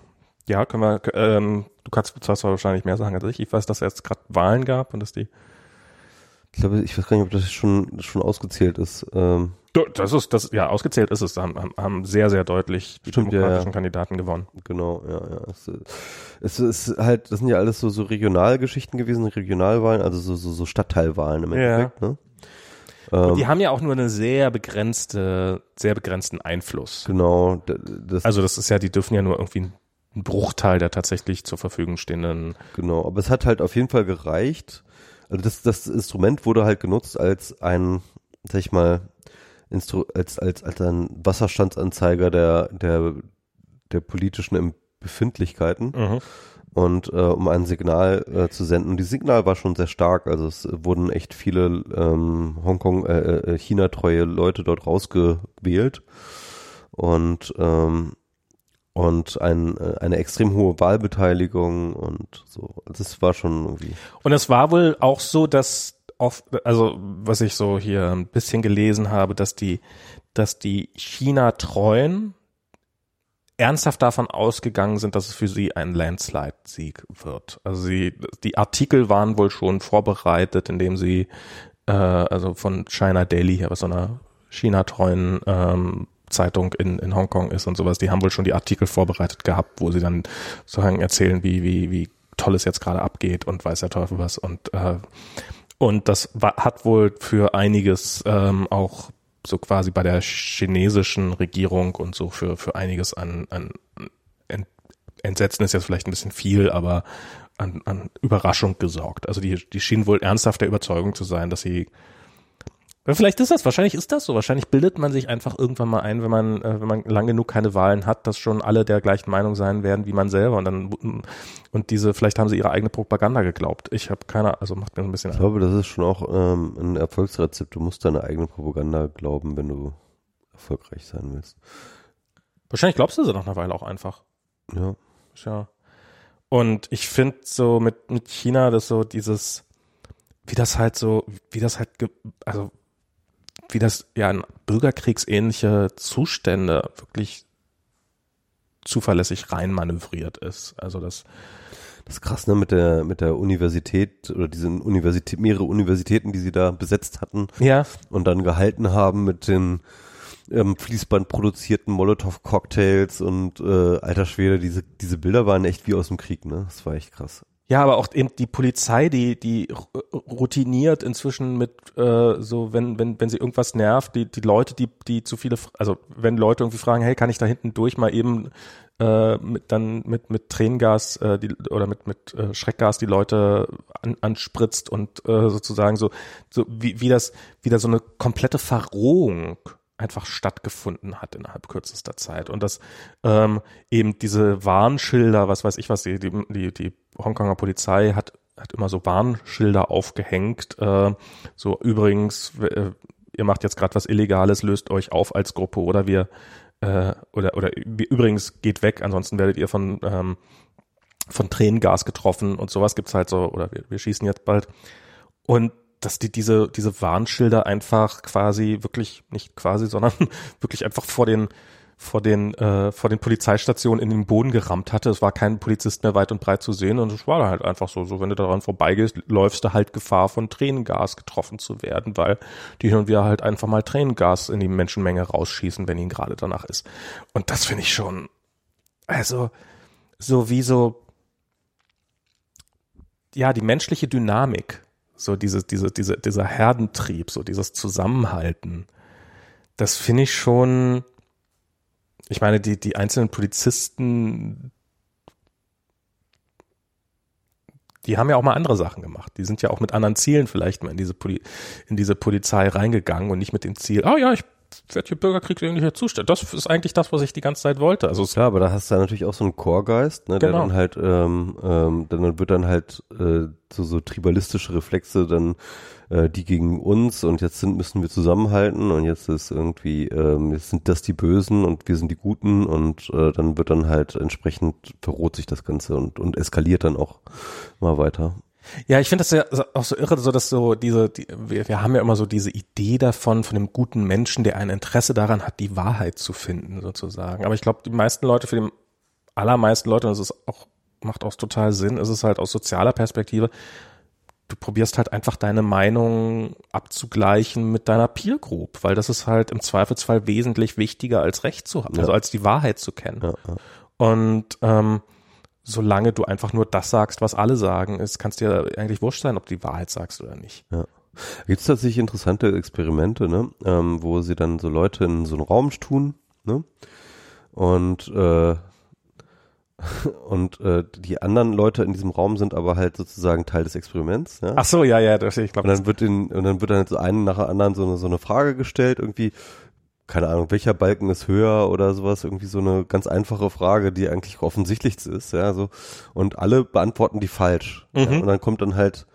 Ja, können wir, ähm, du kannst zwar wahrscheinlich mehr sagen als ich. Ich weiß, dass es jetzt gerade Wahlen gab und dass die ich glaube, ich weiß gar nicht, ob das schon, schon ausgezählt ist. Ähm, das ist, das, ja, ausgezählt ist es. Haben, haben sehr, sehr deutlich die Stimmt, demokratischen ja, ja. Kandidaten gewonnen. Genau, ja, ja. Es, es ist halt, das sind ja alles so, so Regionalgeschichten gewesen, Regionalwahlen, also so, so, so Stadtteilwahlen im Endeffekt, ja. ne? Und die ähm, haben ja auch nur eine sehr begrenzte, sehr begrenzten Einfluss. Genau. Das also das ist ja, die dürfen ja nur irgendwie einen Bruchteil der tatsächlich zur Verfügung stehenden. Genau, aber es hat halt auf jeden Fall gereicht, also das, das Instrument wurde halt genutzt als ein, sag ich mal, Instru als, als, als ein Wasserstandsanzeiger der, der, der politischen Befindlichkeiten. Mhm. Und äh, um ein Signal äh, zu senden. Und die Signal war schon sehr stark. Also es wurden echt viele ähm, Hongkong, äh, äh China-treue Leute dort rausgewählt. Und ähm, und ein, äh, eine extrem hohe Wahlbeteiligung und so. Also es war schon irgendwie. Und es war wohl auch so, dass oft, also was ich so hier ein bisschen gelesen habe, dass die, dass die China-Treuen ernsthaft davon ausgegangen sind, dass es für sie ein Landslide-Sieg wird. Also sie, die Artikel waren wohl schon vorbereitet, indem sie äh, also von China Daily her, was so einer China-treuen ähm, Zeitung in, in Hongkong ist und sowas, die haben wohl schon die Artikel vorbereitet gehabt, wo sie dann sozusagen erzählen, wie, wie, wie toll es jetzt gerade abgeht und weiß der Teufel was. Und, äh, und das war, hat wohl für einiges ähm, auch so quasi bei der chinesischen Regierung und so für, für einiges an, an Entsetzen ist jetzt vielleicht ein bisschen viel, aber an, an Überraschung gesorgt. Also die, die schienen wohl ernsthaft der Überzeugung zu sein, dass sie Vielleicht ist das, wahrscheinlich ist das so. Wahrscheinlich bildet man sich einfach irgendwann mal ein, wenn man, äh, wenn man lang genug keine Wahlen hat, dass schon alle der gleichen Meinung sein werden wie man selber. Und dann und diese, vielleicht haben sie ihre eigene Propaganda geglaubt. Ich habe keine, also macht mir ein bisschen. Ich glaube, das ist schon auch ähm, ein Erfolgsrezept. Du musst deine eigene Propaganda glauben, wenn du erfolgreich sein willst. Wahrscheinlich glaubst du sie nach einer Weile auch einfach. Ja. Ja. Und ich finde so mit, mit China, das so dieses, wie das halt so, wie das halt, also wie das ja in bürgerkriegsähnliche Zustände wirklich zuverlässig reinmanövriert ist. Also das das ist krass, ne, mit der, mit der Universität oder diesen Universität, mehrere Universitäten, die sie da besetzt hatten. Ja. Und dann gehalten haben mit den ähm, Fließband produzierten Molotow-Cocktails und äh, alter Schwede, diese, diese Bilder waren echt wie aus dem Krieg, ne? Das war echt krass. Ja, aber auch eben die Polizei, die die routiniert inzwischen mit äh, so, wenn wenn wenn sie irgendwas nervt, die die Leute, die die zu viele, also wenn Leute irgendwie fragen, hey, kann ich da hinten durch mal eben äh, mit dann mit mit Tränengas äh, die, oder mit mit äh, Schreckgas die Leute an, anspritzt und äh, sozusagen so so wie wie das wieder so eine komplette Verrohung einfach stattgefunden hat innerhalb kürzester Zeit. Und dass ähm, eben diese Warnschilder, was weiß ich was, die, die, die Hongkonger Polizei hat, hat immer so Warnschilder aufgehängt, äh, so übrigens, äh, ihr macht jetzt gerade was Illegales, löst euch auf als Gruppe oder wir äh, oder oder übrigens geht weg, ansonsten werdet ihr von ähm, von Tränengas getroffen und sowas gibt's halt so oder wir, wir schießen jetzt bald. Und dass die diese, diese Warnschilder einfach quasi wirklich, nicht quasi, sondern wirklich einfach vor den, vor den, äh, vor den Polizeistationen in den Boden gerammt hatte. Es war kein Polizist mehr weit und breit zu sehen und es war halt einfach so, so wenn du daran vorbeigehst, läufst du halt Gefahr von Tränengas getroffen zu werden, weil die und wieder halt einfach mal Tränengas in die Menschenmenge rausschießen, wenn ihnen gerade danach ist. Und das finde ich schon, also, so wie so, ja, die menschliche Dynamik so diese, diese, diese, dieser Herdentrieb, so dieses Zusammenhalten, das finde ich schon, ich meine, die, die einzelnen Polizisten, die haben ja auch mal andere Sachen gemacht. Die sind ja auch mit anderen Zielen vielleicht mal in diese, Poli in diese Polizei reingegangen und nicht mit dem Ziel, oh ja, ich wird hier bürgerkriegsähnlicher Zustand. Das ist eigentlich das, was ich die ganze Zeit wollte. Also Klar, aber da hast du ja natürlich auch so einen Chorgeist, ne, der Genau. dann halt, ähm, ähm, dann wird dann halt äh, so, so tribalistische Reflexe dann äh, die gegen uns und jetzt sind müssen wir zusammenhalten und jetzt ist irgendwie, ähm, jetzt sind das die Bösen und wir sind die Guten und äh, dann wird dann halt entsprechend verroht sich das Ganze und, und eskaliert dann auch mal weiter. Ja, ich finde das ja auch so irre, so dass so diese, die, wir, wir haben ja immer so diese Idee davon, von dem guten Menschen, der ein Interesse daran hat, die Wahrheit zu finden, sozusagen. Aber ich glaube, die meisten Leute, für die allermeisten Leute, und das ist auch, macht auch total Sinn, ist es halt aus sozialer Perspektive, du probierst halt einfach deine Meinung abzugleichen mit deiner Peer Group, weil das ist halt im Zweifelsfall wesentlich wichtiger als Recht zu haben, Ja. also als die Wahrheit zu kennen. Ja, ja. Und ähm, solange du einfach nur das sagst, was alle sagen, ist, kannst dir eigentlich wurscht sein, ob du die Wahrheit sagst oder nicht. Gibt es tatsächlich interessante Experimente, ne? ähm, wo sie dann so Leute in so einen Raum tun, ne? Und äh, und äh, die anderen Leute in diesem Raum sind aber halt sozusagen Teil des Experiments, ja? Ach so, ja, ja, das, ich Und glaube, dann wird in, und dann wird dann halt so einen nach der anderen so eine, so eine Frage gestellt, irgendwie, keine Ahnung, welcher Balken ist höher oder sowas, irgendwie so eine ganz einfache Frage, die eigentlich offensichtlich ist, ja, so. Und alle beantworten die falsch. Ja? Mhm. Und dann kommt dann halt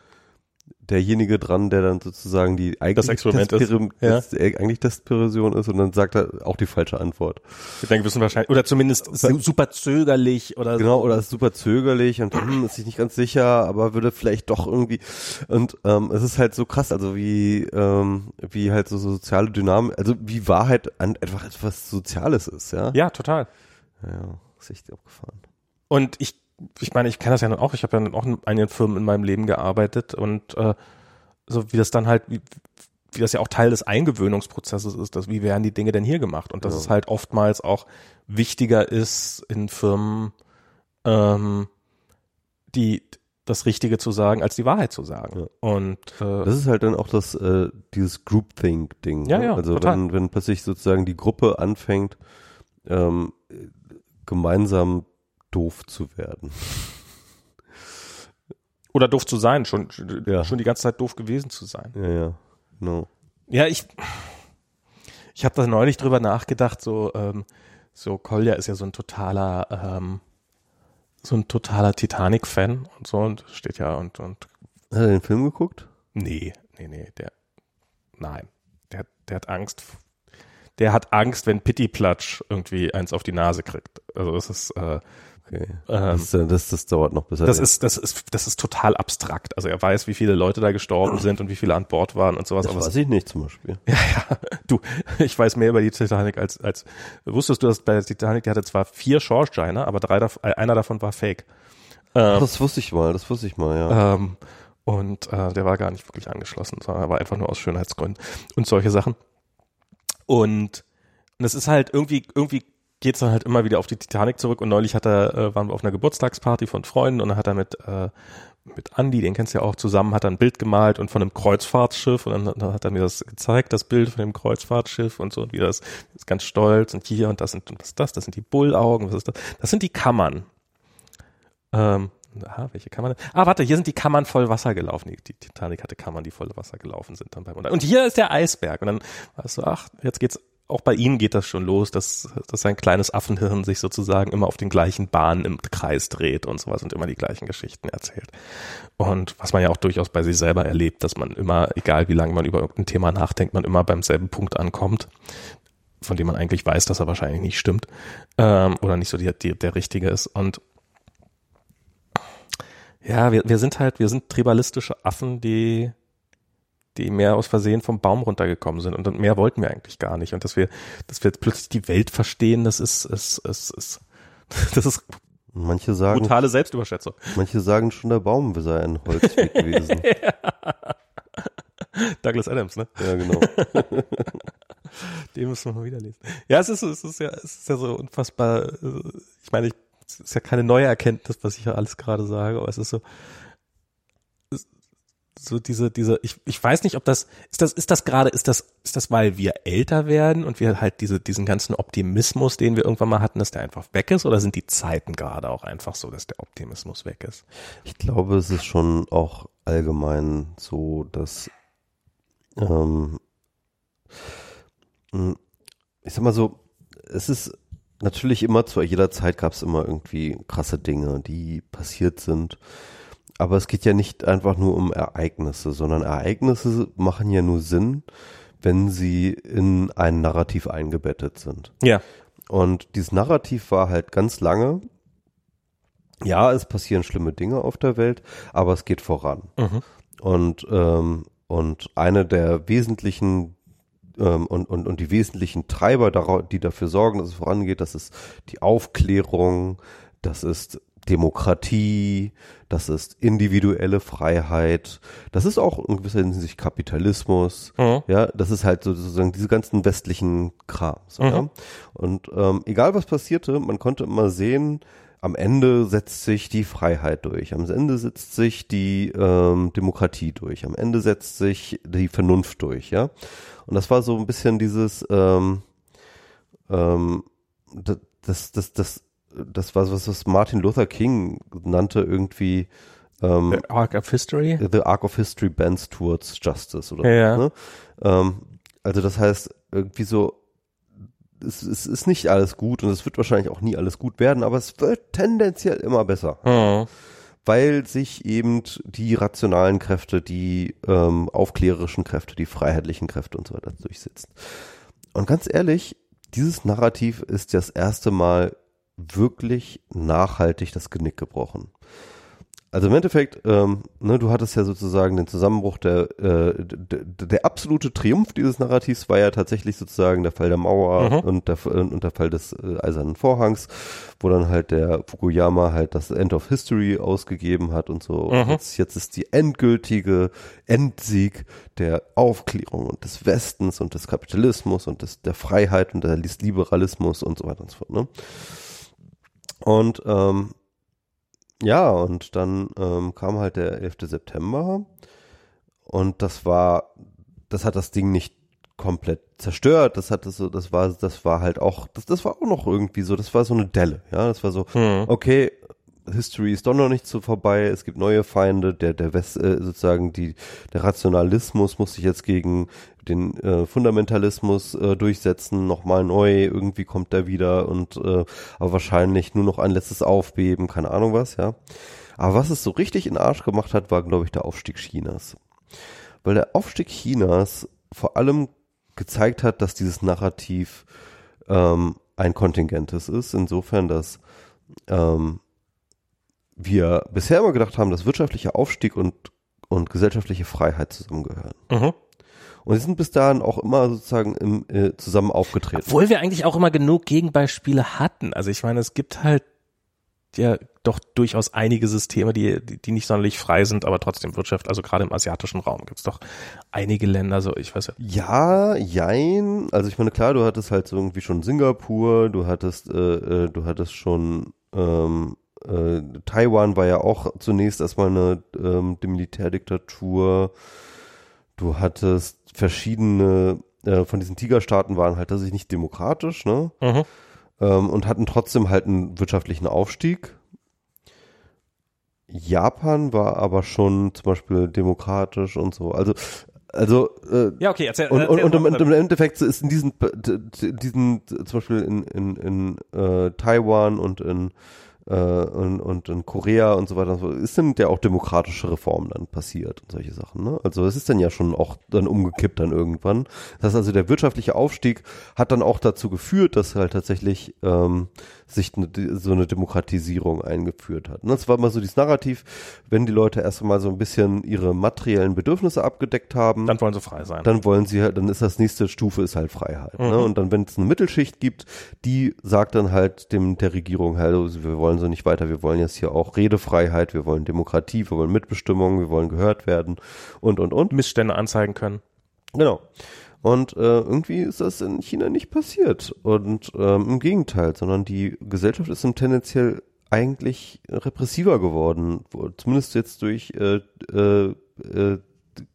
derjenige dran, der dann sozusagen die eigentlich Experiment ist. Ja. Äh, eigentlich Testperson ist und dann sagt er auch die falsche Antwort. ich denke, wissen wahrscheinlich, oder zumindest su- super zögerlich oder Genau, so. oder ist super zögerlich und hm, ist sich nicht ganz sicher, aber würde vielleicht doch irgendwie und ähm, es ist halt so krass, also wie ähm, wie halt so soziale Dynamik, also wie Wahrheit an einfach etwas Soziales ist, ja. Ja, total. Ja, ja ist echt abgefahren. Und ich, ich meine, ich kenne das ja dann auch, ich habe ja dann auch in einigen Firmen in meinem Leben gearbeitet und äh, so wie das dann halt, wie, wie das ja auch Teil des Eingewöhnungsprozesses ist, dass wie werden die Dinge denn hier gemacht und dass Ja. es halt oftmals auch wichtiger ist in Firmen, ähm, die das Richtige zu sagen, als die Wahrheit zu sagen. Ja. Und äh, Das ist halt dann auch das äh, dieses Groupthink-Ding. Ja, ne? ja, Also total. wenn wenn plötzlich sozusagen die Gruppe anfängt, ähm, gemeinsam doof zu werden. oder doof zu sein, schon, Ja. schon die ganze Zeit doof gewesen zu sein. Ja, ja, genau. Ja, ich, ich habe da neulich drüber nachgedacht, so, ähm, so Kolja ist ja so ein totaler, ähm, so ein totaler Titanic-Fan und so und steht ja und, und Hat er den Film geguckt? nee, nee, nee, der, nein, der, der hat Angst, der hat Angst, wenn Pitti Platsch irgendwie eins auf die Nase kriegt. Also das ist, äh, Okay. ähm, Das, das, das dauert noch bis er das ist, das ist, das ist total abstrakt. Also er weiß, wie viele Leute da gestorben sind und wie viele an Bord waren und sowas. das aber weiß ich nicht zum Beispiel. Ja, ja, du, ich weiß mehr über die Titanic als, als, wusstest du, dass bei der Titanic, die hatte zwar vier Schornsteine, aber drei, äh, einer davon war fake. Ähm, das wusste ich mal, das wusste ich mal, ja. ähm, und äh, der war gar nicht wirklich angeschlossen, sondern er war einfach nur aus Schönheitsgründen und solche Sachen. Und, und es ist halt irgendwie, irgendwie geht's dann halt immer wieder auf die Titanic zurück und neulich hat er, äh, waren wir auf einer Geburtstagsparty von Freunden und dann hat er mit, äh, mit Andy, den kennst du ja auch, zusammen hat er ein Bild gemalt und von einem Kreuzfahrtschiff und dann, dann hat er mir das gezeigt, das Bild von dem Kreuzfahrtschiff und so und wie das ist ganz stolz und hier und das sind und was ist das, das sind die Bullaugen, was ist das? Das sind die Kammern. Ähm, ah, welche Kammern? Ah, warte, hier sind die Kammern voll Wasser gelaufen. Die, die Titanic hatte Kammern, die voll Wasser gelaufen sind dann beim Und hier ist der Eisberg. Und dann weißt du, ach, jetzt geht's, auch bei ihm geht das schon los, dass, dass sein kleines Affenhirn sich sozusagen immer auf den gleichen Bahnen im Kreis dreht und sowas und immer die gleichen Geschichten erzählt. Und was man ja auch durchaus bei sich selber erlebt, dass man immer, egal wie lange man über irgendein Thema nachdenkt, man immer beim selben Punkt ankommt von dem man eigentlich weiß, dass er wahrscheinlich nicht stimmt ähm, oder nicht so die, die, der richtige ist. Und ja, wir, wir sind halt, wir sind tribalistische Affen, die, die mehr aus Versehen vom Baum runtergekommen sind. Und mehr wollten wir eigentlich gar nicht. Und dass wir, dass wir plötzlich die Welt verstehen, das ist, ist, ist, ist das ist Manche sagen, brutale Selbstüberschätzung. manche sagen schon, der Baum sei ein Holzweg gewesen. Douglas Adams, ne? ja, genau. Den müssen wir mal wieder lesen. Ja, es ist, es ist ja, es ist ja so unfassbar. äh, Ich meine, ich, es ist ja keine neue Erkenntnis, was ich ja alles gerade sage, aber es ist so, so diese, diese, ich, ich weiß nicht, ob das, ist das, ist das gerade, ist das, ist das, weil wir älter werden und wir halt diese, diesen ganzen Optimismus, den wir irgendwann mal hatten, dass der einfach weg ist, oder sind die Zeiten gerade auch einfach so, dass der Optimismus weg ist? Ich glaube, es ist schon auch allgemein so, dass ähm, mh, ich sag mal so, es ist natürlich immer zu jeder Zeit gab es immer irgendwie krasse Dinge, die passiert sind. Aber es geht ja nicht einfach nur um Ereignisse, sondern Ereignisse machen ja nur Sinn, wenn sie in ein Narrativ eingebettet sind. Ja. Und dieses Narrativ war halt ganz lange, ja, es passieren schlimme Dinge auf der Welt, aber es geht voran. Mhm. Und, ähm, und eine der wesentlichen ähm, und, und, und die wesentlichen Treiber, die dafür sorgen, dass es vorangeht, das ist die Aufklärung, das ist Demokratie, das ist individuelle Freiheit, das ist auch in gewisser Hinsicht Kapitalismus, Mhm. ja, das ist halt sozusagen diese ganzen westlichen Krams. Mhm. Ja? Und ähm, egal was passierte, man konnte immer sehen, am Ende setzt sich die Freiheit durch, am Ende setzt sich die ähm, Demokratie durch, am Ende setzt sich die Vernunft durch, ja. Und das war so ein bisschen dieses, ähm, ähm, das, das, das, das, das war was, was Martin Luther King nannte irgendwie ähm, The Arc of History. The Arc of History bends towards justice oder Ja. Ne? Ähm, also das heißt, irgendwie so, es, es ist nicht alles gut und es wird wahrscheinlich auch nie alles gut werden, aber es wird tendenziell immer besser, Mhm. weil sich eben die rationalen Kräfte, die ähm, aufklärerischen Kräfte, die freiheitlichen Kräfte und so weiter durchsetzen. Und ganz ehrlich, dieses Narrativ ist das erste Mal wirklich nachhaltig das Genick gebrochen. Also im Endeffekt, ähm, ne, du hattest ja sozusagen den Zusammenbruch der, äh, der, der absolute Triumph dieses Narrativs war ja tatsächlich sozusagen der Fall der Mauer Mhm. und, der, und der Fall des äh, Eisernen Vorhangs, wo dann halt der Fukuyama halt das End of History ausgegeben hat und so. Und Mhm. Jetzt, jetzt ist die endgültige Endsieg der Aufklärung und des Westens und des Kapitalismus und des, der Freiheit und des Liberalismus und so weiter und so fort. Ne? Und ähm, ja, und dann ähm, kam halt der 11. September und das war, das hat das Ding nicht komplett zerstört, das hat das so, das war, das war halt auch, das, das war auch noch irgendwie so, das war so eine Delle, ja, das war so, Mhm. okay, History ist doch noch nicht so vorbei, es gibt neue Feinde, der, der West, äh, sozusagen die, der Rationalismus muss sich jetzt gegen den äh, Fundamentalismus äh, durchsetzen, nochmal neu, irgendwie kommt der wieder und äh, aber wahrscheinlich nur noch ein letztes Aufbeben, keine Ahnung was, ja. Aber was es so richtig in Arsch gemacht hat, war, glaube ich, der Aufstieg Chinas. Weil der Aufstieg Chinas vor allem gezeigt hat, dass dieses Narrativ ähm, ein kontingentes ist, insofern, dass ähm, wir bisher immer gedacht haben, dass wirtschaftlicher Aufstieg und, und gesellschaftliche Freiheit zusammengehören. Mhm. Und sie sind bis dahin auch immer sozusagen im, äh, zusammen aufgetreten. Obwohl wir eigentlich auch immer genug Gegenbeispiele hatten. Also ich meine, es gibt halt ja doch durchaus einige Systeme, die, die, die nicht sonderlich frei sind, aber trotzdem Wirtschaft, also gerade im asiatischen Raum gibt es doch einige Länder, so ich weiß ja. Ja, jein. Also ich meine, klar, du hattest halt so irgendwie schon Singapur, du hattest, äh, äh, du hattest schon ähm, äh, Taiwan war ja auch zunächst erstmal eine ähm, Militärdiktatur. Du hattest verschiedene äh, von diesen Tigerstaaten waren halt tatsächlich nicht demokratisch, ne? Mhm. ähm, und hatten trotzdem halt einen wirtschaftlichen Aufstieg. Japan war aber schon zum Beispiel demokratisch und so. Also, also äh, Ja, okay, erzähl, und, und, erzähl und, im, und im Endeffekt ist in diesen, diesen zum Beispiel in, in, in äh, Taiwan und in äh, und, und in Korea und so weiter und ist dann ja auch demokratische Reformen dann passiert und solche Sachen. Ne? Also es ist dann ja schon auch dann umgekippt dann irgendwann. Das heißt also, der wirtschaftliche Aufstieg hat dann auch dazu geführt, dass halt tatsächlich ähm, sich eine, so eine Demokratisierung eingeführt hat. Und das war immer so dieses Narrativ, wenn die Leute erst einmal so ein bisschen ihre materiellen Bedürfnisse abgedeckt haben, dann wollen sie frei sein. dann wollen sie halt, dann ist das nächste Stufe ist halt Freiheit. Ne? Mhm. Und dann, wenn es eine Mittelschicht gibt, die sagt dann halt dem der Regierung, halt, wir wollen so nicht weiter, wir wollen jetzt hier auch Redefreiheit, wir wollen Demokratie, wir wollen Mitbestimmung, wir wollen gehört werden und und und. Missstände anzeigen können. Genau. Und äh, irgendwie ist das in China nicht passiert. Und ähm, im Gegenteil, sondern die Gesellschaft ist im tendenziell eigentlich repressiver geworden. Wo- Zumindest jetzt durch äh, äh, äh,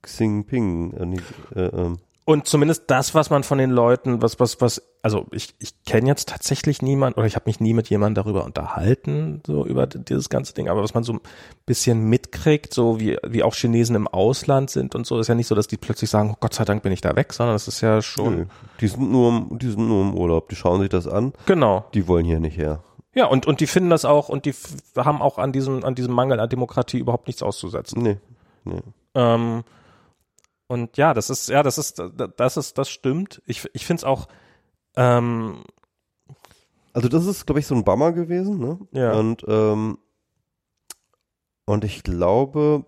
Xi Jinping. Äh, äh, ähm, Und zumindest das, was man von den Leuten, was, was, was, also ich, ich kenne jetzt tatsächlich niemand oder ich habe mich nie mit jemandem darüber unterhalten, so über dieses ganze Ding, aber was man so ein bisschen mitkriegt, so wie, wie auch Chinesen im Ausland sind und so, ist ja nicht so, dass die plötzlich sagen, oh Gott sei Dank bin ich da weg, sondern es ist ja schon. Nö, die sind nur, im, die sind nur im Urlaub, die schauen sich das an. Genau. Die wollen hier nicht her. Ja, und, und die finden das auch und die haben auch an diesem, an diesem Mangel an Demokratie überhaupt nichts auszusetzen. Nee. nee. Ähm, und ja, das ist, ja, das ist, das ist, das stimmt. Ich, ich finde es auch, ähm, also das ist, glaube ich, so ein Bummer gewesen, ne? Ja. Und, ähm, und ich glaube,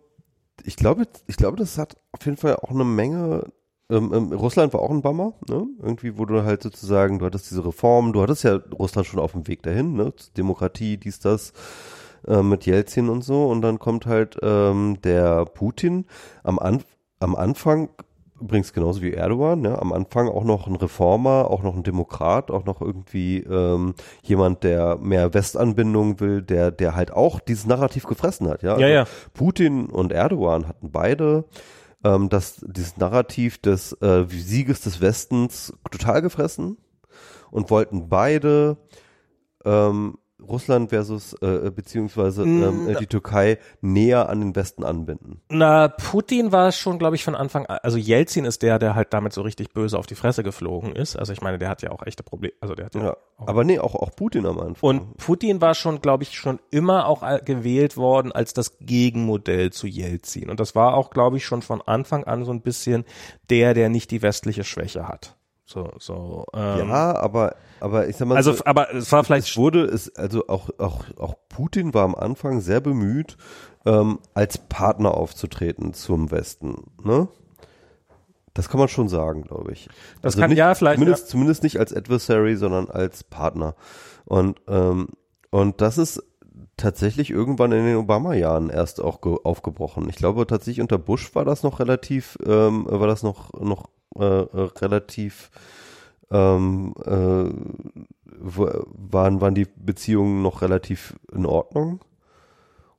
ich glaube, ich glaube, das hat auf jeden Fall auch eine Menge. Ähm, ähm, Russland war auch ein Bummer, ne? Irgendwie, wo du halt sozusagen, du hattest diese Reformen, du hattest ja Russland schon auf dem Weg dahin, ne? Demokratie, dies, das, äh, mit Jelzin und so. Und dann kommt halt ähm, der Putin am Anfang am Anfang, übrigens genauso wie Erdogan, ja, am Anfang auch noch ein Reformer, auch noch ein Demokrat, auch noch irgendwie ähm, jemand, der mehr Westanbindung will, der, der halt auch dieses Narrativ gefressen hat. Ja, also ja, ja. Putin und Erdogan hatten beide ähm, das, dieses Narrativ des äh, Sieges des Westens total gefressen und wollten beide ähm, Russland versus äh, äh beziehungsweise ähm, äh, die Türkei näher an den Westen anbinden? Na, Putin war schon, glaube ich, von Anfang an, also Jelzin ist der, der halt damit so richtig böse auf die Fresse geflogen ist. Also ich meine, der hat ja auch echte Probleme. Also der hat ja, ja aber nee, auch, auch Putin am Anfang. Und Putin war schon, glaube ich, schon immer auch gewählt worden als das Gegenmodell zu Jelzin. Und das war auch, glaube ich, schon von Anfang an so ein bisschen der, der nicht die westliche Schwäche hat. So, so. Ähm, ja, aber aber ich sag mal, also so, aber es war vielleicht es wurde es also auch auch auch Putin war am Anfang sehr bemüht, ähm, als Partner aufzutreten zum Westen, ne? Das kann man schon sagen, glaube ich. Das also kann nicht, ja vielleicht zumindest ja. zumindest nicht als Adversary, sondern als Partner. Und ähm, und das ist tatsächlich irgendwann in den Obama-Jahren erst auch aufgebrochen. Ich glaube tatsächlich unter Bush war das noch relativ, ähm, war das noch noch äh, relativ ähm, äh, waren, waren die Beziehungen noch relativ in Ordnung.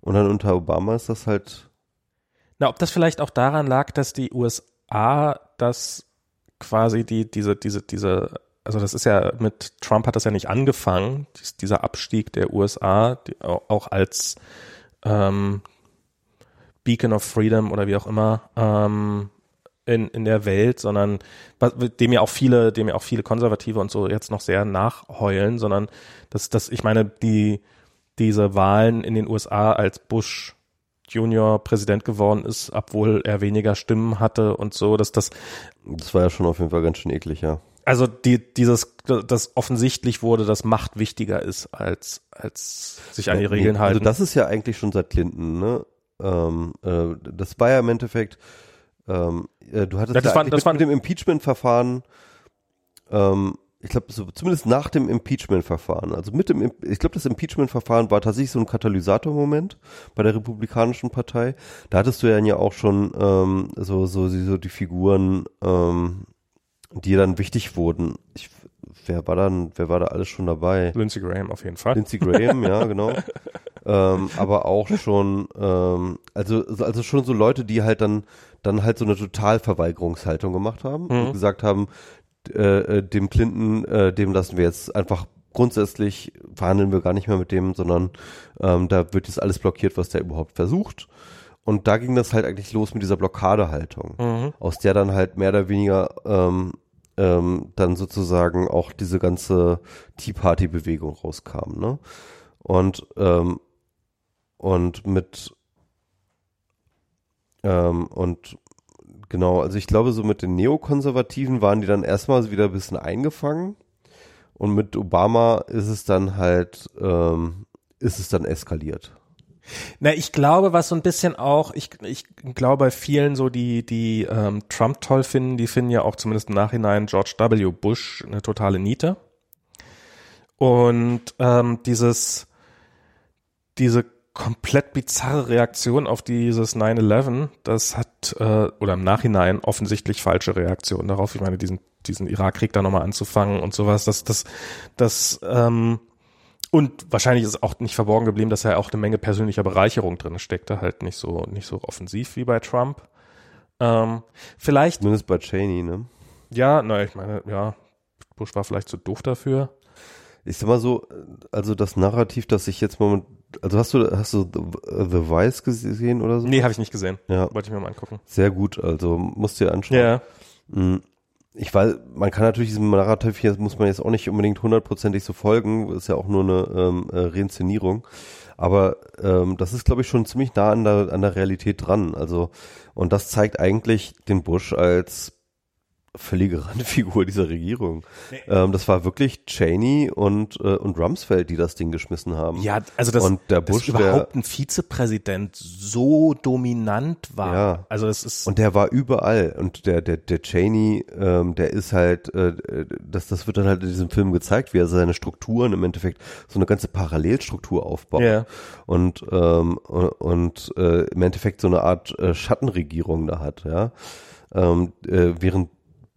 Und dann unter Obama ist das halt. Na, ob das vielleicht auch daran lag, dass die USA das quasi die, diese, diese, diese, also das ist ja mit Trump hat das ja nicht angefangen, dieser Abstieg der USA, die, auch als ähm, Beacon of Freedom oder wie auch immer, ähm, in, in der Welt, sondern dem ja auch viele, dem ja auch viele Konservative und so jetzt noch sehr nachheulen, sondern dass, dass ich meine, die, diese Wahlen in den USA als Bush Junior Präsident geworden ist, obwohl er weniger Stimmen hatte und so, dass das. Das war ja schon auf jeden Fall ganz schön eklig, ja. Also die, dieses, das offensichtlich wurde, dass Macht wichtiger ist als, als sich an die Regeln also halten. Also das ist ja eigentlich schon seit Clinton, ne? Ähm, äh, das war ja im Endeffekt, ähm, äh, du hattest ja, das ja war, das mit, war, mit dem Impeachment-Verfahren, ähm, ich glaube, so, zumindest nach dem Impeachment-Verfahren, also mit dem, ich glaube, das Impeachment-Verfahren war tatsächlich so ein Katalysator-Moment bei der Republikanischen Partei. Da hattest du ja ja auch schon ähm, so, so, so die Figuren, ähm, die dann wichtig wurden. Ich, wer war dann, wer war da alles schon dabei? Lindsey Graham auf jeden Fall. Lindsey Graham, ja, genau. ähm, aber auch schon, ähm, also, also schon so Leute, die halt dann dann halt so eine Totalverweigerungshaltung gemacht haben mhm. und gesagt haben, äh, äh, dem Clinton, äh, dem lassen wir jetzt einfach grundsätzlich verhandeln wir gar nicht mehr mit dem, sondern ähm, da wird jetzt alles blockiert, was der überhaupt versucht. Und da ging das halt eigentlich los mit dieser Blockadehaltung, mhm. aus der dann halt mehr oder weniger ähm, ähm, dann sozusagen auch diese ganze Tea Party Bewegung rauskam, ne? Und ähm, und mit ähm, und genau, also ich glaube, so mit den Neokonservativen waren die dann erstmal wieder ein bisschen eingefangen. Und mit Obama ist es dann halt, ähm, ist es dann eskaliert. Na, ich glaube, was so ein bisschen auch, ich, ich glaube bei vielen so, die, die ähm, Trump toll finden, die finden ja auch zumindest im Nachhinein George W. Bush eine totale Niete. Und ähm, dieses, diese komplett bizarre Reaktion auf dieses 9-11. Das hat, äh, oder im Nachhinein offensichtlich falsche Reaktion darauf. Ich meine, diesen, diesen Irakkrieg da nochmal anzufangen und sowas, das, das, das, ähm, und wahrscheinlich ist auch nicht verborgen geblieben, dass ja auch eine Menge persönlicher Bereicherung drin steckte, halt nicht so, nicht so offensiv wie bei Trump. Ähm, vielleicht. Zumindest bei Cheney, ne? Ja, na, ich meine, ja, Bush war vielleicht zu doof dafür. Ich sag mal so, also das Narrativ, das ich jetzt mal, also hast du, hast du The, The Vice gesehen oder so? Nee, habe ich nicht gesehen. Ja, Wollte ich mir mal angucken. sehr gut, also musst dir anschauen. Ja. Mm, Ich weiß, man kann natürlich diesem Narrativ hier, muss man jetzt auch nicht unbedingt hundertprozentig so folgen, ist ja auch nur eine ähm, äh, Reinszenierung. Aber ähm, das ist, glaube ich, schon ziemlich nah an der, an der Realität dran. Also, und das zeigt eigentlich den Bush als völlige Randfigur dieser Regierung. Ähm, das war wirklich Cheney und, äh, und Rumsfeld, die das Ding geschmissen haben. Ja, also das, Und der dass Bush, überhaupt ein Vizepräsident so dominant war. Ja. Also das ist Und der war überall. Und der, der, der Cheney, ähm, der ist halt, äh, das, das wird dann halt in diesem Film gezeigt, wie er seine Strukturen im Endeffekt so eine ganze Parallelstruktur aufbaut. Ja. Und, ähm, und, und äh, im Endeffekt so eine Art äh, Schattenregierung da hat, ja. Ähm, äh, während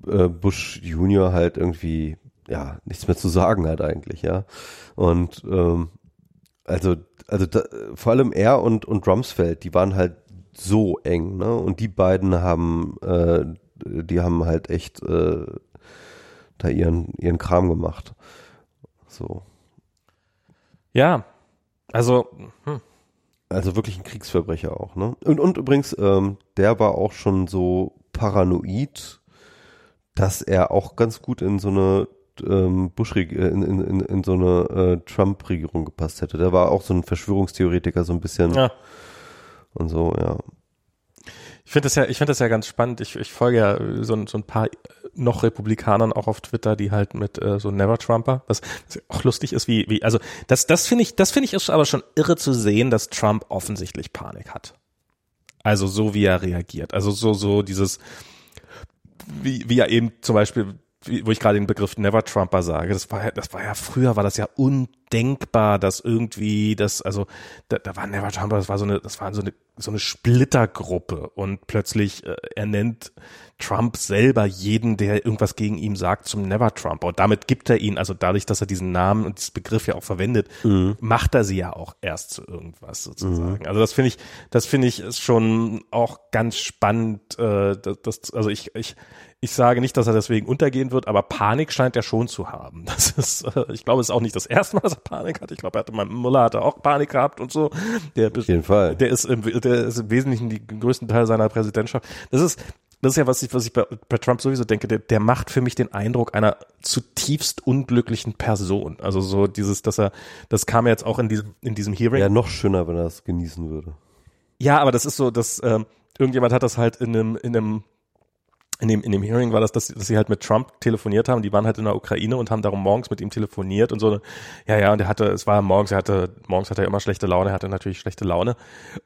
äh, Bush Junior halt irgendwie, ja, nichts mehr zu sagen hat eigentlich, ja. Und ähm, also, also da, vor allem er und, und Rumsfeld, die waren halt so eng, ne? Und die beiden haben, äh, die haben halt echt äh, da ihren, ihren Kram gemacht. So. ja. Also hm. Also wirklich ein Kriegsverbrecher auch, ne? Und, und übrigens, ähm, der war auch schon so paranoid, dass er auch ganz gut in so eine ähm, Bush in, in, in, in so eine äh, Trump-Regierung gepasst hätte. Der war auch so ein Verschwörungstheoretiker, so ein bisschen ja. und so, ja. Ich finde das ja, ich finde das ja ganz spannend. Ich, ich folge ja so, ein- so ein paar noch Republikanern auch auf Twitter, die halt mit äh, so Never Trumper, was, was auch lustig ist, wie, wie, also das, das finde ich, das finde ich ist aber schon irre zu sehen, dass Trump offensichtlich Panik hat. Also so wie er reagiert. Also so, so dieses, wie, wie er eben zum Beispiel, wo ich gerade den Begriff Never Trumper sage, das war ja, das war ja früher, war das ja undenkbar, dass irgendwie, das, also, da, da war Never Trumper, das war so eine, das war so eine, so eine Splittergruppe und plötzlich, äh, er nennt Trump selber jeden, der irgendwas gegen ihn sagt, zum Never Trumper. Und damit gibt er ihn, also dadurch, dass er diesen Namen und diesen Begriff ja auch verwendet, macht er sie ja auch erst zu irgendwas sozusagen. Also das finde ich, das finde ich ist schon auch ganz spannend. Äh, das, das, also ich, ich, ich sage nicht, dass er deswegen untergehen wird, aber Panik scheint er schon zu haben. Das ist, äh, ich glaube, es ist auch nicht das erste Mal, dass er Panik hat. Ich glaube, er hatte mal Muller hatte auch Panik gehabt und so. Der, Auf jeden Fall. der ist im, der ist im Wesentlichen die größten Teil seiner Präsidentschaft. Das ist, das ist ja, was ich, was ich bei, bei Trump sowieso denke, der, der macht für mich den Eindruck einer zutiefst unglücklichen Person. Also so dieses, dass er, das kam ja jetzt auch in diesem, in diesem Hearing. Ja, noch schöner, wenn er es genießen würde. Ja, aber das ist so, dass ähm, irgendjemand hat das halt in einem, in einem in dem, in dem Hearing war das, dass, dass sie halt mit Trump telefoniert haben. Die waren halt in der Ukraine und haben darum morgens mit ihm telefoniert und so. Ja, ja, und er hatte, es war morgens, er hatte, morgens hatte er immer schlechte Laune, er hatte natürlich schlechte Laune.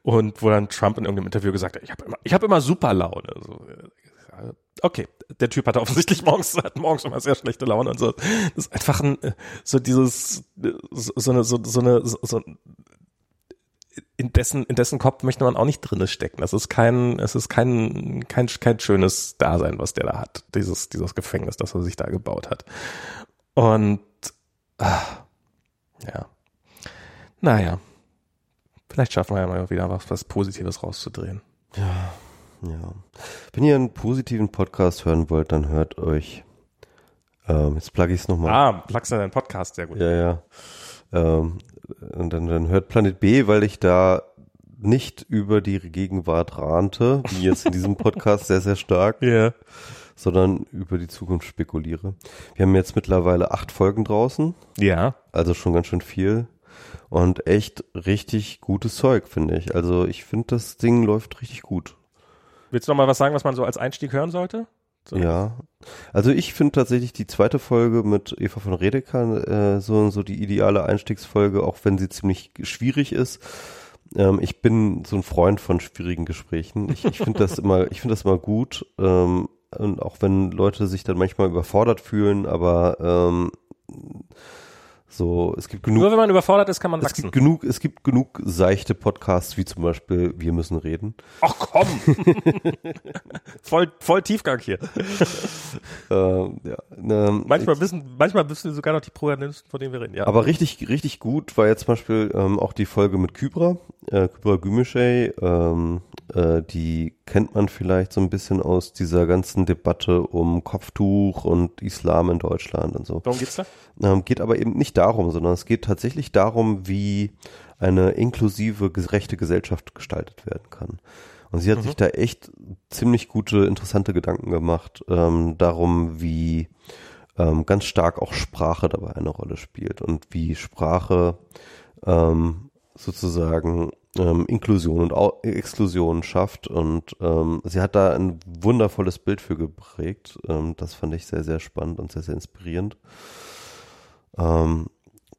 Und wo dann Trump in irgendeinem Interview gesagt hat, ich habe immer, ich habe immer super Laune. So, äh, okay, der Typ hatte offensichtlich morgens, hat morgens immer sehr schlechte Laune und so. Das ist einfach ein, äh, so dieses, äh, so, so eine, so, so eine, so, so in dessen, in dessen Kopf möchte man auch nicht drinne stecken. Das ist kein, es ist kein, kein, kein schönes Dasein, was der da hat. Dieses, dieses Gefängnis, das er sich da gebaut hat. Und, ah, ja. Naja. Vielleicht schaffen wir ja mal wieder was, was Positives rauszudrehen. Ja. Wenn ihr einen positiven Podcast hören wollt, dann hört euch. Ähm, jetzt plugge ich es nochmal. Ah, plugst du deinen Podcast, sehr gut. Ja, ja. Ähm, und dann, dann hört Planet B, weil ich da nicht über die Gegenwart rante, wie jetzt in diesem Podcast sehr, sehr stark, Ja. sondern über die Zukunft spekuliere. Wir haben jetzt mittlerweile acht Folgen draußen, Ja. also schon ganz schön viel. Und echt richtig gutes Zeug, finde ich. Also ich finde, das Ding läuft richtig gut. Willst du noch mal was sagen, was man so als Einstieg hören sollte? So. Ja. Also ich finde tatsächlich die zweite Folge mit Eva von Redeker äh, so, so die ideale Einstiegsfolge, auch wenn sie ziemlich schwierig ist. Ähm, ich bin so ein Freund von schwierigen Gesprächen. Ich, ich finde das immer, ich finde das immer gut. Ähm, und auch wenn Leute sich dann manchmal überfordert fühlen, aber ähm, so, es gibt genug Nur wenn man überfordert ist, kann man es wachsen. gibt genug, es gibt genug seichte Podcasts, wie zum Beispiel Wir müssen reden. Ach komm! voll, voll Tiefgang hier. Ähm, ja, ähm, Manchmal wissen, manchmal wissen wir sogar noch die Protagonisten, von denen wir reden. Ja. Aber richtig, richtig gut war jetzt zum Beispiel ähm, auch die Folge mit Kybra, äh, Kybra Gümüşey, ähm, äh, die kennt man vielleicht so ein bisschen aus dieser ganzen Debatte um Kopftuch und Islam in Deutschland und so. Warum geht's da? Ähm, geht aber eben nicht darum, sondern es geht tatsächlich darum, wie eine inklusive, gerechte Gesellschaft gestaltet werden kann. Und sie hat Mhm. sich da echt ziemlich gute, interessante Gedanken gemacht ähm, darum, wie ähm, ganz stark auch Sprache dabei eine Rolle spielt und wie Sprache ähm, sozusagen ähm, Inklusion und Au Exklusion schafft. Und ähm, sie hat da ein wundervolles Bild für geprägt. Ähm, das fand ich sehr, sehr spannend und sehr, sehr inspirierend. Ähm,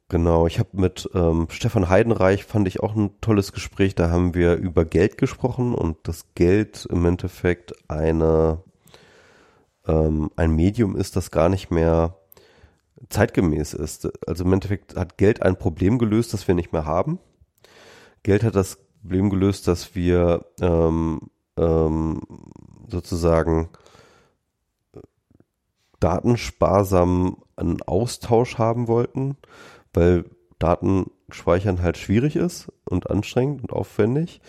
genau, ich habe mit ähm, Stefan Heidenreich fand ich auch ein tolles Gespräch. Da haben wir über Geld gesprochen und das Geld im Endeffekt eine ähm, ein Medium ist, das gar nicht mehr zeitgemäß ist. Also im Endeffekt hat Geld ein Problem gelöst, das wir nicht mehr haben. Geld hat das Problem gelöst, dass wir ähm, ähm, sozusagen datensparsam einen Austausch haben wollten, weil Daten speichern halt schwierig ist und anstrengend und aufwendig.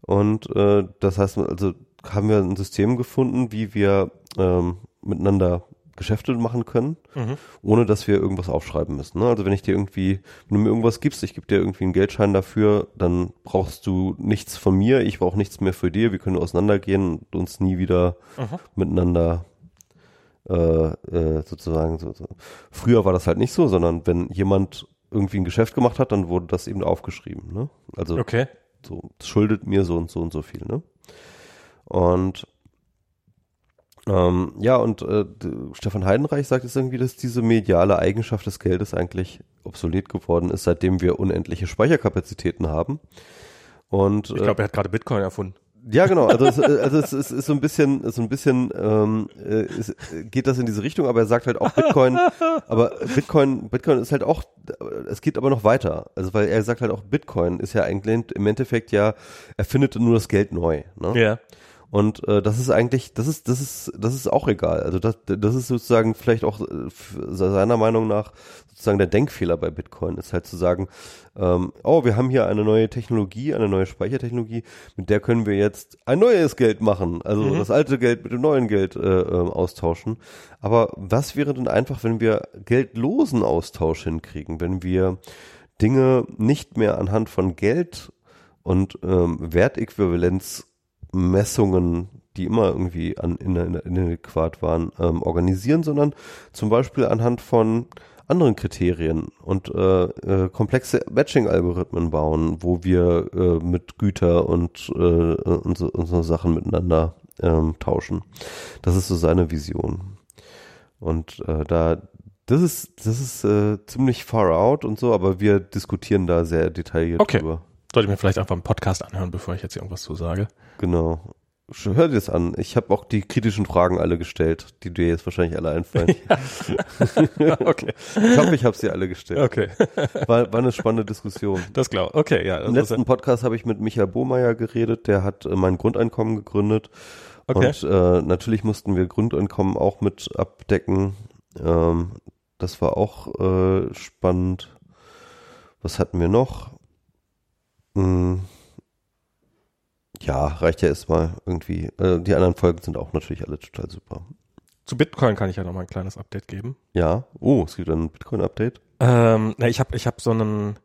Und äh, das heißt, also haben wir ein System gefunden, wie wir ähm, miteinander Geschäfte machen können, Mhm. ohne dass wir irgendwas aufschreiben müssen. Ne? Also wenn ich dir irgendwie, wenn du mir irgendwas gibst, ich gebe dir irgendwie einen Geldschein dafür, dann brauchst du nichts von mir, ich brauche nichts mehr für dir, wir können auseinandergehen und uns nie wieder Mhm. miteinander äh, äh, sozusagen so, so. Früher war das halt nicht so, sondern wenn jemand irgendwie ein Geschäft gemacht hat, dann wurde das eben aufgeschrieben. Ne? Also Okay. so schuldet mir so und so und so viel, ne? Und ähm, ja, und äh, Stefan Heidenreich sagt jetzt irgendwie, dass diese mediale Eigenschaft des Geldes eigentlich obsolet geworden ist, seitdem wir unendliche Speicherkapazitäten haben. Und Ich äh, glaube, er hat gerade Bitcoin erfunden. ja, genau. Also es, äh, also es ist, ist so ein bisschen, so ein bisschen ähm, äh, äh, geht das in diese Richtung, aber er sagt halt auch Bitcoin, aber Bitcoin, Bitcoin ist halt auch, es geht aber noch weiter. Also weil er sagt halt auch Bitcoin ist ja eigentlich im Endeffekt ja, er findet nur das Geld neu. Ne? Ja. Und äh, das ist eigentlich, das ist, das ist, das ist auch egal. Also das, das ist sozusagen vielleicht auch äh, seiner Meinung nach sozusagen der Denkfehler bei Bitcoin ist halt zu sagen, ähm, oh, wir haben hier eine neue Technologie, eine neue Speichertechnologie, mit der können wir jetzt ein neues Geld machen. Also Mhm. das alte Geld mit dem neuen Geld äh, ähm, austauschen. Aber was wäre denn einfach, wenn wir geldlosen Austausch hinkriegen, wenn wir Dinge nicht mehr anhand von Geld und ähm, Wertäquivalenzmessungen, die immer irgendwie an, in, in, inadäquat waren, ähm, organisieren, sondern zum Beispiel anhand von anderen Kriterien und äh, äh, komplexe Matching-Algorithmen bauen, wo wir äh, mit Güter und, äh, und, so, und so Sachen miteinander ähm, tauschen. Das ist so seine Vision. Und äh, da das ist das ist äh, ziemlich far out und so, aber wir diskutieren da sehr detailliert Okay. drüber. Sollte ich mir vielleicht einfach einen Podcast anhören, bevor ich jetzt hier irgendwas zu sage. Genau. Hör dir das an. Ich habe auch die kritischen Fragen alle gestellt, die dir jetzt wahrscheinlich alle einfallen. okay. Ich hoffe, ich habe sie alle gestellt. Okay. War, war eine spannende Diskussion. Das glaube Okay, ja. Im letzten Podcast habe ich mit Michael Bohmeier geredet, der hat äh, mein Grundeinkommen gegründet. Okay. Und äh, natürlich mussten wir Grundeinkommen auch mit abdecken. Ähm, das war auch äh, spannend. Was hatten wir noch? Hm. Ja, reicht ja erstmal irgendwie. Äh, die anderen Folgen sind auch natürlich alle total super. zu Bitcoin kann ich ja noch mal ein kleines Update geben. Ja. Oh, es gibt ein Bitcoin-Update. Ähm, na, ich habe ich hab so einen,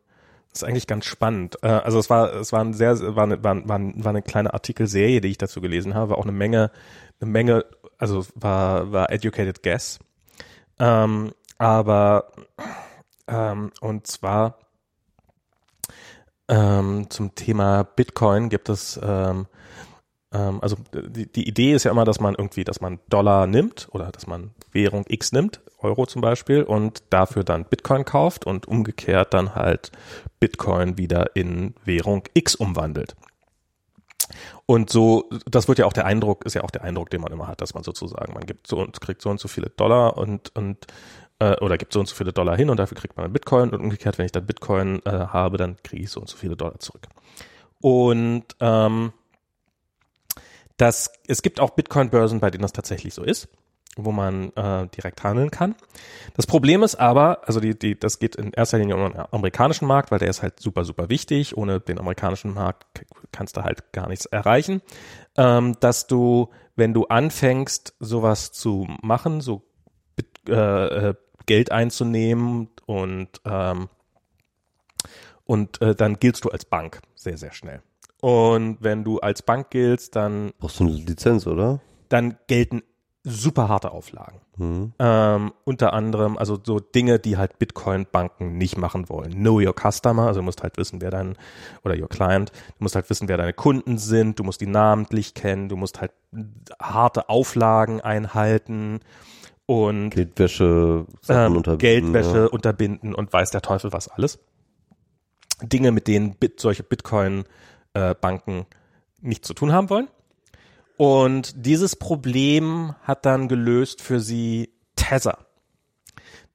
das ist eigentlich ganz spannend. Äh, also es war, es war ein sehr, war eine, war, war, war eine kleine Artikelserie, die ich dazu gelesen habe, war auch eine Menge, eine Menge, also war, war educated guess. Ähm, aber ähm, und zwar ähm, zum Thema Bitcoin gibt es ähm, ähm, also die, die Idee ist ja immer, dass man irgendwie, dass man Dollar nimmt oder dass man Währung X nimmt, Euro zum Beispiel, und dafür dann Bitcoin kauft und umgekehrt dann halt Bitcoin wieder in Währung X umwandelt. Und so, das wird ja auch der Eindruck, ist ja auch der Eindruck, den man immer hat, dass man sozusagen, man gibt so und kriegt so und so viele Dollar und, und äh, oder gibt so und so viele Dollar hin und dafür kriegt man Bitcoin und umgekehrt, wenn ich dann Bitcoin äh, habe, dann kriege ich so und so viele Dollar zurück. Und ähm, das, es gibt auch Bitcoin-Börsen, bei denen das tatsächlich so ist. wo man äh, direkt handeln kann. Das Problem ist aber, also die, die, das geht in erster Linie um den amerikanischen Markt, weil der ist halt super, super wichtig. Ohne den amerikanischen Markt kannst du halt gar nichts erreichen. Ähm, dass du, wenn du anfängst, sowas zu machen, so äh, äh, Geld einzunehmen und ähm, und äh, dann giltst du als Bank sehr, sehr schnell. Und wenn du als Bank giltst, dann brauchst du eine Lizenz, oder? Dann gelten super harte Auflagen. Mhm. Ähm, unter anderem, also so Dinge, die halt Bitcoin-Banken nicht machen wollen. Know your customer, also du musst halt wissen, wer dein, oder your client, du musst halt wissen, wer deine Kunden sind, du musst die namentlich kennen, du musst halt harte Auflagen einhalten und Geldwäsche ähm, unterbinden, Geldwäsche ja. unterbinden und weiß der Teufel was alles. Dinge, mit denen Bit, solche Bitcoin-Banken äh, nicht zu tun haben wollen. Und dieses Problem hat dann gelöst für sie Tether.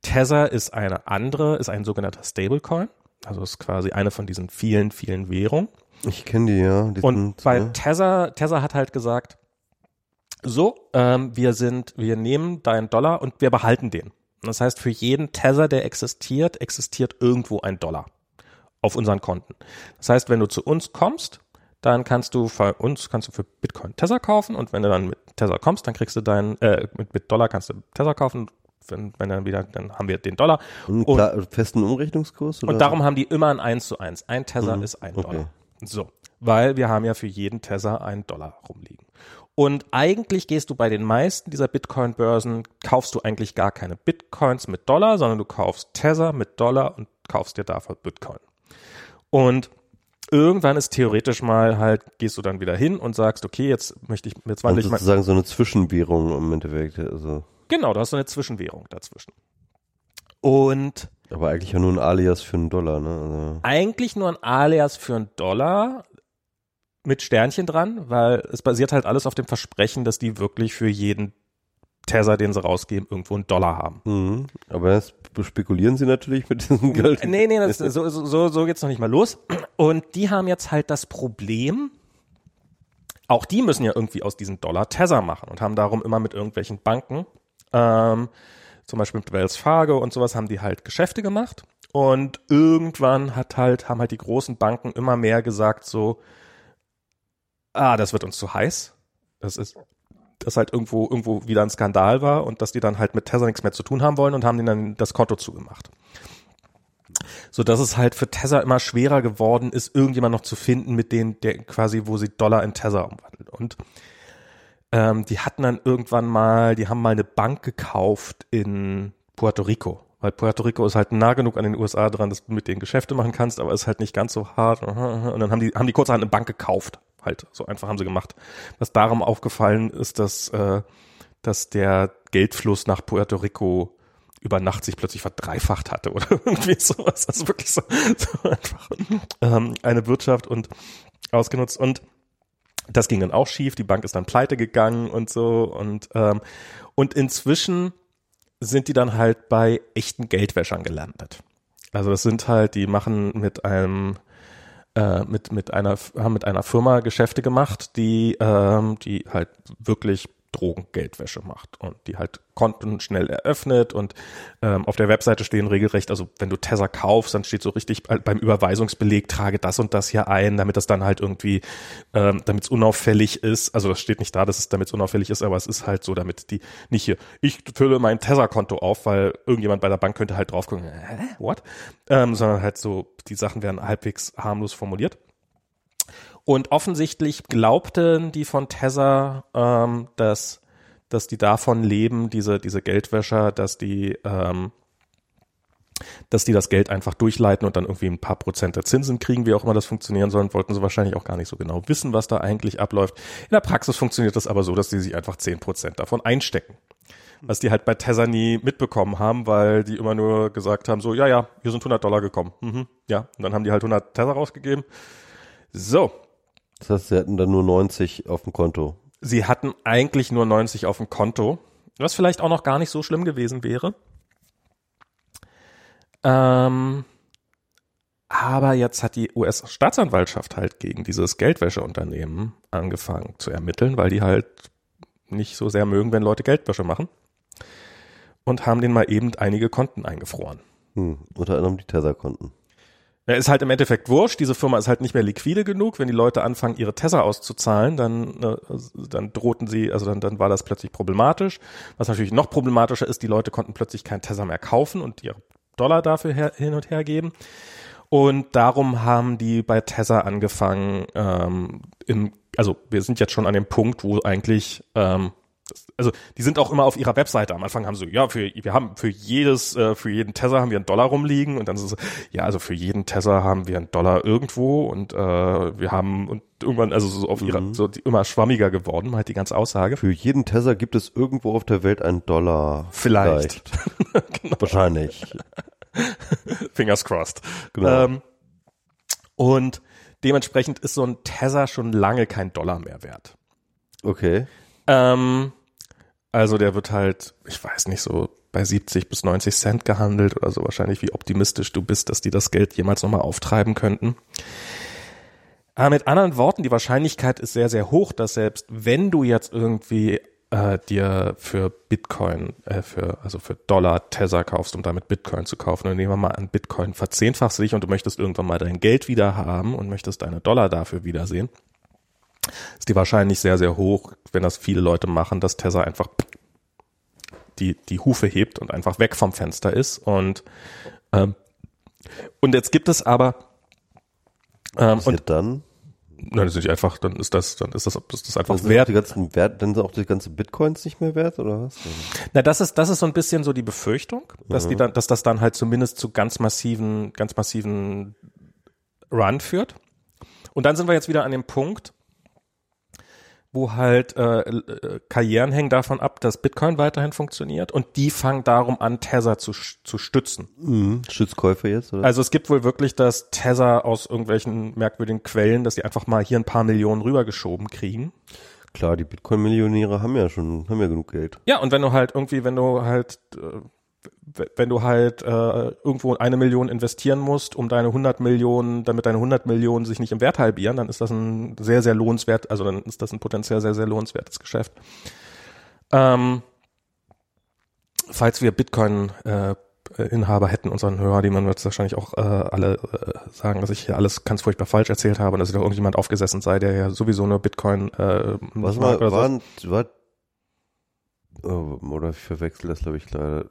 Tether ist eine andere, ist ein sogenannter Stablecoin. Also ist quasi eine von diesen vielen, vielen Währungen. Ich kenne die, ja. Die und sind, bei ja. Tether, Tether hat halt gesagt, so, ähm, wir sind, wir nehmen deinen Dollar und wir behalten den. Das heißt, für jeden Tether, der existiert, existiert irgendwo ein Dollar auf unseren Konten. Das heißt, wenn du zu uns kommst, dann kannst du für uns kannst du für Bitcoin Tether kaufen und wenn du dann mit Tether kommst, dann kriegst du deinen äh, mit, mit Dollar kannst du Tether kaufen. Wenn, wenn dann wieder, dann haben wir den Dollar. Und, und festen Umrechnungskurs? Oder? Und darum haben die immer ein 1 zu 1. Ein Tether mhm. ist ein okay. Dollar. So. Weil wir haben ja für jeden Tether einen Dollar rumliegen. Und eigentlich gehst du bei den meisten dieser Bitcoin-Börsen, kaufst du eigentlich gar keine Bitcoins mit Dollar, sondern du kaufst Tether mit Dollar und kaufst dir dafür Bitcoin. Und irgendwann ist theoretisch mal halt, gehst du dann wieder hin und sagst, okay, jetzt möchte ich, jetzt wandle ich mal. sozusagen so eine Zwischenwährung im Endeffekt, also. Genau, du hast so eine Zwischenwährung dazwischen. Und. Aber eigentlich ja nur ein Alias für einen Dollar, ne? Also. Eigentlich nur ein Alias für einen Dollar mit Sternchen dran, weil es basiert halt alles auf dem Versprechen, dass die wirklich für jeden Tether, den sie rausgeben, irgendwo einen Dollar haben. Mhm. Aber das spekulieren sie natürlich mit diesem Geld. Nee, nee, das, so, so, so geht's noch nicht mal los. Und die haben jetzt halt das Problem, auch die müssen ja irgendwie aus diesen Dollar Tether machen und haben darum immer mit irgendwelchen Banken, ähm, zum Beispiel mit Wells Fargo und sowas, haben die halt Geschäfte gemacht. Und irgendwann hat halt, haben halt die großen Banken immer mehr gesagt so, ah, das wird uns zu heiß. Das ist dass halt irgendwo, irgendwo wieder ein Skandal war und dass die dann halt mit Tether nichts mehr zu tun haben wollen und haben denen dann das Konto zugemacht. So dass es halt für Tether immer schwerer geworden ist, irgendjemand noch zu finden, mit denen, der quasi, wo sie Dollar in Tether umwandelt. Und ähm, die hatten dann irgendwann mal, die haben mal eine Bank gekauft in Puerto Rico. Weil Puerto Rico ist halt nah genug an den USA dran, dass du mit denen Geschäfte machen kannst, aber ist halt nicht ganz so hart. Und dann haben die, haben die kurzerhand eine Bank gekauft Halt, so einfach haben sie gemacht. Was darum aufgefallen ist, dass, äh, dass der Geldfluss nach Puerto Rico über Nacht sich plötzlich verdreifacht hatte oder irgendwie sowas. Also wirklich so, so einfach ähm, eine Wirtschaft und ausgenutzt. Und das ging dann auch schief. Die Bank ist dann pleite gegangen und so. Und, ähm, und inzwischen sind die dann halt bei echten Geldwäschern gelandet. Also das sind halt, die machen mit einem äh, mit, mit einer, haben mit einer Firma Geschäfte gemacht, die, ähm, die halt wirklich Drogengeldwäsche macht und die halt Konten schnell eröffnet und ähm, auf der Webseite stehen regelrecht, also wenn du Tether kaufst, dann steht so richtig beim Überweisungsbeleg, trage das und das hier ein, damit das dann halt irgendwie, ähm, damit es unauffällig ist. Also das steht nicht da, dass es damit unauffällig ist, aber es ist halt so, damit die nicht hier, ich fülle mein Tether-Konto auf, weil irgendjemand bei der Bank könnte halt drauf gucken, äh, what? Ähm, sondern halt so, die Sachen werden halbwegs harmlos formuliert. Und offensichtlich glaubten die von Tether, ähm, dass, dass die davon leben, diese, diese Geldwäscher, dass die, ähm, dass die das Geld einfach durchleiten und dann irgendwie ein paar Prozent der Zinsen kriegen, wie auch immer das funktionieren soll, wollten sie wahrscheinlich auch gar nicht so genau wissen, was da eigentlich abläuft. In der Praxis funktioniert das aber so, dass die sich einfach zehn Prozent davon einstecken. Was die halt bei Tether nie mitbekommen haben, weil die immer nur gesagt haben, so, ja, ja, hier sind 100 Dollar gekommen. Mhm, ja, und dann haben die halt 100 Tether rausgegeben. So, das heißt, sie hatten dann nur 90 auf dem Konto. Sie hatten eigentlich nur 90 auf dem Konto, was vielleicht auch noch gar nicht so schlimm gewesen wäre. Ähm, aber jetzt hat die US-Staatsanwaltschaft halt gegen dieses Geldwäscheunternehmen angefangen zu ermitteln, weil die halt nicht so sehr mögen, wenn Leute Geldwäsche machen. und haben denen mal eben einige Konten eingefroren. Hm, unter anderem die Tether-Konten. Ja, ist halt im Endeffekt wurscht. Diese Firma ist halt nicht mehr liquide genug. Wenn die Leute anfangen, ihre Tether auszuzahlen, dann, äh, dann drohten sie, also dann, dann war das plötzlich problematisch. Was natürlich noch problematischer ist, die Leute konnten plötzlich kein Tether mehr kaufen und ihre Dollar dafür her, hin und her geben. Und darum haben die bei Tether angefangen, ähm, im, also wir sind jetzt schon an dem Punkt, wo eigentlich ähm, also die sind auch immer auf ihrer Webseite. Am Anfang haben sie, ja, für, wir haben für jedes, äh, für jeden Tether haben wir einen Dollar rumliegen und dann ist es, ja, also für jeden Tether haben wir einen Dollar irgendwo und äh, wir haben und irgendwann, also so auf ihrer, mhm. so die, immer schwammiger geworden, halt die ganze Aussage. Für jeden Tether gibt es irgendwo auf der Welt einen Dollar. Vielleicht. Vielleicht. genau. Wahrscheinlich. Fingers crossed. Genau. Ähm, und dementsprechend ist so ein Tether schon lange kein Dollar mehr wert. Okay. Ähm, also der wird halt, ich weiß nicht, so bei 70 bis 90 Cent gehandelt oder so wahrscheinlich, wie optimistisch du bist, dass die das Geld jemals nochmal auftreiben könnten. Aber mit anderen Worten, die Wahrscheinlichkeit ist sehr, sehr hoch, dass selbst wenn du jetzt irgendwie äh, dir für Bitcoin, äh, für, also für Dollar Tether kaufst, um damit Bitcoin zu kaufen, und nehmen wir mal an, Bitcoin verzehnfachst dich und du möchtest irgendwann mal dein Geld wieder haben und möchtest deine Dollar dafür wiedersehen, ist die wahrscheinlich sehr, sehr hoch, wenn das viele Leute machen, dass Tesla einfach die, die Hufe hebt und einfach weg vom Fenster ist. Und, ähm, und jetzt gibt es aber ähm, und dann? Nein, das ist nicht einfach, dann ist das, dann ist das, ist das einfach dann wert. Die ganzen Wert. Dann sind auch die ganzen Bitcoins nicht mehr wert, oder was? Na, das ist, das ist so ein bisschen so die Befürchtung, dass mhm. die dann, dass das dann halt zumindest zu ganz massiven, ganz massiven Run führt. Und dann sind wir jetzt wieder an dem Punkt, wo halt äh, äh, Karrieren hängen davon ab, dass Bitcoin weiterhin funktioniert und die fangen darum an, Tether zu, zu stützen. Mhm. Stützkäufe jetzt? Oder? Also es gibt wohl wirklich das Tether aus irgendwelchen merkwürdigen Quellen, dass die einfach mal hier ein paar Millionen rübergeschoben kriegen. Klar, die Bitcoin-Millionäre haben ja schon, haben ja genug Geld. Ja, und wenn du halt irgendwie, wenn du halt äh, wenn du halt äh, irgendwo eine Million investieren musst, um deine 100 Millionen, damit deine 100 Millionen sich nicht im Wert halbieren, dann ist das ein sehr, sehr lohnenswert, also dann ist das ein potenziell sehr, sehr lohnenswertes Geschäft. Ähm, falls wir Bitcoin äh, hätten, unseren Hörer, die man wird wahrscheinlich auch äh, alle äh, sagen, dass ich hier alles ganz furchtbar falsch erzählt habe und dass da irgendjemand aufgesessen sei, der ja sowieso nur Bitcoin äh, Was war, war, war, oh, oder ich verwechsel das glaube ich leider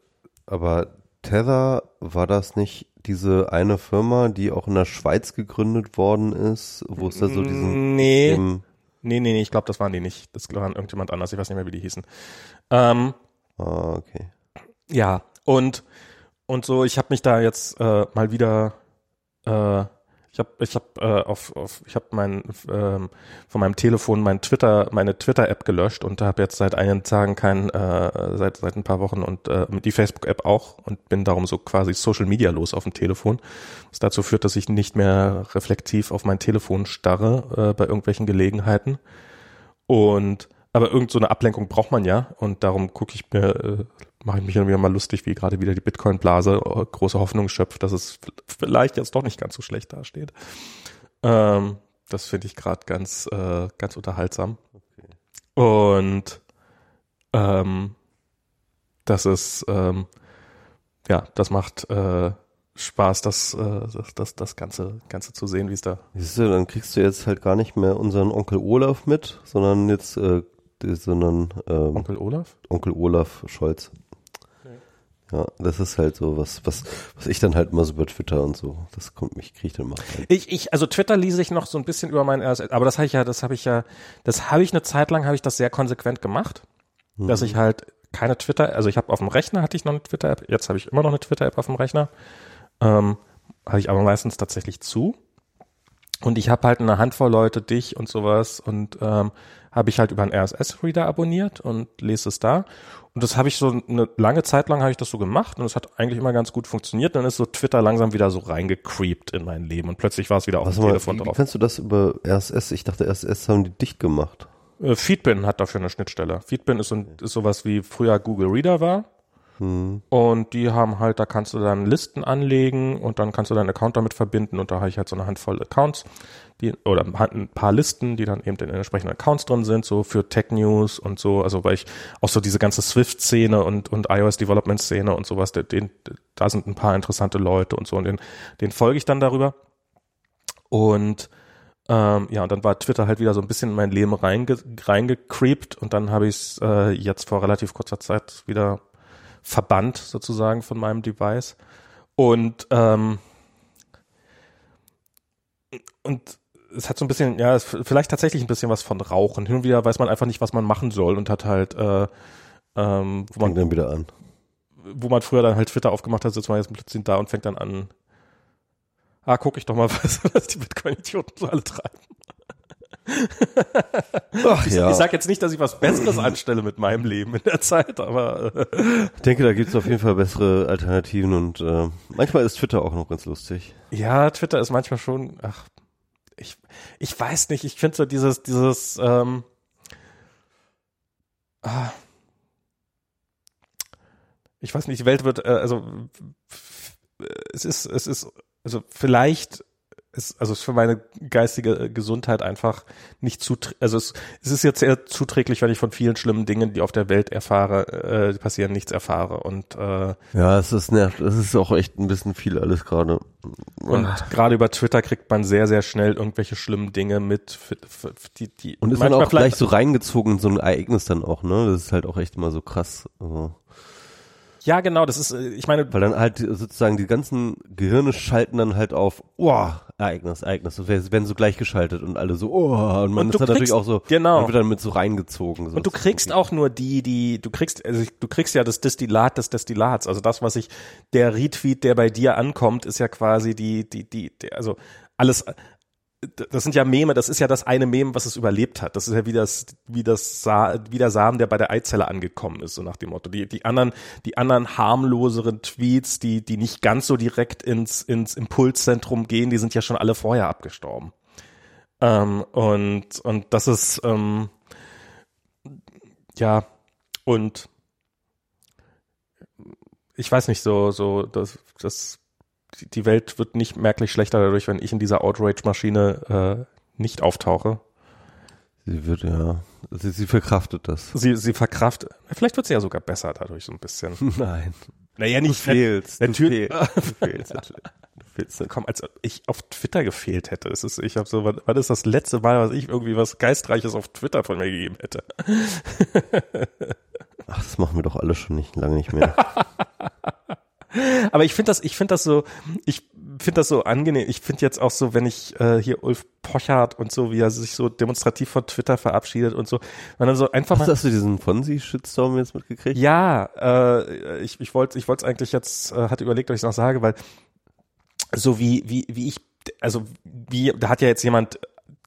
aber Tether, war das nicht diese eine Firma, die auch in der Schweiz gegründet worden ist, wo es da so diesen... Nee, nee, nee, nee, ich glaube, das waren die nicht. Das waren irgendjemand anders, ich weiß nicht mehr, wie die hießen. Ähm, ah, okay. Ja, und, und so, ich habe mich da jetzt äh, mal wieder äh, ich habe ich hab, äh, auf, auf ich habe mein ähm, von meinem Telefon mein Twitter meine Twitter App gelöscht und habe jetzt seit einigen Tagen kein äh, seit seit ein paar Wochen und äh, die Facebook App auch und bin darum so quasi Social Media los auf dem Telefon, was dazu führt, dass ich nicht mehr reflektiv auf mein Telefon starre äh, bei irgendwelchen Gelegenheiten. Und aber irgend so Ablenkung braucht man ja und darum gucke ich mir äh, mache ich mich dann wieder mal lustig, wie gerade wieder die Bitcoin-Blase äh, große Hoffnung schöpft, dass es vielleicht jetzt doch nicht ganz so schlecht dasteht. Ähm, das finde ich gerade ganz, äh, ganz unterhaltsam. Okay. Und ähm, das ist, ähm, ja, das macht äh, Spaß, das, äh, das, das, das Ganze, Ganze zu sehen, wie es da. Siehst du, dann kriegst du jetzt halt gar nicht mehr unseren Onkel Olaf mit, sondern jetzt, äh, sondern ähm, Onkel Olaf? Onkel Olaf Scholz. Ja, das ist halt so was, was, was ich dann halt immer so über Twitter und so, das kommt mich, kriege ich dann mal. Rein. Ich, ich, also Twitter lese ich noch so ein bisschen über mein RSS, aber das habe ich ja, das habe ich ja, das habe ich eine Zeit lang, habe ich das sehr konsequent gemacht, mhm. dass ich halt keine Twitter, also ich habe auf dem Rechner hatte ich noch eine Twitter-App, jetzt habe ich immer noch eine Twitter-App auf dem Rechner, ähm, habe ich aber meistens tatsächlich zu. Und ich habe halt eine Handvoll Leute, dich und sowas und ähm, habe ich halt über einen RSS-Reader abonniert und lese es da. Und das habe ich so eine lange Zeit lang habe ich das so gemacht und es hat eigentlich immer ganz gut funktioniert. Dann ist so Twitter langsam wieder so reingecreept in mein Leben und plötzlich war es wieder auf dem Telefon wie, drauf. Wie kannst du das über RSS? Ich dachte, RSS haben die dicht gemacht. Äh, Feedbin hat dafür eine Schnittstelle. Feedbin ist, so, ist sowas wie früher Google Reader war. Hm. Und die haben halt, da kannst du dann Listen anlegen und dann kannst du deinen Account damit verbinden und da habe ich halt so eine Handvoll Accounts, die, oder ein paar Listen, die dann eben in den entsprechenden Accounts drin sind, so für Tech News und so, also weil ich auch so diese ganze Swift-Szene und, und iOS-Development-Szene und sowas, den, da sind ein paar interessante Leute und so und den, den folge ich dann darüber. Und ähm, ja, und dann war Twitter halt wieder so ein bisschen in mein Leben reinge reingecreept und dann habe ich es äh, jetzt vor relativ kurzer Zeit wieder verbannt sozusagen von meinem Device. Und ähm, und es hat so ein bisschen, ja, vielleicht tatsächlich ein bisschen was von Rauchen. Hin und wieder weiß man einfach nicht, was man machen soll und hat halt, äh, ähm, wo man dann wieder an. Wo man früher dann halt Twitter aufgemacht hat, sitzt man jetzt plötzlich da und fängt dann an, ah, guck ich doch mal, was, was die Bitcoin-Idioten so alle treiben. Ach, ich, ja. ich sag jetzt nicht, dass ich was Besseres anstelle mit meinem Leben in der Zeit, aber äh, ich denke, da gibt es auf jeden Fall bessere Alternativen und äh, manchmal ist Twitter auch noch ganz lustig. Ja, Twitter ist manchmal schon, ach, ich, ich weiß nicht, ich finde so dieses, dieses, ähm, ah, ich weiß nicht, die Welt wird, äh, also es ist, es ist, also vielleicht ist, also ist für meine geistige Gesundheit einfach nicht zu, also es, es ist jetzt sehr zuträglich, wenn ich von vielen schlimmen Dingen, die auf der Welt erfahre, äh, passieren, nichts erfahre und äh, ja, es ist nervt, es ist auch echt ein bisschen viel alles gerade. Und gerade über Twitter kriegt man sehr, sehr schnell irgendwelche schlimmen Dinge mit, für, für die, die und ist dann auch gleich so reingezogen in so ein Ereignis dann auch, ne? Das ist halt auch echt immer so krass. Also. Ja, genau, das ist, äh, ich meine. Weil dann halt sozusagen die ganzen Gehirne schalten dann halt auf, oh, Ereignis, Ereignis. Das werden so gleichgeschaltet und alle so, oh, und man und ist dann natürlich auch so, genau. man wird dann mit so reingezogen. So und du kriegst auch nur die, die, du kriegst, also du kriegst ja das Destillat des Destillats. Also das, was ich, der Retweet, der bei dir ankommt, ist ja quasi die, die, die, die also alles, das sind ja Meme, das ist ja das eine Meme, was es überlebt hat. Das ist ja wie das, wie das, Sa wie der Samen, der bei der Eizelle angekommen ist, so nach dem Motto. Die, die anderen, die anderen harmloseren Tweets, die, die nicht ganz so direkt ins, ins Impulszentrum gehen, die sind ja schon alle vorher abgestorben. Ähm, und, und das ist, ähm, ja, und ich weiß nicht, so, so, das, das die Welt wird nicht merklich schlechter dadurch, wenn ich in dieser Outrage-Maschine äh, nicht auftauche. Sie wird, ja, sie, sie verkraftet das. Sie, sie verkraftet, vielleicht wird sie ja sogar besser dadurch so ein bisschen. Nein. Naja, nicht. Du fehlst. Natürlich. Du fehlst. Du fehlst. Komm, als ich auf Twitter gefehlt hätte. Es ist, ich habe so, was ist das letzte Mal, was ich irgendwie was Geistreiches auf Twitter von mir gegeben hätte? Ach, das machen wir doch alle schon nicht, lange nicht mehr. Aber ich finde das, ich finde das so, ich finde das so angenehm. Ich finde jetzt auch so, wenn ich äh, hier Ulf Pochert und so, wie er sich so demonstrativ von Twitter verabschiedet und so, wenn dann so einfach Hast, mal. Hast du diesen Fonsi-Shitstorm jetzt mitgekriegt? Ja, äh, ich, ich wollte, ich wollte es eigentlich jetzt, äh, hatte überlegt, ob ich es noch sage, weil so wie, wie, wie ich, also wie, da hat ja jetzt jemand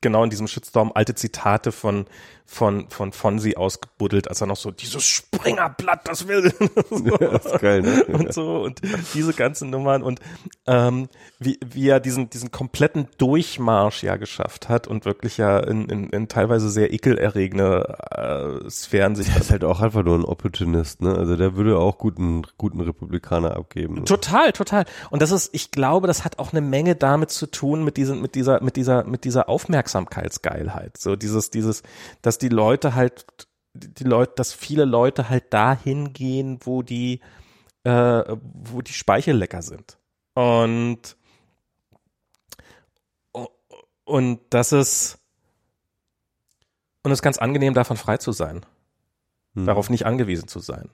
genau in diesem Shitstorm alte Zitate von von von Fonsi ausgebuddelt, als er noch so dieses Springerblatt, das will so. ja, das ist geil, ne? und so und diese ganzen Nummern und ähm, wie wie er diesen diesen kompletten Durchmarsch ja geschafft hat und wirklich ja in, in, in teilweise sehr ekelerregende äh, Sphären sich der ist halt auch einfach nur ein Opportunist, ne? Also der würde auch guten guten Republikaner abgeben. Total, total. Und das ist, ich glaube, das hat auch eine Menge damit zu tun mit diesen mit dieser mit dieser mit dieser Aufmerksamkeitsgeilheit. So dieses dieses dass die Leute halt, die Leute, dass viele Leute halt dahin gehen, wo die, äh, wo die Speichel lecker sind. Und und das ist und es ist ganz angenehm, davon frei zu sein. Hm. Darauf nicht angewiesen zu sein.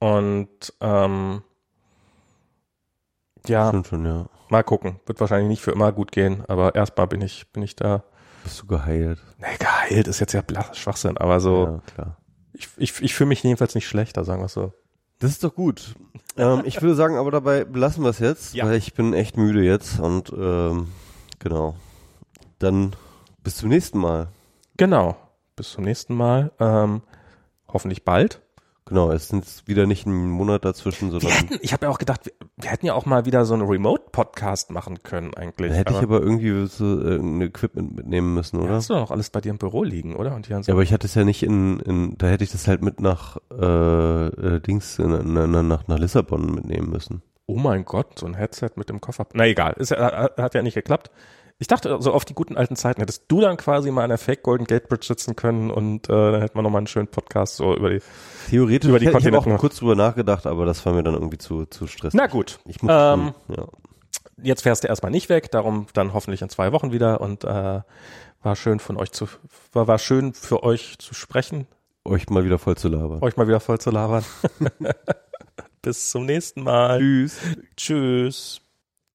Und ähm, ja, schon, ja, mal gucken. Wird wahrscheinlich nicht für immer gut gehen, aber erstmal bin ich, bin ich da bist du geheilt? Nee, geheilt ist jetzt ja Schwachsinn, aber so. Ja, klar. Ich, ich, ich fühle mich jedenfalls nicht schlechter, sagen wir so. Das ist doch gut. ähm, ich würde sagen, aber dabei belassen wir es jetzt, ja. weil ich bin echt müde jetzt und ähm, genau. Dann bis zum nächsten Mal. Genau. Bis zum nächsten Mal. Ähm, hoffentlich bald. Genau, es sind wieder nicht ein Monat dazwischen, Wir sondern hätten, ich habe ja auch gedacht, wir, wir hätten ja auch mal wieder so einen Remote-Podcast machen können eigentlich. da hätte ich aber irgendwie so äh, ein Equipment mitnehmen müssen, oder? Hast du doch alles bei dir im Büro liegen, oder? Und hier haben Ja, aber ich hatte es ja nicht in, in da hätte ich das halt mit nach äh, äh, Dings in, in, in, nach, nach Lissabon mitnehmen müssen. Oh mein Gott, so ein Headset mit dem Koffer. Na egal, ist, ja- hat ja nicht geklappt. Ich dachte, so auf die guten alten Zeiten hättest du dann quasi mal an der Fake Golden Gate Bridge sitzen können und äh, dann hätten wir nochmal einen schönen Podcast so über die. Theoretisch Über die ich habe Kontinente auch noch. kurz drüber nachgedacht, aber das war mir dann irgendwie zu zu stressig. Na gut, ich muss ähm, ja. jetzt fährst du erstmal nicht weg, darum dann hoffentlich in zwei Wochen wieder und äh, war schön von euch zu, war, war schön für euch zu sprechen, euch mal wieder voll zu labern. euch mal wieder voll zu labern. Bis zum nächsten Mal. Tschüss. Tschüss.